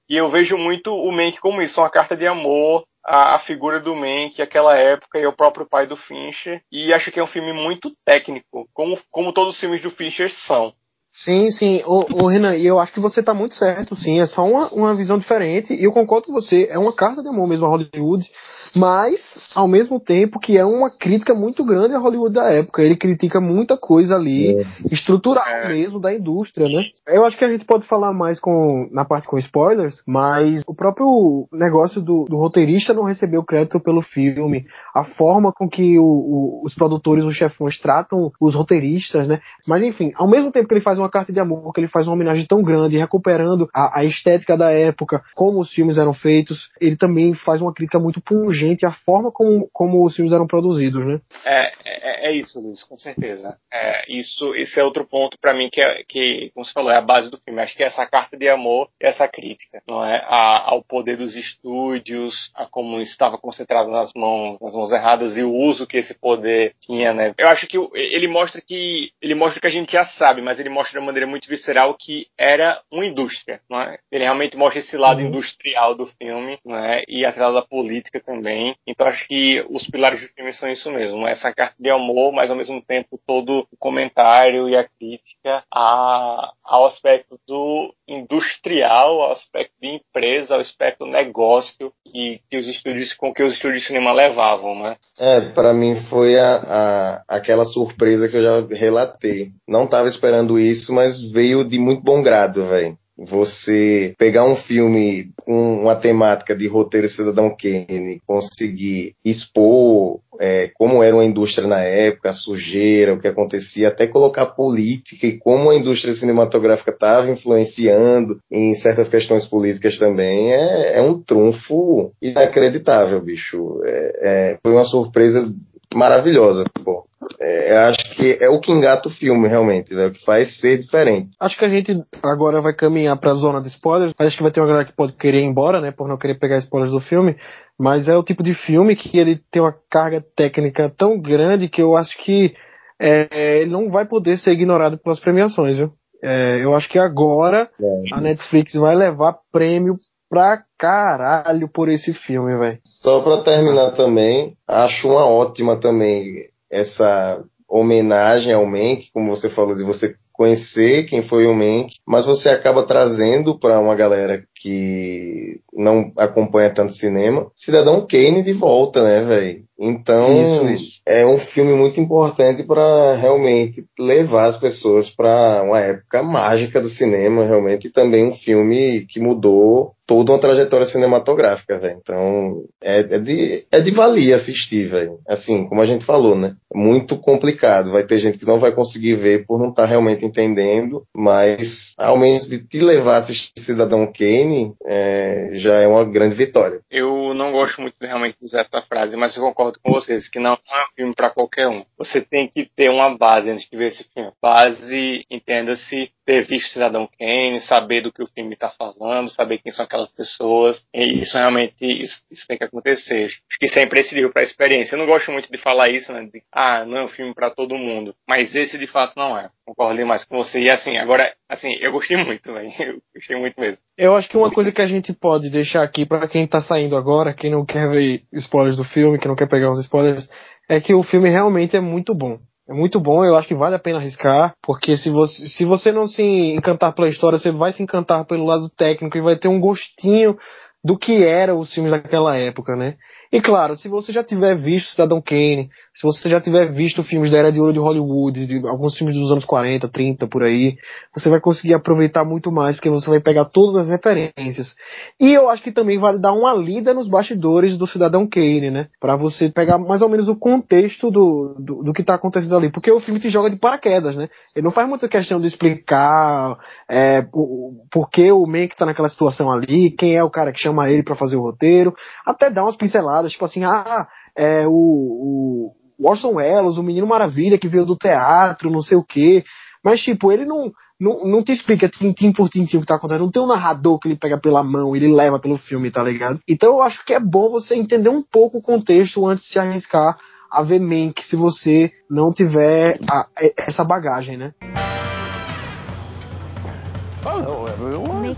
E eu vejo muito o Mank como isso, uma carta de amor à, à figura do Mank, aquela época, e o próprio pai do Fincher. E acho que é um filme muito técnico, como, como todos os filmes do Fincher são. Sim, sim. O, o Renan, e eu acho que você tá muito certo, sim. É só uma, uma visão diferente. E eu concordo com você. É uma carta de amor mesmo a Hollywood mas ao mesmo tempo que é uma crítica muito grande a Hollywood da época. Ele critica muita coisa ali, é. estrutural é. mesmo da indústria, né? Eu acho que a gente pode falar mais com na parte com spoilers, mas o próprio negócio do, do roteirista não recebeu crédito pelo filme, a forma com que o, o, os produtores, os chefões tratam os roteiristas, né? Mas enfim, ao mesmo tempo que ele faz uma carta de amor, que ele faz uma homenagem tão grande, recuperando a, a estética da época, como os filmes eram feitos, ele também faz uma crítica muito pungente gente a forma como, como os filmes eram produzidos, né? É, é, é isso, Luiz, com certeza. É, isso, esse é outro ponto para mim que, é, que, como você falou, é a base do filme. Acho que é essa carta de amor e essa crítica, não é? A, ao poder dos estúdios, a como estava concentrado nas mãos, nas mãos erradas e o uso que esse poder tinha, né? Eu acho que ele mostra que ele mostra que a gente já sabe, mas ele mostra de uma maneira muito visceral que era uma indústria, não é? Ele realmente mostra esse lado uhum. industrial do filme, não é? E atrás da política também Então acho que os pilares do filme são isso mesmo. Essa carta de amor, mas ao mesmo tempo todo o comentário e a crítica a, ao aspecto do industrial, ao aspecto de empresa, ao aspecto negócio e que os estúdios com que os estúdios de cinema levavam, né? É, para mim foi a, a, aquela surpresa que eu já relatei. Não estava esperando isso, mas veio de muito bom grado, velho você pegar um filme com uma temática de roteiro Cidadão Kane, conseguir expor é, como era uma indústria na época, a sujeira, o que acontecia, até colocar política e como a indústria cinematográfica estava influenciando em certas questões políticas também, é, é um trunfo inacreditável, bicho. É, é foi uma surpresa maravilhosa, pô. É, acho que é o que engata o filme, realmente, né? O que faz ser diferente. Acho que a gente agora vai caminhar pra zona de spoilers, mas acho que vai ter uma galera que pode querer ir embora, né? Por não querer pegar spoilers do filme. Mas é o tipo de filme que ele tem uma carga técnica tão grande que eu acho que é, ele não vai poder ser ignorado pelas premiações, viu? É, eu acho que agora é. a Netflix vai levar prêmio pra caralho por esse filme, velho. Só pra terminar também, acho uma ótima também essa homenagem ao Mank, como você falou, de você conhecer quem foi o Mank, mas você acaba trazendo para uma galera que não acompanha tanto cinema, Cidadão Kane de volta, né, velho? Então, isso, isso. é um filme muito importante para realmente levar as pessoas para uma época mágica do cinema, realmente, e também um filme que mudou toda uma trajetória cinematográfica, velho. Então, é, é, de, é de valia assistir, velho. Assim, como a gente falou, né? Muito complicado. Vai ter gente que não vai conseguir ver por não estar tá realmente entendendo, mas ao menos de te levar a assistir Cidadão Kane, é, já é uma grande vitória. Eu não gosto muito realmente de usar essa frase, mas eu concordo com vocês que não é um filme para qualquer um. Você tem que ter uma base antes de ver esse filme. Base, entenda-se, ter visto Cidadão Kane, saber do que o filme está falando, saber quem são aquelas pessoas. E isso realmente isso, isso tem que acontecer. Acho que isso é imprescindível para a experiência. Eu não gosto muito de falar isso, né? De, ah, não é um filme para todo mundo. Mas esse de fato não é. Concordo demais com você. E assim, agora, assim, eu gostei muito, velho. Eu gostei muito mesmo. Eu acho que uma coisa que a gente pode deixar aqui para quem tá saindo agora, quem não quer ver spoilers do filme, quem não quer pegar os spoilers, é que o filme realmente é muito bom. É muito bom, eu acho que vale a pena arriscar, porque se você, se você não se encantar pela história, você vai se encantar pelo lado técnico e vai ter um gostinho do que eram os filmes daquela época, né? E claro, se você já tiver visto Cidadão Kane, se você já tiver visto filmes da Era de Ouro de Hollywood, de alguns filmes dos anos 40, 30, por aí, você vai conseguir aproveitar muito mais, porque você vai pegar todas as referências. E eu acho que também vale dar uma lida nos bastidores do Cidadão Kane, né? Pra você pegar mais ou menos o contexto do, do, do que tá acontecendo ali. Porque o filme te joga de paraquedas, né? Ele não faz muita questão de explicar é, o, por que o Mank tá naquela situação ali, quem é o cara que chama ele para fazer o roteiro. Até dá umas pinceladas, tipo assim, ah, é, o, o Orson Welles, o Menino Maravilha que veio do teatro, não sei o quê. Mas, tipo, ele não, não, não te explica tintim por tintim o que tá acontecendo. Não tem um narrador que ele pega pela mão, ele leva pelo filme, tá ligado? Então eu acho que é bom você entender um pouco o contexto antes de se arriscar a ver Mank se você não tiver a, essa bagagem, né?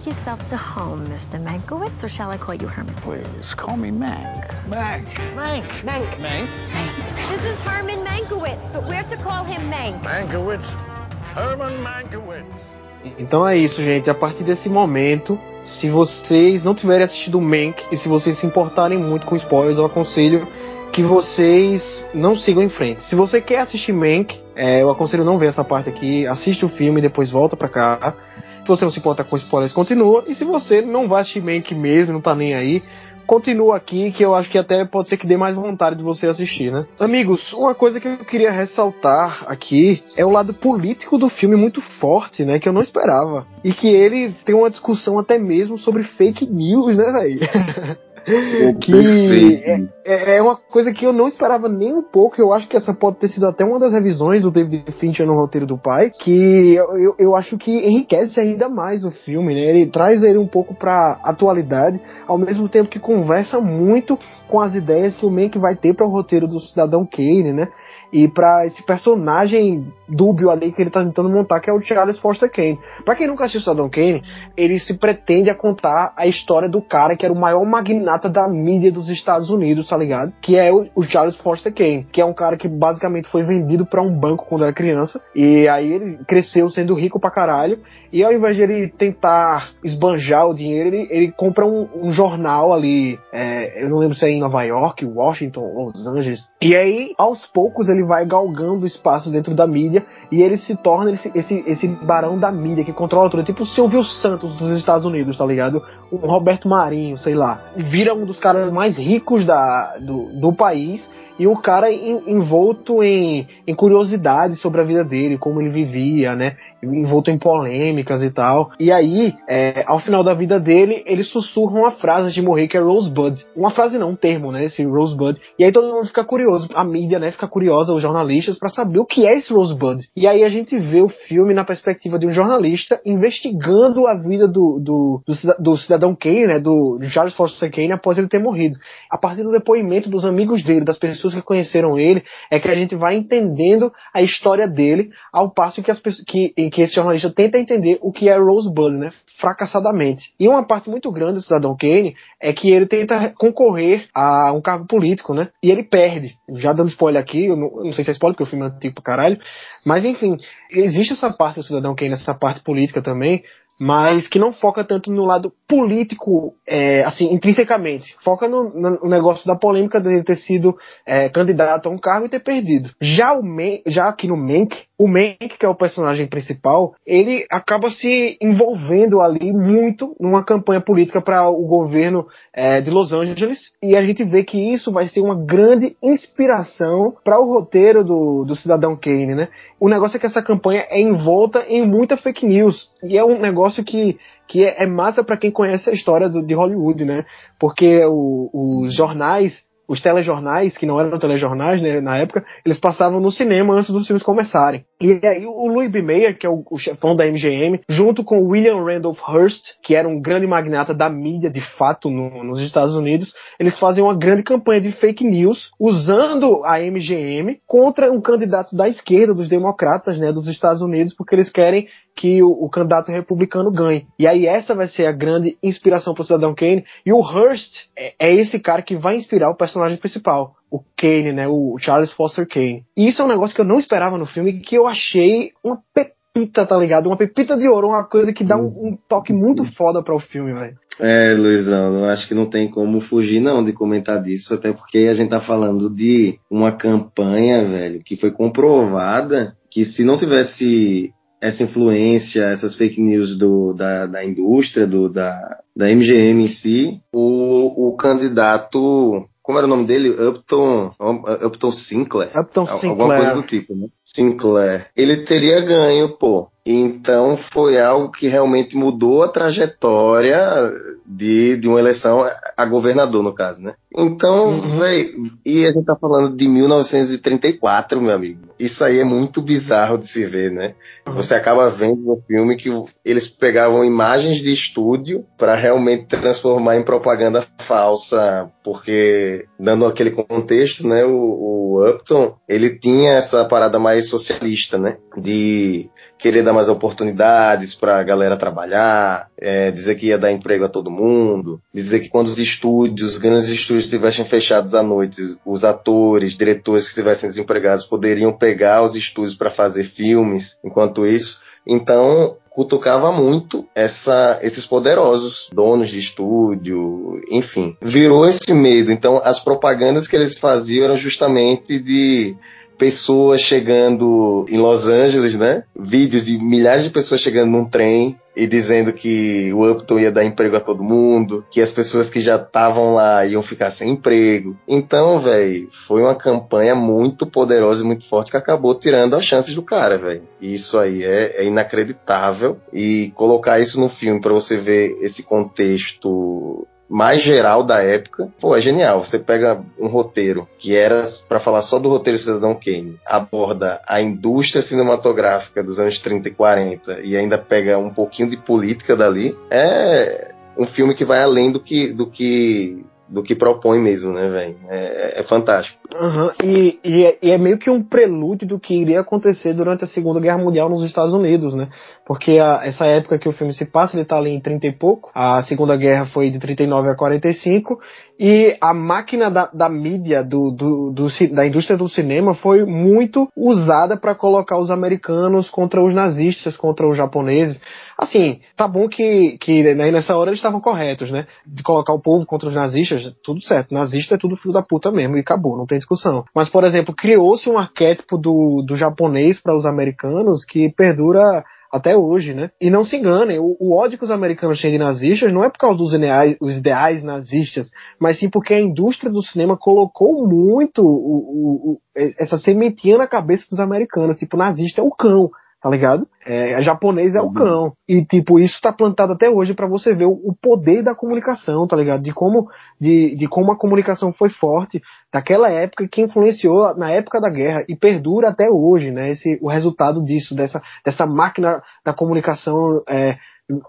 Yourself to home, Mr. Mankowitz, or shall I call you Herman? Please call me Mank. Mank. Mank. Mank. Mank. This is Herman Mankowitz, but we're to call him Mank. Mankowitz. Herman Mankowitz. Então é isso, gente. A partir desse momento, se vocês não tiverem assistido Mank e se vocês se importarem muito com spoilers, eu aconselho que vocês não sigam em frente. Se você quer assistir Mank, é, eu aconselho não ver essa parte aqui, assiste o filme e depois volta pra cá. Se você não se importa com spoilers, continua. E se você não vai assistir Mank mesmo, não tá nem aí, continua aqui, que eu acho que até pode ser que dê mais vontade de você assistir, né? Amigos, uma coisa que eu queria ressaltar aqui é o lado político do filme muito forte, né? Que eu não esperava. E que ele tem uma discussão até mesmo sobre fake news, né, velho? que é, é, é, uma coisa que eu não esperava nem um pouco. Eu acho que essa pode ter sido até uma das revisões do David Fincher no roteiro do pai, que eu, eu acho que enriquece ainda mais o filme, né? Ele traz ele um pouco pra atualidade, ao mesmo tempo que conversa muito com as ideias que o Mank vai ter para o roteiro do Cidadão Kane, né? E para esse personagem dúbio ali que ele tá tentando montar, que é o Charles Foster Kane. Para quem nunca assistiu Saddam Kane, ele se pretende a contar a história do cara que era o maior magnata da mídia dos Estados Unidos, tá ligado? Que é o, o Charles Foster Kane, que é um cara que basicamente foi vendido para um banco quando era criança, e aí ele cresceu sendo rico pra caralho, e ao invés de ele tentar esbanjar o dinheiro, ele, ele compra um, um jornal ali, é, eu não lembro se é em Nova York, Washington, Los Angeles, e aí aos poucos ele vai galgando espaço dentro da mídia e ele se torna esse, esse, esse barão da mídia que controla tudo, tipo o Silvio Santos dos Estados Unidos, tá ligado? O Roberto Marinho, sei lá. Vira um dos caras mais ricos da, do, do país e o cara envolto em, em curiosidades sobre a vida dele, como ele vivia, né? Envolto em polêmicas e tal. E aí, é, ao final da vida dele, ele sussurra uma frase de morrer que é Rosebud. Uma frase não, um termo, né? Esse Rosebud. E aí todo mundo fica curioso, a mídia, né? Fica curiosa, os jornalistas, para saber o que é esse Rosebud. E aí a gente vê o filme na perspectiva de um jornalista investigando a vida do, do, do, cidadão Kane, né? Do, do Charles Foster Kane após ele ter morrido. A partir do depoimento dos amigos dele, das pessoas que conheceram ele, é que a gente vai entendendo a história dele, ao passo que as pessoas que em que esse jornalista tenta entender o que é Rosebud, né? Fracassadamente. E uma parte muito grande do Cidadão Kane é que ele tenta concorrer a um cargo político, né? E ele perde. Já dando spoiler aqui, eu não, eu não sei se é spoiler, porque o filme é antigo pra caralho. Mas enfim, existe essa parte do Cidadão Kane, essa parte política também, mas que não foca tanto no lado político, é, assim, intrinsecamente. Foca no, no, negócio da polêmica de ter sido é, candidato a um cargo e ter perdido. Já, o já aqui no Mank, o Mank, que é o personagem principal, ele acaba se envolvendo ali muito numa campanha política para o governo é, de Los Angeles, e a gente vê que isso vai ser uma grande inspiração para o roteiro do, do Cidadão Kane, né? O negócio é que essa campanha é envolta em muita fake news, e é um negócio que que é, é massa para quem conhece a história do, de Hollywood, né? Porque o, os jornais os telejornais, que não eram telejornais né, na época, eles passavam no cinema antes dos filmes começarem. E aí o Louis B. Mayer, que é o, o chefão da MGM, junto com William Randolph Hearst, que era um grande magnata da mídia de fato no, nos Estados Unidos, eles fazem uma grande campanha de fake news usando a MGM contra um candidato da esquerda, dos democratas, né, dos Estados Unidos, porque eles querem que o, o, candidato republicano ganhe. E aí essa vai ser a grande inspiração para o Cidadão Kane. E o Hearst é, é, esse cara que vai inspirar o personagem principal, o Kane, né, o Charles Foster Kane. E isso é um negócio que eu não esperava no filme que eu achei uma pepita, tá ligado? Uma pepita de ouro, uma coisa que dá um, um toque muito foda para o filme, velho. É, Luizão, eu acho que não tem como fugir não de comentar disso, até porque a gente tá falando de uma campanha, velho, que foi comprovada que se não tivesse essa influência, essas fake news do, da, da indústria, do, da, da MGM em si, o, o candidato como era o nome dele? Upton, Upton Sinclair. Upton Sinclair. Alguma coisa do tipo, né? Sinclair. Ele teria ganho, pô. Então foi algo que realmente mudou a trajetória de, de uma eleição a governador, no caso, né? Então, uhum. e a gente tá falando de 1934, meu amigo. Isso aí é muito bizarro de se ver, né? Uhum. Você acaba vendo no filme que eles pegavam imagens de estúdio para realmente transformar em propaganda falsa, porque, dando aquele contexto, né, o, o Upton, ele tinha essa parada mais socialista, né? De querer dar mais oportunidades para a galera trabalhar, é, dizer que ia dar emprego a todo mundo, dizer que quando os estúdios, os grandes estúdios estivessem fechados à noite, os atores, diretores que estivessem desempregados poderiam pegar os estúdios para fazer filmes, enquanto isso. Então, cutucava muito essa, esses poderosos donos de estúdio, enfim. Virou esse medo. Então, as propagandas que eles faziam eram justamente de pessoas chegando em Los Angeles, né? Vídeos de milhares de pessoas chegando num trem e dizendo que o Upton ia dar emprego a todo mundo, que as pessoas que já estavam lá iam ficar sem emprego. Então, velho, foi uma campanha muito poderosa e muito forte que acabou tirando as chances do cara, velho. Isso aí é, é, inacreditável e colocar isso no filme para você ver esse contexto mais geral da época, pô, é genial. Você pega um roteiro que era para falar só do roteiro Cidadão Kane, aborda a indústria cinematográfica dos anos 30 e 40 e ainda pega um pouquinho de política dali, é um filme que vai além do que do que do que propõe mesmo, né, velho? É, é, fantástico. Uhum. E, e é, e, é, meio que um prelúdio do que iria acontecer durante a Segunda Guerra Mundial nos Estados Unidos, né? Porque a, essa época que o filme se passa, ele tá ali em 30 e pouco. A Segunda Guerra foi de 39 a 45. E a máquina da, da mídia, do, do, do, da indústria do cinema, foi muito usada para colocar os americanos contra os nazistas, contra os japoneses. Assim, tá bom que, que né, nessa hora eles estavam corretos, né? De colocar o povo contra os nazistas, tudo certo. Nazista é tudo filho da puta mesmo, e acabou, não tem discussão. Mas, por exemplo, criou-se um arquétipo do, do japonês para os americanos que perdura até hoje, né? E não se enganem, o, o, ódio que os americanos têm de nazistas não é por causa dos ideais, os ideais nazistas, mas sim porque a indústria do cinema colocou muito o, o, essa sementinha na cabeça dos americanos, tipo, nazista é o cão tá ligado? É, japonês é o uhum. cão. E, tipo, isso tá plantado até hoje para você ver o, o, poder da comunicação, tá ligado? De como, de, de como a comunicação foi forte daquela época que influenciou na época da guerra e perdura até hoje, né? Esse, o resultado disso, dessa, dessa máquina da comunicação é,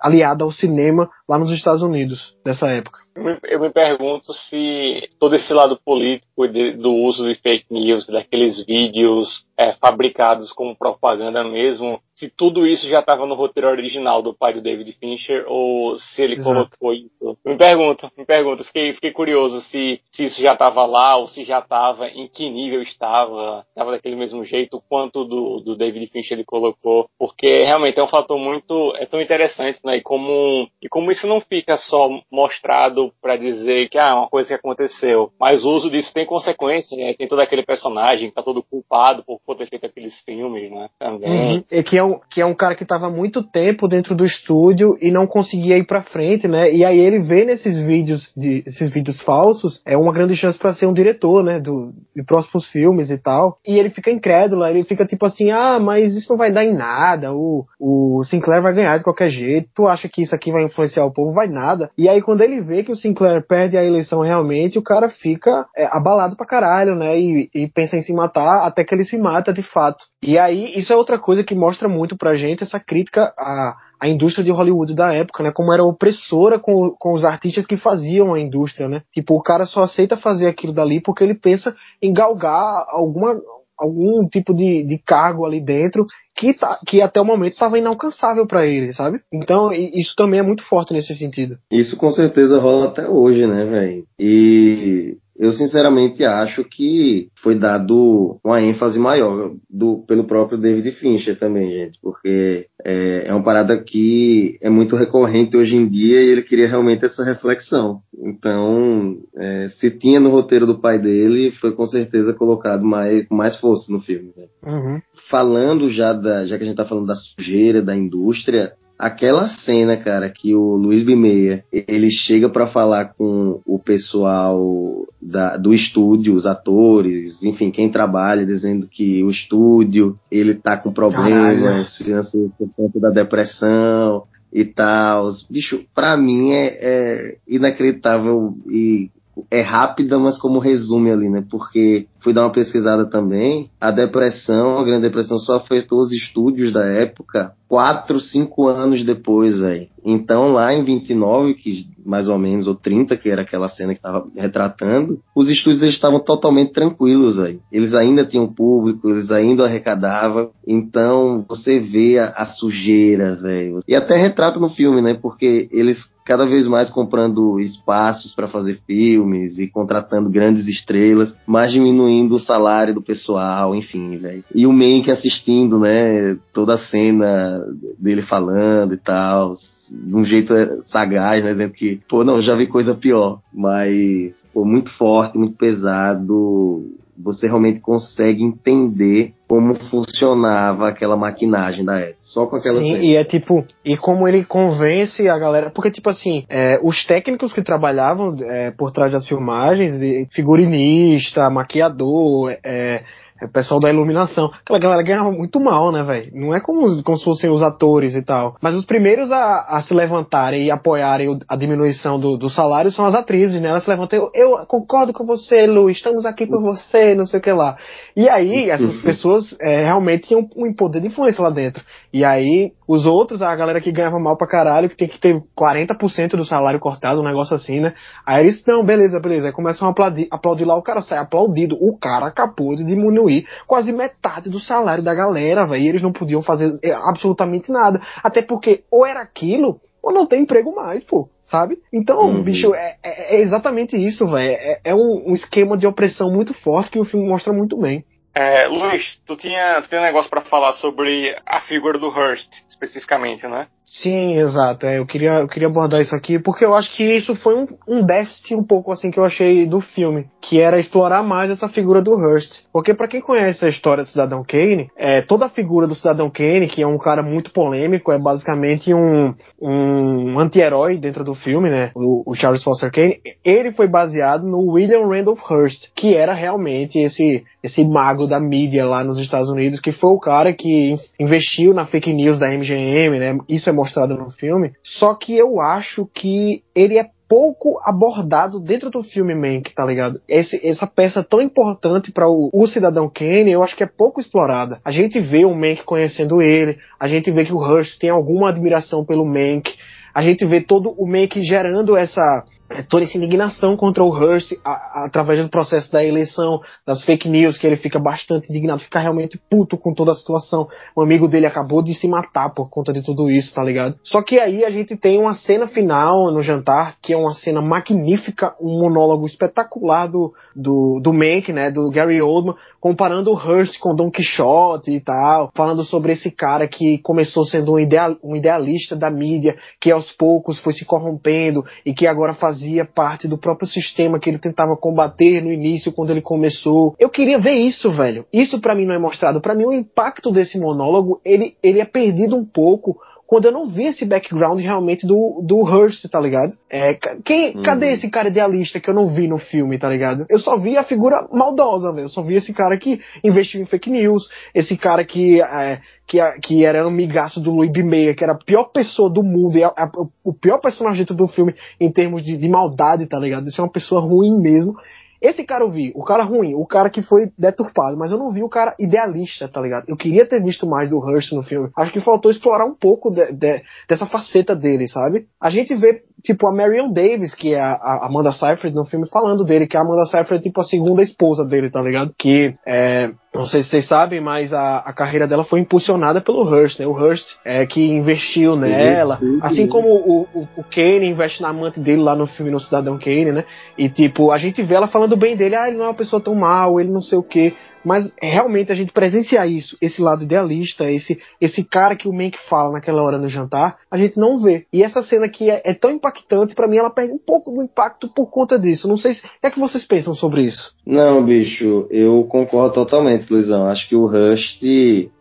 aliada ao cinema lá nos Estados Unidos, dessa época. Eu me pergunto se todo esse lado político de, do uso de fake news, daqueles vídeos é, fabricados como propaganda mesmo, se tudo isso já estava no roteiro original do pai do David Fincher ou se ele Exato. colocou isso. Me pergunto, me pergunto, fiquei, fiquei curioso se, se isso já estava lá ou se já estava, em que nível estava, estava daquele mesmo jeito, quanto do, do David Fincher ele colocou, porque realmente é um fator muito, é tão interessante, né, e como, e como isso não fica só mostrado para dizer que ah, é uma coisa que aconteceu, mas o uso disso tem consequência, né, tem todo aquele personagem que tá todo culpado por ter feito aqueles filmes, né? Também. Uhum. E que é, um, que é um cara que estava muito tempo dentro do estúdio e não conseguia ir para frente, né? E aí ele vê nesses vídeos, de, esses vídeos falsos, é uma grande chance para ser um diretor, né? Do, de próximos filmes e tal. E ele fica incrédulo, ele fica tipo assim, ah, mas isso não vai dar em nada, o, o Sinclair vai ganhar de qualquer jeito, tu acha que isso aqui vai influenciar o povo? Vai nada. E aí quando ele vê que o Sinclair perde a eleição realmente, o cara fica é, abalado pra caralho, né? E, e pensa em se matar até que ele se mata de fato. E aí, isso é outra coisa que mostra muito pra gente essa crítica à, à indústria de Hollywood da época, né? Como era opressora com, com os artistas que faziam a indústria, né? Tipo, o cara só aceita fazer aquilo dali porque ele pensa em galgar alguma, algum tipo de, de cargo ali dentro que, tá, que até o momento estava inalcançável para ele, sabe? Então isso também é muito forte nesse sentido. Isso com certeza rola até hoje, né, velho? E eu sinceramente acho que foi dado uma ênfase maior do, pelo próprio David Fincher também, gente, porque é, é uma parada que é muito recorrente hoje em dia e ele queria realmente essa reflexão. Então, é, se tinha no roteiro do pai dele, foi com certeza colocado mais, com mais força no filme. Né? Uhum. Falando já da, já que a gente tá falando da sujeira da indústria, aquela cena, cara, que o Luiz Bimeia, ele chega para falar com o pessoal da, do estúdio, os atores, enfim, quem trabalha, dizendo que o estúdio, ele tá com problemas financeiros por conta da depressão e tal. Bicho, pra mim é, é inacreditável e é rápida, mas como resume ali, né? Porque fui dar uma pesquisada também. A depressão, a Grande Depressão, só afetou os estúdios da época quatro, cinco anos depois, velho. Então, lá em 29, que mais ou menos, ou 30, que era aquela cena que tava retratando, os estúdios estavam totalmente tranquilos, velho. Eles ainda tinham público, eles ainda arrecadavam. Então, você vê a, a sujeira, velho. E até retrata no filme, né? Porque eles cada vez mais comprando espaços para fazer filmes e contratando grandes estrelas, mas diminuindo o salário do pessoal, enfim, velho. E o Mank assistindo, né, toda a cena dele falando e tal, de um jeito sagaz, né, dizendo que, pô, não, já vi coisa pior, mas, pô, muito forte, muito pesado, você realmente consegue entender como funcionava aquela maquinagem da época. Só com aquela Sim, e é tipo, e como ele convence a galera, porque tipo assim, é, os técnicos que trabalhavam é, por trás das filmagens, figurinista, maquiador, é, é pessoal da iluminação. Aquela galera ganhava muito mal, né, velho? Não é como, como se fossem os atores e tal. Mas os primeiros a, a se levantarem e apoiarem a diminuição do, do, salário são as atrizes, né? Elas se levantam, eu, eu, concordo com você, Lu, estamos aqui por você, não sei o que lá. E aí, essas pessoas é, realmente tinham um poder de influência lá dentro. E aí, os outros, a galera que ganhava mal pra caralho, que tem que ter 40% do salário cortado, um negócio assim, né? Aí eles, não, beleza, beleza. Aí começam a aplaudir, aplaudir lá, o cara sai aplaudido. O cara acabou de diminuir quase metade do salário da galera, velho. E eles não podiam fazer é, absolutamente nada. Até porque ou era aquilo, ou não tem emprego mais, pô sabe? Então, uhum. bicho, é, é, é, exatamente isso, velho. É, é um, um, esquema de opressão muito forte que o filme mostra muito bem. É, Luiz, tu tinha, tu tinha um negócio para falar sobre a figura do Hearst, especificamente, né? Sim, exato. É, eu, queria, eu queria abordar isso aqui, porque eu acho que isso foi um, um déficit um pouco assim que eu achei do filme, que era explorar mais essa figura do Hearst. Porque para quem conhece a história do Cidadão Kane, é, toda a figura do Cidadão Kane, que é um cara muito polêmico, é basicamente um, um anti-herói dentro do filme, né? O, o, Charles Foster Kane, ele foi baseado no William Randolph Hearst, que era realmente esse, esse mago da mídia lá nos Estados Unidos, que foi o cara que investiu na fake news da MGM, né? Isso é mostrado no filme. Só que eu acho que ele é pouco abordado dentro do filme Mank, tá ligado? Esse, essa peça tão importante para o, o, Cidadão Kane, eu acho que é pouco explorada. A gente vê o Mank conhecendo ele, a gente vê que o Hearst tem alguma admiração pelo Mank, a gente vê todo o Mank gerando essa toda essa indignação contra o Hearst através do processo da eleição, das fake news, que ele fica bastante indignado, fica realmente puto com toda a situação. O amigo dele acabou de se matar por conta de tudo isso, tá ligado? Só que aí a gente tem uma cena final no jantar, que é uma cena magnífica, um monólogo espetacular do, do, do Mank, né, do Gary Oldman, comparando o Hearst com Don Quixote e tal, falando sobre esse cara que começou sendo um, ideal, um idealista da mídia, que aos poucos foi se corrompendo e que agora faz fazia parte do próprio sistema que ele tentava combater no início, quando ele começou. Eu queria ver isso, velho. Isso para mim não é mostrado. Para mim, o impacto desse monólogo, ele, ele é perdido um pouco quando eu não vi esse background realmente do, do Hearst, tá ligado? É, quem, uhum. Cadê esse cara idealista que eu não vi no filme, tá ligado? Eu só vi a figura maldosa, velho. Eu só vi esse cara que investiu em fake news, esse cara que, é, que, que era amigaço do Louis B. Mayer, que era a pior pessoa do mundo, e a, a, o pior personagem do filme em termos de, de maldade, tá ligado? Isso é uma pessoa ruim mesmo. Esse cara eu vi, o cara ruim, o cara que foi deturpado, mas eu não vi o cara idealista, tá ligado? Eu queria ter visto mais do Hearst no filme. Acho que faltou explorar um pouco de, de, dessa faceta dele, sabe? A gente vê, tipo, a Marion Davis, que é a, Amanda Seyfried no filme, falando dele, que a Amanda Seyfried é tipo a segunda esposa dele, tá ligado? Que é, não sei se vocês sabem, mas a, a carreira dela foi impulsionada pelo Hearst, né? O Hearst é que investiu nela, assim como o, o, o Kane investe na amante dele lá no filme No Cidadão Kane, né? E tipo, a gente vê ela falando bem dele, ah, ele não é uma pessoa tão mal, ele não sei o quê mas realmente a gente presenciar isso, esse lado idealista, esse, esse cara que o Mank fala naquela hora no jantar, a gente não vê. E essa cena aqui é, é tão impactante, para mim ela perde um pouco do impacto por conta disso. Não sei se, o que é que vocês pensam sobre isso. Não, bicho, eu concordo totalmente, Luizão. Acho que o Rust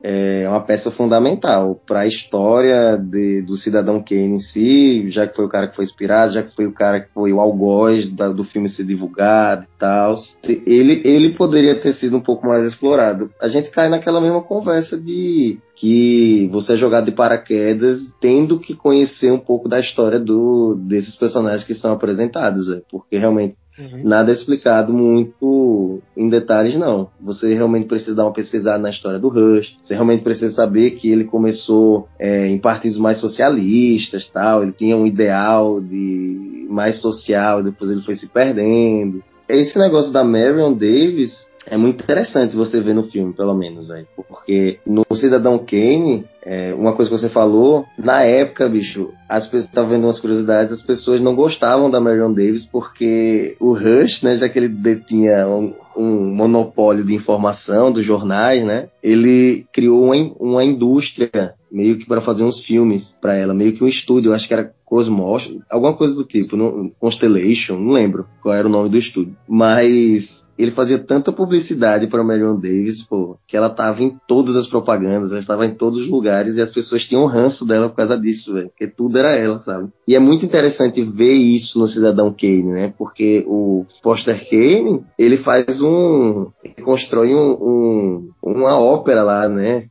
é uma peça fundamental para a história de, do Cidadão Kane em si, já que foi o cara que foi inspirado, já que foi o cara que foi o algoz da, do filme ser divulgado e tal. Ele, ele poderia ter sido um pouco mais explorado. A gente cai naquela mesma conversa de que você é jogado de paraquedas tendo que conhecer um pouco da história do, desses personagens que são apresentados, é, porque realmente uhum. nada é explicado muito em detalhes, não. Você realmente precisa dar uma pesquisada na história do Rush, você realmente precisa saber que ele começou é, em partidos mais socialistas, tal, ele tinha um ideal de mais social, depois ele foi se perdendo. Esse negócio da Marion Davis é muito interessante você ver no filme, pelo menos, velho. Porque no Cidadão Kane, é, uma coisa que você falou, na época, bicho, as pessoas estavam vendo umas curiosidades, as pessoas não gostavam da Marion Davis porque o Rush, né, já que ele detinha um, um monopólio de informação dos jornais, né, ele criou uma, uma indústria meio que para fazer uns filmes para ela, meio que um estúdio, acho que era Cosmos, alguma coisa do tipo, Constellation, não lembro qual era o nome do estúdio, mas ele fazia tanta publicidade para Marion Davis, pô, que ela tava em todas as propagandas, ela estava em todos os lugares e as pessoas tinham ranço dela por causa disso, velho, porque tudo era ela, sabe? E é muito interessante ver isso no Cidadão Kane, né? Porque o Foster Kane, ele faz um, ele constrói um, um uma ópera lá, né?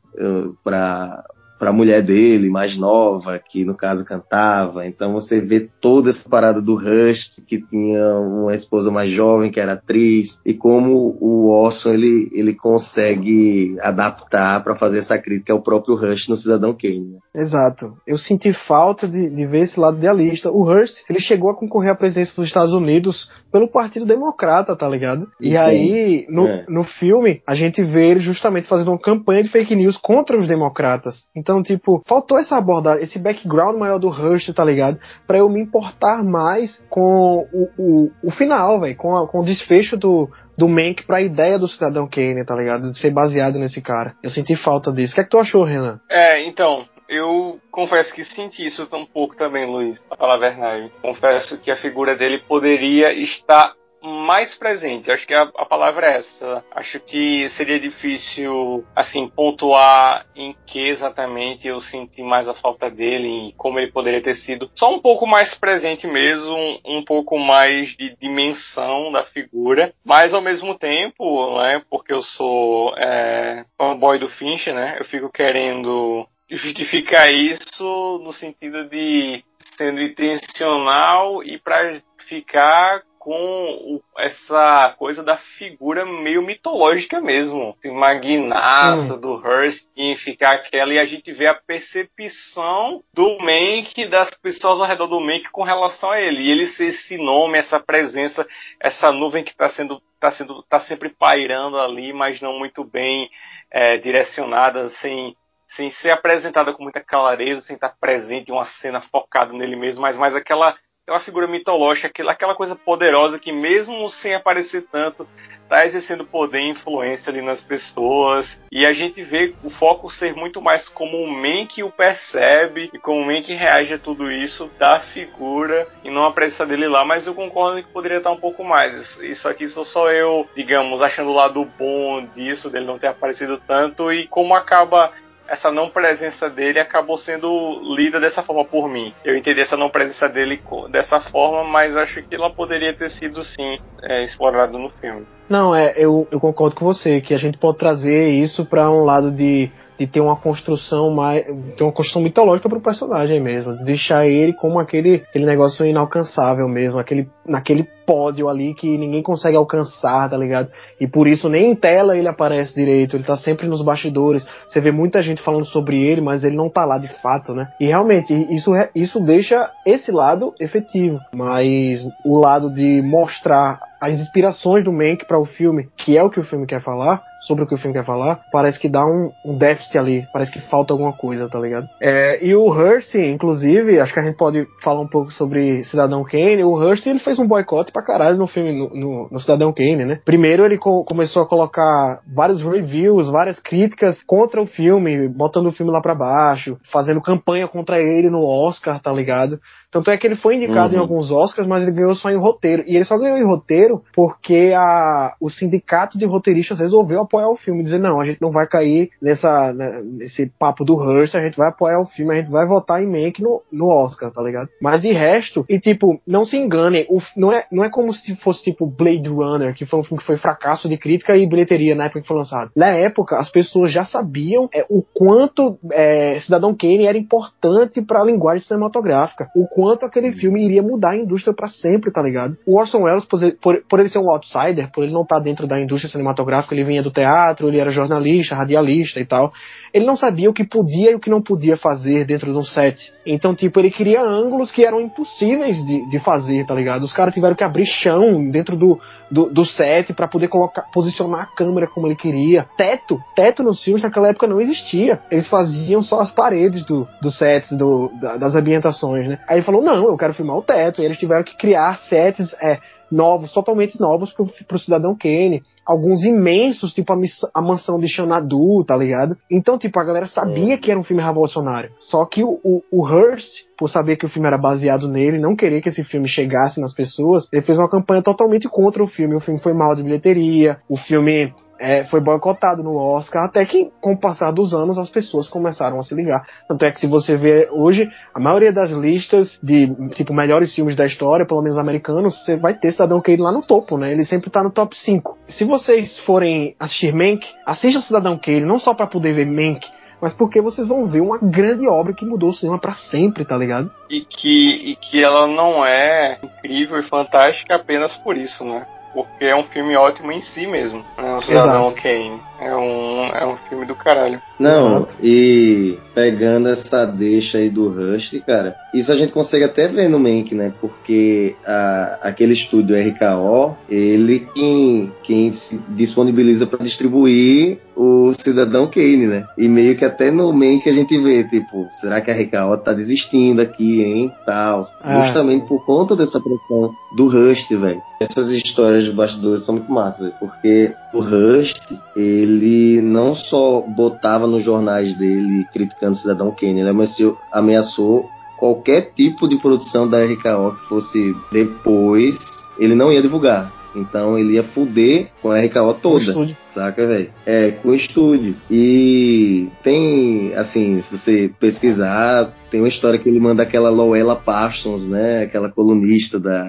para para a mulher dele, mais nova, que no caso cantava. Então você vê toda essa parada do Rush, que tinha uma esposa mais jovem, que era atriz, e como o Orson ele, ele consegue adaptar para fazer essa crítica ao próprio Rush no Cidadão Kane. Né? Exato. Eu senti falta de, de ver esse lado idealista. O Hearst, ele chegou a concorrer à presidência dos Estados Unidos pelo Partido Democrata, tá ligado? E, e aí, no, é. no filme, a gente vê ele justamente fazendo uma campanha de fake news contra os democratas. Então, tipo, faltou essa abordagem, esse background maior do Hearst, tá ligado? Pra eu me importar mais com o, o, o final, velho, com, com o desfecho do, do Mank pra ideia do Cidadão Kane, tá ligado? De ser baseado nesse cara. Eu senti falta disso. O que é que tu achou, Renan? É, então, eu confesso que senti isso um pouco também, Luiz, pra falar a verdade. Confesso que a figura dele poderia estar mais presente. Acho que a, a, palavra é essa. Acho que seria difícil, assim, pontuar em que exatamente eu senti mais a falta dele e como ele poderia ter sido só um pouco mais presente mesmo, um, um pouco mais de dimensão da figura, mas ao mesmo tempo, né, porque eu sou é, fanboy do Finch, né, eu fico querendo justificar isso no sentido de sendo intencional e para ficar com essa coisa da figura meio mitológica mesmo. Esse magnata hum. do e ficar aquela e a gente vê a percepção do Mank, das pessoas ao redor do Mank com relação a ele. E ele ser esse nome, essa presença, essa nuvem que está sendo está sendo tá sempre pairando ali, mas não muito bem é, direcionada, sem sem ser apresentada com muita clareza, sem estar presente em uma cena focada nele mesmo, mas mais aquela é uma figura mitológica, aquela, coisa poderosa que mesmo sem aparecer tanto, está exercendo poder e influência ali nas pessoas. E a gente vê o foco ser muito mais como o Mank o percebe e como o Mank reage a tudo isso da figura e não a presença dele lá. Mas eu concordo que poderia estar um pouco mais. Isso aqui sou só eu, digamos, achando o lado bom disso, dele não ter aparecido tanto e como acaba essa não presença dele acabou sendo lida dessa forma por mim. Eu entendi essa não presença dele dessa forma, mas acho que ela poderia ter sido sim é, explorada no filme. Não, é, eu, eu concordo com você que a gente pode trazer isso para um lado de de ter uma construção mais. ter uma construção mitológica pro personagem mesmo. Deixar ele como aquele, aquele negócio inalcançável mesmo, aquele, naquele pódio ali que ninguém consegue alcançar, tá ligado? E por isso nem em tela ele aparece direito, ele tá sempre nos bastidores. Você vê muita gente falando sobre ele, mas ele não tá lá de fato, né? E realmente, isso, isso deixa esse lado efetivo. Mas o lado de mostrar as inspirações do Mank para o filme, que é o que o filme quer falar, sobre o que o filme quer falar, parece que dá um, um déficit ali, parece que falta alguma coisa, tá ligado? É, e o Hearst, inclusive, acho que a gente pode falar um pouco sobre Cidadão Kane. O Hearst ele fez um boicote pra caralho no filme, no, no, no Cidadão Kane, né? Primeiro ele co começou a colocar vários reviews, várias críticas contra o filme, botando o filme lá pra baixo, fazendo campanha contra ele no Oscar, tá ligado? Tanto é que ele foi indicado uhum. em alguns Oscars, mas ele ganhou só em roteiro. E ele só ganhou em roteiro porque a, o sindicato de roteiristas resolveu apoiar o filme, dizer não, a gente não vai cair nessa né, nesse papo do Hearst, a gente vai apoiar o filme, a gente vai votar em Mank no, no Oscar, tá ligado? Mas de resto, e tipo, não se enganem, o, não, é, não é como se fosse tipo Blade Runner, que foi um filme que foi fracasso de crítica e bilheteria na época que foi lançado. Na época, as pessoas já sabiam é, o quanto é, Cidadão Kane era importante para a linguagem cinematográfica, o quanto aquele filme iria mudar a indústria para sempre, tá ligado? O Orson Welles, por, por, por, ele ser um outsider, por ele não estar tá dentro da indústria cinematográfica, ele vinha do teatro, ele era jornalista, radialista e tal ele não sabia o que podia e o que não podia fazer dentro de um set. Então, tipo, ele queria ângulos que eram impossíveis de, de fazer, tá ligado? Os caras tiveram que abrir chão dentro do, do, do set para poder colocar, posicionar a câmera como ele queria. Teto, teto nos filmes naquela época não existia. Eles faziam só as paredes do, do sets, do, da, das ambientações, né? Aí ele falou, não, eu quero filmar o teto. E eles tiveram que criar sets, é, novos, totalmente novos pro, pro Cidadão Kane. Alguns imensos, tipo a, a mansão de Xanadu, tá ligado? Então, tipo, a galera sabia é. que era um filme revolucionário. Só que o, o, o Hearst, por saber que o filme era baseado nele, não querer que esse filme chegasse nas pessoas, ele fez uma campanha totalmente contra o filme. O filme foi mal de bilheteria, o filme é, foi boicotado no Oscar, até que com o passar dos anos as pessoas começaram a se ligar. Tanto é que se você vê hoje, a maioria das listas de tipo melhores filmes da história, pelo menos americanos, você vai ter Cidadão Kane lá no topo, né? Ele sempre tá no top 5. Se vocês forem assistir Mank, assistam Cidadão Kane, não só para poder ver Mank, mas porque vocês vão ver uma grande obra que mudou o cinema para sempre, tá ligado? E que, e que ela não é incrível e fantástica apenas por isso, né? Porque é um filme ótimo em si mesmo. Né? O Cidadão Kane. É um, é um filme do caralho. Não, e pegando essa deixa aí do Rust, cara, isso a gente consegue até ver no Mank, né? Porque a, aquele estúdio RKO, ele quem, quem se disponibiliza para distribuir o Cidadão Kane, né? E meio que até no Mank a gente vê, tipo, será que a RKO tá desistindo aqui, hein? Tal. Ah, Justamente sim. por conta dessa pressão do Rust, velho. Essas histórias de bastidores são muito massas, porque o Rust, ele não só botava nos jornais dele criticando o Cidadão Kane, ele ameaçou qualquer tipo de produção da RKO que fosse depois, ele não ia divulgar. Então ele ia fuder com a RKO toda. Saca, velho? É, com o estúdio. E tem, assim, se você pesquisar, tem uma história que ele manda aquela Loela Parsons, né? Aquela colunista da,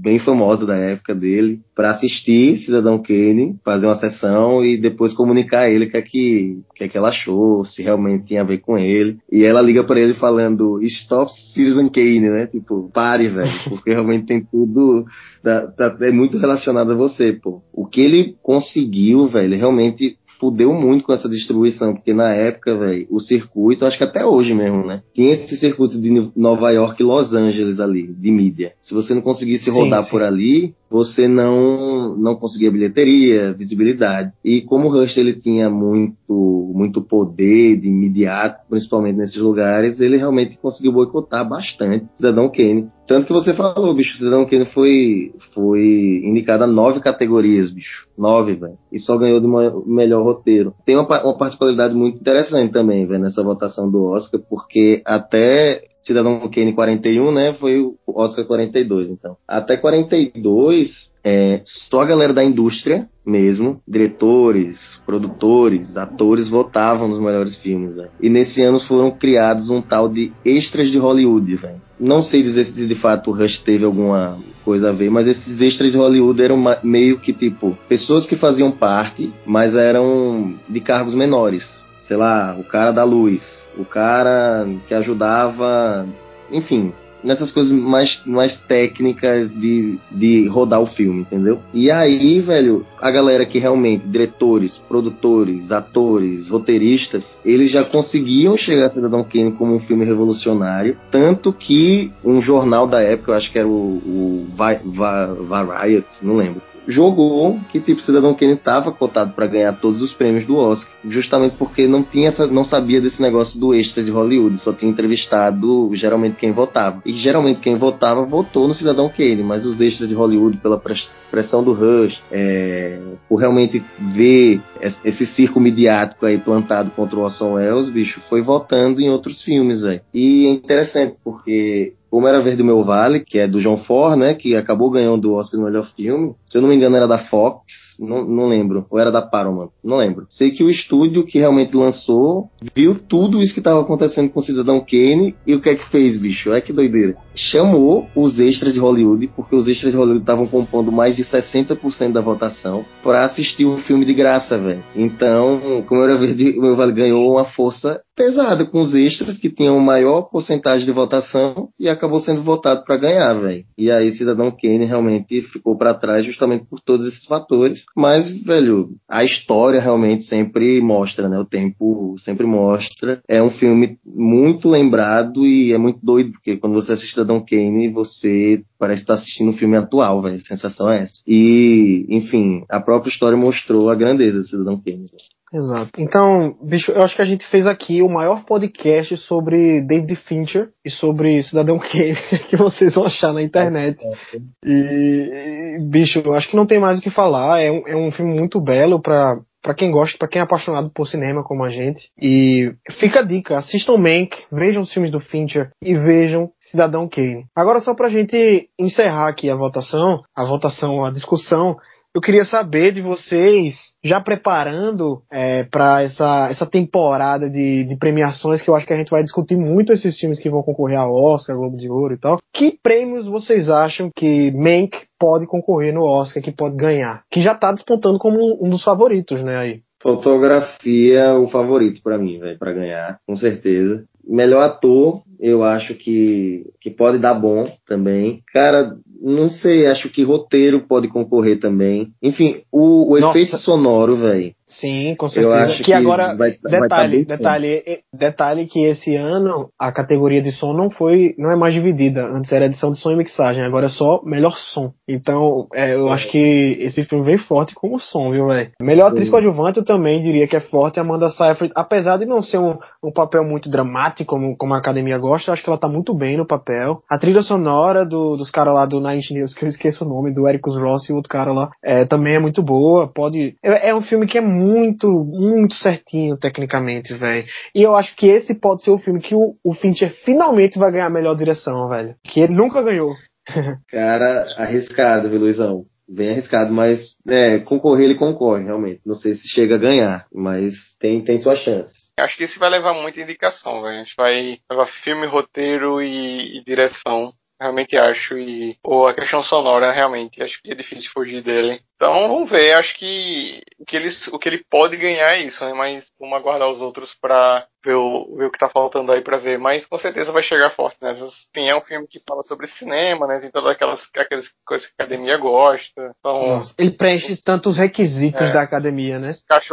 bem famosa da época dele, para assistir Cidadão Kane, fazer uma sessão e depois comunicar a ele o que é que, que, é que ela achou, se realmente tinha a ver com ele. E ela liga para ele falando: Stop Citizen Kane, né? Tipo, pare, velho, porque realmente tem tudo. Tá, tá, é muito relacionado a você, pô. O que ele conseguiu, velho, realmente fudeu muito com essa distribuição, porque na época, velho, o circuito, acho que até hoje mesmo, né? Tinha esse circuito de Nova York e Los Angeles ali, de mídia. Se você não conseguisse rodar sim, sim. por ali, você não não conseguia bilheteria, visibilidade. E como o Rush ele tinha muito muito poder de imediato, principalmente nesses lugares, ele realmente conseguiu boicotar bastante Cidadão Kane. Tanto que você falou, bicho, Cidadão Kane foi foi indicado a nove categorias, bicho. Nove, velho. E só ganhou uma, melhor roteiro. Tem uma, uma particularidade muito interessante também, velho, nessa votação do Oscar, porque até Cidadão Kane 41, né? Foi o Oscar 42, então. Até 42, é, só a galera da indústria mesmo, diretores, produtores, atores votavam nos melhores filmes, véio. E nesse ano foram criados um tal de extras de Hollywood, velho. Não sei dizer se de fato o Rush teve alguma coisa a ver, mas esses extras de Hollywood eram meio que tipo pessoas que faziam parte, mas eram de cargos menores. Sei lá, o cara da luz, o cara que ajudava, enfim, nessas coisas mais, mais técnicas de, de rodar o filme, entendeu? E aí, velho, a galera que realmente, diretores, produtores, atores, roteiristas, eles já conseguiam chegar a Cidadão Kane como um filme revolucionário, tanto que um jornal da época, eu acho que era o, o Variety, não lembro, jogou que tipo Cidadão Kane estava cotado para ganhar todos os prêmios do Oscar, justamente porque não tinha essa, não sabia desse negócio do extra de Hollywood, só tinha entrevistado geralmente quem votava. E geralmente quem votava votou no Cidadão Kane, mas os extras de Hollywood pela pressão do Rush, é, por realmente ver esse circo midiático aí plantado contra o Orson Welles, bicho, foi votando em outros filmes, velho. E é interessante porque como era Verde Meu Vale, que é do John Ford, né? Que acabou ganhando o Oscar no melhor filme. Se eu não me engano, era da Fox, não, não lembro. Ou era da Paramount, não lembro. Sei que o estúdio que realmente lançou viu tudo isso que estava acontecendo com o Cidadão Kane e o que é que fez, bicho? É que doideira. Chamou os extras de Hollywood, porque os extras de Hollywood estavam compondo mais de 60% da votação, para assistir o filme de graça, velho. Então, como era Verde Meu Vale ganhou uma força pesada com os extras que tinham maior porcentagem de votação e acabou sendo votado para ganhar, velho. E aí Cidadão Kane realmente ficou para trás justamente por todos esses fatores, mas, velho, a história realmente sempre mostra, né? O tempo sempre mostra. É um filme muito lembrado e é muito doido, porque quando você assiste Cidadão Kane, você parece estar assistindo um filme atual, velho. A sensação é essa. E, enfim, a própria história mostrou a grandeza de Cidadão Kane. Véio. Exato. Então, bicho, eu acho que a gente fez aqui o maior podcast sobre David Fincher e sobre Cidadão Kane que vocês vão achar na internet. E, bicho, eu acho que não tem mais o que falar. É um, é um filme muito belo para para quem gosta, para quem é apaixonado por cinema como a gente. E fica a dica, assistam Mank, vejam os filmes do Fincher e vejam Cidadão Kane. Agora só pra gente encerrar aqui a votação, a votação, a discussão, eu queria saber de vocês, já preparando é, para essa, essa temporada de, de premiações, que eu acho que a gente vai discutir muito esses filmes que vão concorrer ao Oscar, Globo de Ouro e tal. Que prêmios vocês acham que Mank pode concorrer no Oscar, que pode ganhar? Que já tá despontando como um dos favoritos, né, aí. Fotografia, o favorito para mim, velho, para ganhar, com certeza. Melhor ator, eu acho que, que pode dar bom também. Cara, não sei, acho que roteiro pode concorrer também. Enfim, o, o efeito sonoro, velho. Sim, com certeza. que, que, agora, vai, detalhe, vai tá detalhe, detalhe que esse ano a categoria de som não foi, não é mais dividida. Antes era edição de som e mixagem, agora é só melhor som. Então, é, eu é. acho que esse filme vem forte como som, viu, velho? Melhor atriz coadjuvante eu também diria que é forte. Amanda Seyfried, apesar de não ser um, um papel muito dramático como, como a academia gosta, eu acho que ela tá muito bem no papel. A trilha sonora do, dos caras lá do Nine News, que eu esqueço o nome, do Ericus Ross e o outro cara lá, é, também é muito boa. Pode, é, é um filme que é muito, muito certinho tecnicamente, velho. E eu acho que esse pode ser o filme que o, o Fincher finalmente vai ganhar a melhor direção, velho. Que ele nunca ganhou. Cara, arriscado, viu, Luizão? Bem arriscado, mas é, concorrer ele concorre, realmente. Não sei se chega a ganhar, mas tem, tem suas chances. Acho que isso vai levar muita indicação, velho. A gente vai levar filme, roteiro e, e direção realmente acho. E ou a questão sonora, realmente, acho que é difícil fugir dele. Então vamos ver, acho que o que ele, o que ele pode ganhar é isso, né? Mas vamos aguardar os outros pra ver o, ver o que tá faltando aí pra ver. Mas com certeza vai chegar forte, né? Enfim, é um filme que fala sobre cinema, né? Tem todas aquelas, aquelas coisas que a academia gosta. Então, Nossa, ele preenche tantos requisitos é. da academia, né?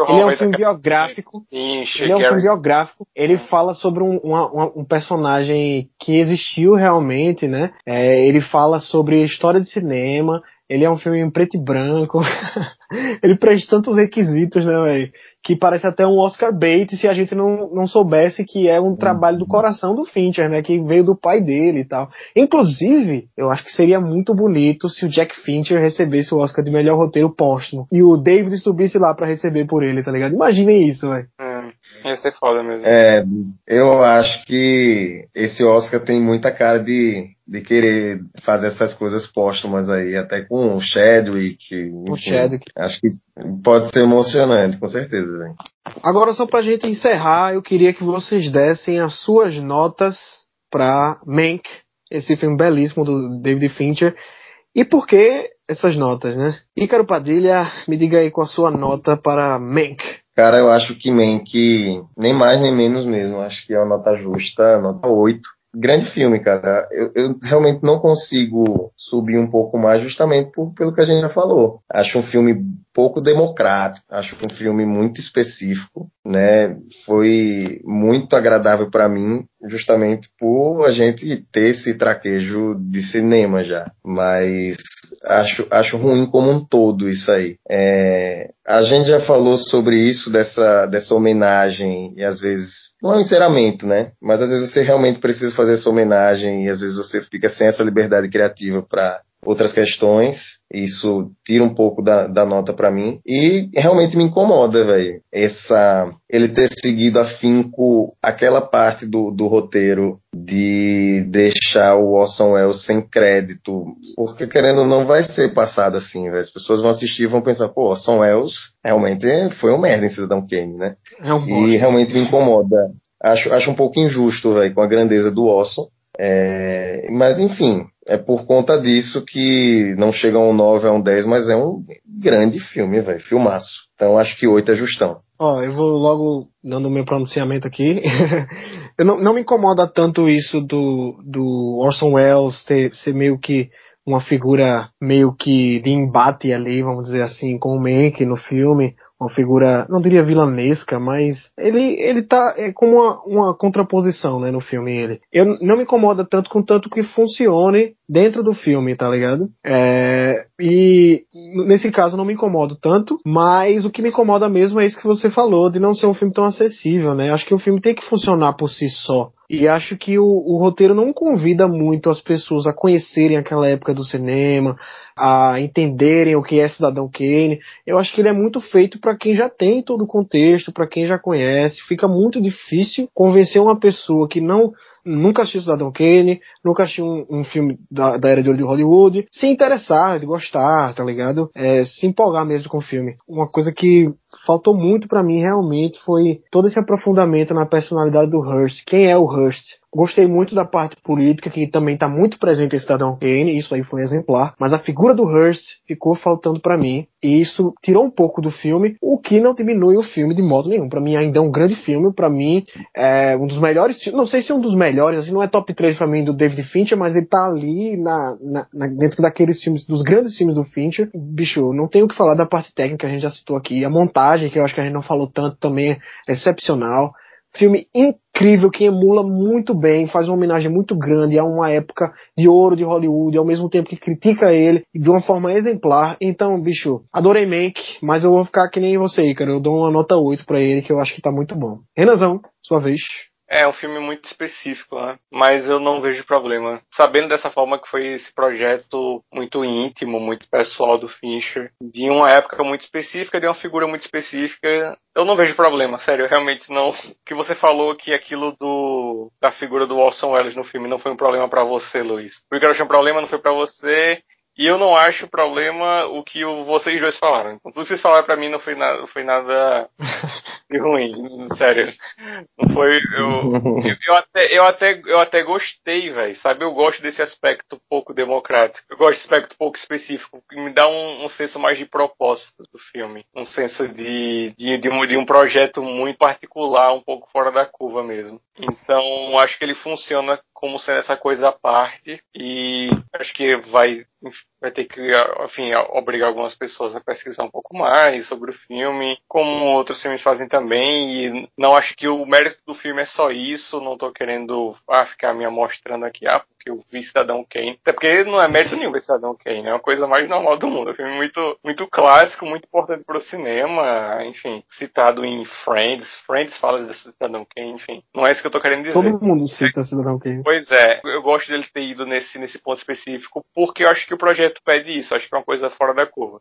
ele é um filme biográfico. Sim, ele é um filme biográfico. Ele fala sobre um, uma, um personagem que existiu realmente, né? É, ele fala sobre história de cinema ele é um filme em preto e branco. ele presta tantos requisitos, né, velho? Que parece até um Oscar bait se a gente não, não soubesse que é um trabalho do coração do Fincher, né? Que veio do pai dele e tal. Inclusive, eu acho que seria muito bonito se o Jack Fincher recebesse o Oscar de melhor roteiro póstumo. E o David subisse lá para receber por ele, tá ligado? Imaginem isso, velho. É, ia ser foda mesmo. É, eu acho que esse Oscar tem muita cara de de querer fazer essas coisas póstumas aí, até com o Chadwick. Enfim, o Chadwick. Acho que pode ser emocionante, com certeza. Véio. Agora, só pra gente encerrar, eu queria que vocês dessem as suas notas pra Mank, esse filme belíssimo do David Fincher. E por que essas notas, né? Ícaro Padilha, me diga aí qual a sua nota para Mank. Cara, eu acho que Mank, nem mais nem menos mesmo, acho que é uma nota justa, nota 8 grande filme, cara. Eu, eu, realmente não consigo subir um pouco mais justamente por, pelo que a gente já falou. Acho um filme pouco democrático, acho um filme muito específico, né? Foi muito agradável para mim, justamente por a gente ter esse traquejo de cinema já. Mas acho, acho ruim como um todo isso aí. É, a gente já falou sobre isso, dessa, dessa homenagem, e às vezes, não é um encerramento, né? Mas às vezes você realmente precisa fazer essa homenagem, e às vezes você fica sem essa liberdade criativa para outras questões. Isso tira um pouco da, da nota para mim. E realmente me incomoda, velho. Essa. Ele ter seguido afinco aquela parte do, do roteiro de deixar o Orson Welles sem crédito. Porque querendo ou não vai ser passado assim, velho. As pessoas vão assistir e vão pensar, pô, Orson Welles realmente foi um merda em Cidadão Kane, né? É um e realmente me incomoda. Acho, acho um pouco injusto, velho, com a grandeza do Orson. É, mas enfim, é por conta disso que não chega a um 9, a um 10, mas é um grande filme, velho. Filmaço. Então acho que 8 é justão. Ó, eu vou logo dando o meu pronunciamento aqui. eu não, não me incomoda tanto isso do, do Orson Welles ter, ser meio que uma figura meio que de embate ali, vamos dizer assim, com o Mank no filme uma figura, não diria vilanesca, mas ele, ele tá é como uma, uma contraposição, né, no filme ele. Eu não me incomoda tanto com tanto que funcione dentro do filme, tá ligado? É, e nesse caso não me incomodo tanto, mas o que me incomoda mesmo é isso que você falou, de não ser um filme tão acessível, né? Acho que o filme tem que funcionar por si só. E acho que o, o roteiro não convida muito as pessoas a conhecerem aquela época do cinema, a entenderem o que é Cidadão Kane. Eu acho que ele é muito feito para quem já tem todo o contexto, para quem já conhece. Fica muito difícil convencer uma pessoa que não nunca assistiu Cidadão Kane, nunca assistiu um, um filme da, da, era de ouro de Hollywood, se interessar, de gostar, tá ligado? É, se empolgar mesmo com o filme. Uma coisa que faltou muito para mim realmente foi todo esse aprofundamento na personalidade do Hearst. Quem é o Hearst? Gostei muito da parte política, que também está muito presente em Cidadão Kane, isso aí foi exemplar, mas a figura do Hearst ficou faltando para mim, e isso tirou um pouco do filme, o que não diminui o filme de modo nenhum. Para mim ainda é um grande filme, para mim é um dos melhores, não sei se é um dos melhores, assim, não é top 3 para mim do David Fincher, mas ele tá ali na, na, na, dentro daqueles filmes, dos grandes filmes do Fincher. Bicho, não tenho o que falar da parte técnica, a gente já citou aqui, a montagem, que eu acho que a gente não falou tanto, também é excepcional. Filme incrível que emula muito bem, faz uma homenagem muito grande a uma época de ouro de Hollywood, ao mesmo tempo que critica ele de uma forma exemplar. Então, bicho, adorei Mank, mas eu vou ficar que nem você, cara. Eu dou uma nota 8 para ele, que eu acho que tá muito bom. Renazão, sua vez. É um filme muito específico, né? Mas eu não vejo problema. Sabendo dessa forma que foi esse projeto muito íntimo, muito pessoal do Fincher, de uma época muito específica, de uma figura muito específica, eu não vejo problema, sério, realmente não. Que você falou que aquilo do da figura do Orson Welles no filme não foi um problema para você, Luiz. O que eu achei um problema não foi para você e eu não acho problema o que vocês dois falaram. Então, tudo que vocês falaram pra mim não foi não foi nada de ruim, sério. Não foi. Eu, eu, eu, até, eu, até, eu até gostei, velho. Sabe? Eu gosto desse aspecto pouco democrático. Eu gosto desse aspecto pouco específico, que me dá um, um senso mais de propósito do filme. Um senso de, de, de, um, de um projeto muito particular, um pouco fora da curva mesmo. Então, acho que ele funciona como sendo essa coisa à parte e acho que vai vai ter que, enfim, obrigar algumas pessoas a pesquisar um pouco mais sobre o filme, como outros filmes fazem também, e não acho que o mérito do filme é só isso, não tô querendo ah, ficar me amostrando aqui, ah, porque eu vi Cidadão Kane, até porque não é mérito nenhum ver Cidadão Kane, é uma coisa mais normal do mundo, é um filme muito, muito clássico, muito importante pro cinema, enfim, citado em Friends, Friends fala de Cidadão Kane, enfim, não é isso que eu tô querendo dizer. Todo mundo cita Cidadão Kane. Pois é, eu gosto dele ter ido nesse, nesse ponto específico, porque eu acho que o projeto pede isso, acho que é uma coisa fora da curva.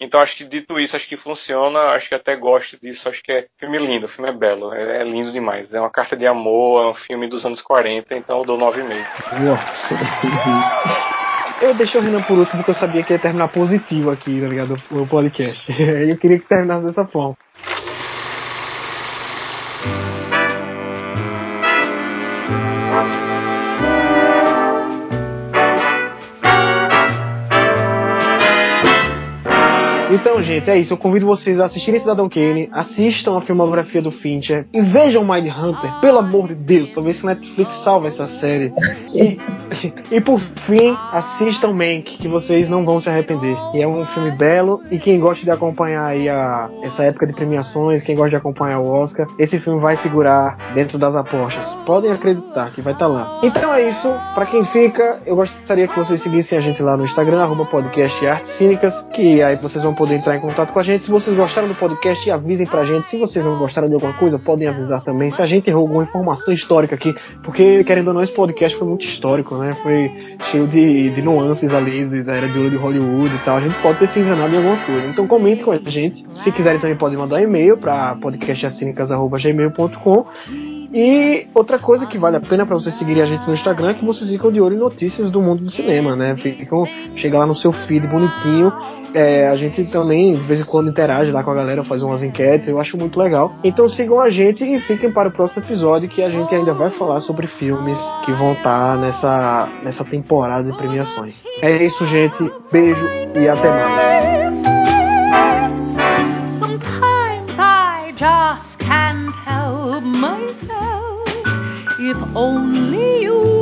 Então acho que dito isso, acho que funciona, acho que até gosto disso, acho que é filme lindo, o filme é belo, é, é lindo demais. É uma carta de amor, é um filme dos anos 40, então eu dou 9,5. Eu deixei o Renan por último porque eu sabia que ia terminar positivo aqui, tá ligado? O podcast. Eu queria que terminasse dessa forma. Então, gente, é isso. Eu convido vocês a assistirem Cidadão Kane, assistam a filmografia do Fincher e vejam Mind Hunter, pelo amor de Deus, pra ver se Netflix salva essa série. E, e por fim, assistam Mank, que vocês não vão se arrepender. E é um filme belo e quem gosta de acompanhar aí a, essa época de premiações, quem gosta de acompanhar o Oscar, esse filme vai figurar dentro das apostas. Podem acreditar que vai estar tá lá. Então é isso. Para quem fica, eu gostaria que vocês seguissem a gente lá no Instagram, arroba podcast Artes Cínicas, que aí vocês vão poder entrar em contato com a gente. Se vocês gostaram do podcast, avisem pra gente. Se vocês não gostaram de alguma coisa, podem avisar também. Se a gente errou alguma informação histórica aqui, porque, querendo ou não, esse podcast foi muito histórico, né? Foi cheio de, de nuances ali de, da era de ouro de Hollywood e tal. A gente pode ter se enganado em alguma coisa. Então comente com a gente. Se quiserem também podem mandar e-mail para podcastacínicas.gmail.com e outra coisa que vale a pena para vocês seguirem a gente no Instagram é que vocês ficam de olho em notícias do mundo do cinema, né? Ficam, chega lá no seu feed bonitinho. É, a gente também, de vez em quando, interage lá com a galera, faz umas enquetes, eu acho muito legal. Então sigam a gente e fiquem para o próximo episódio que a gente ainda vai falar sobre filmes que vão estar nessa, nessa temporada de premiações. É isso, gente. Beijo e até mais. If only you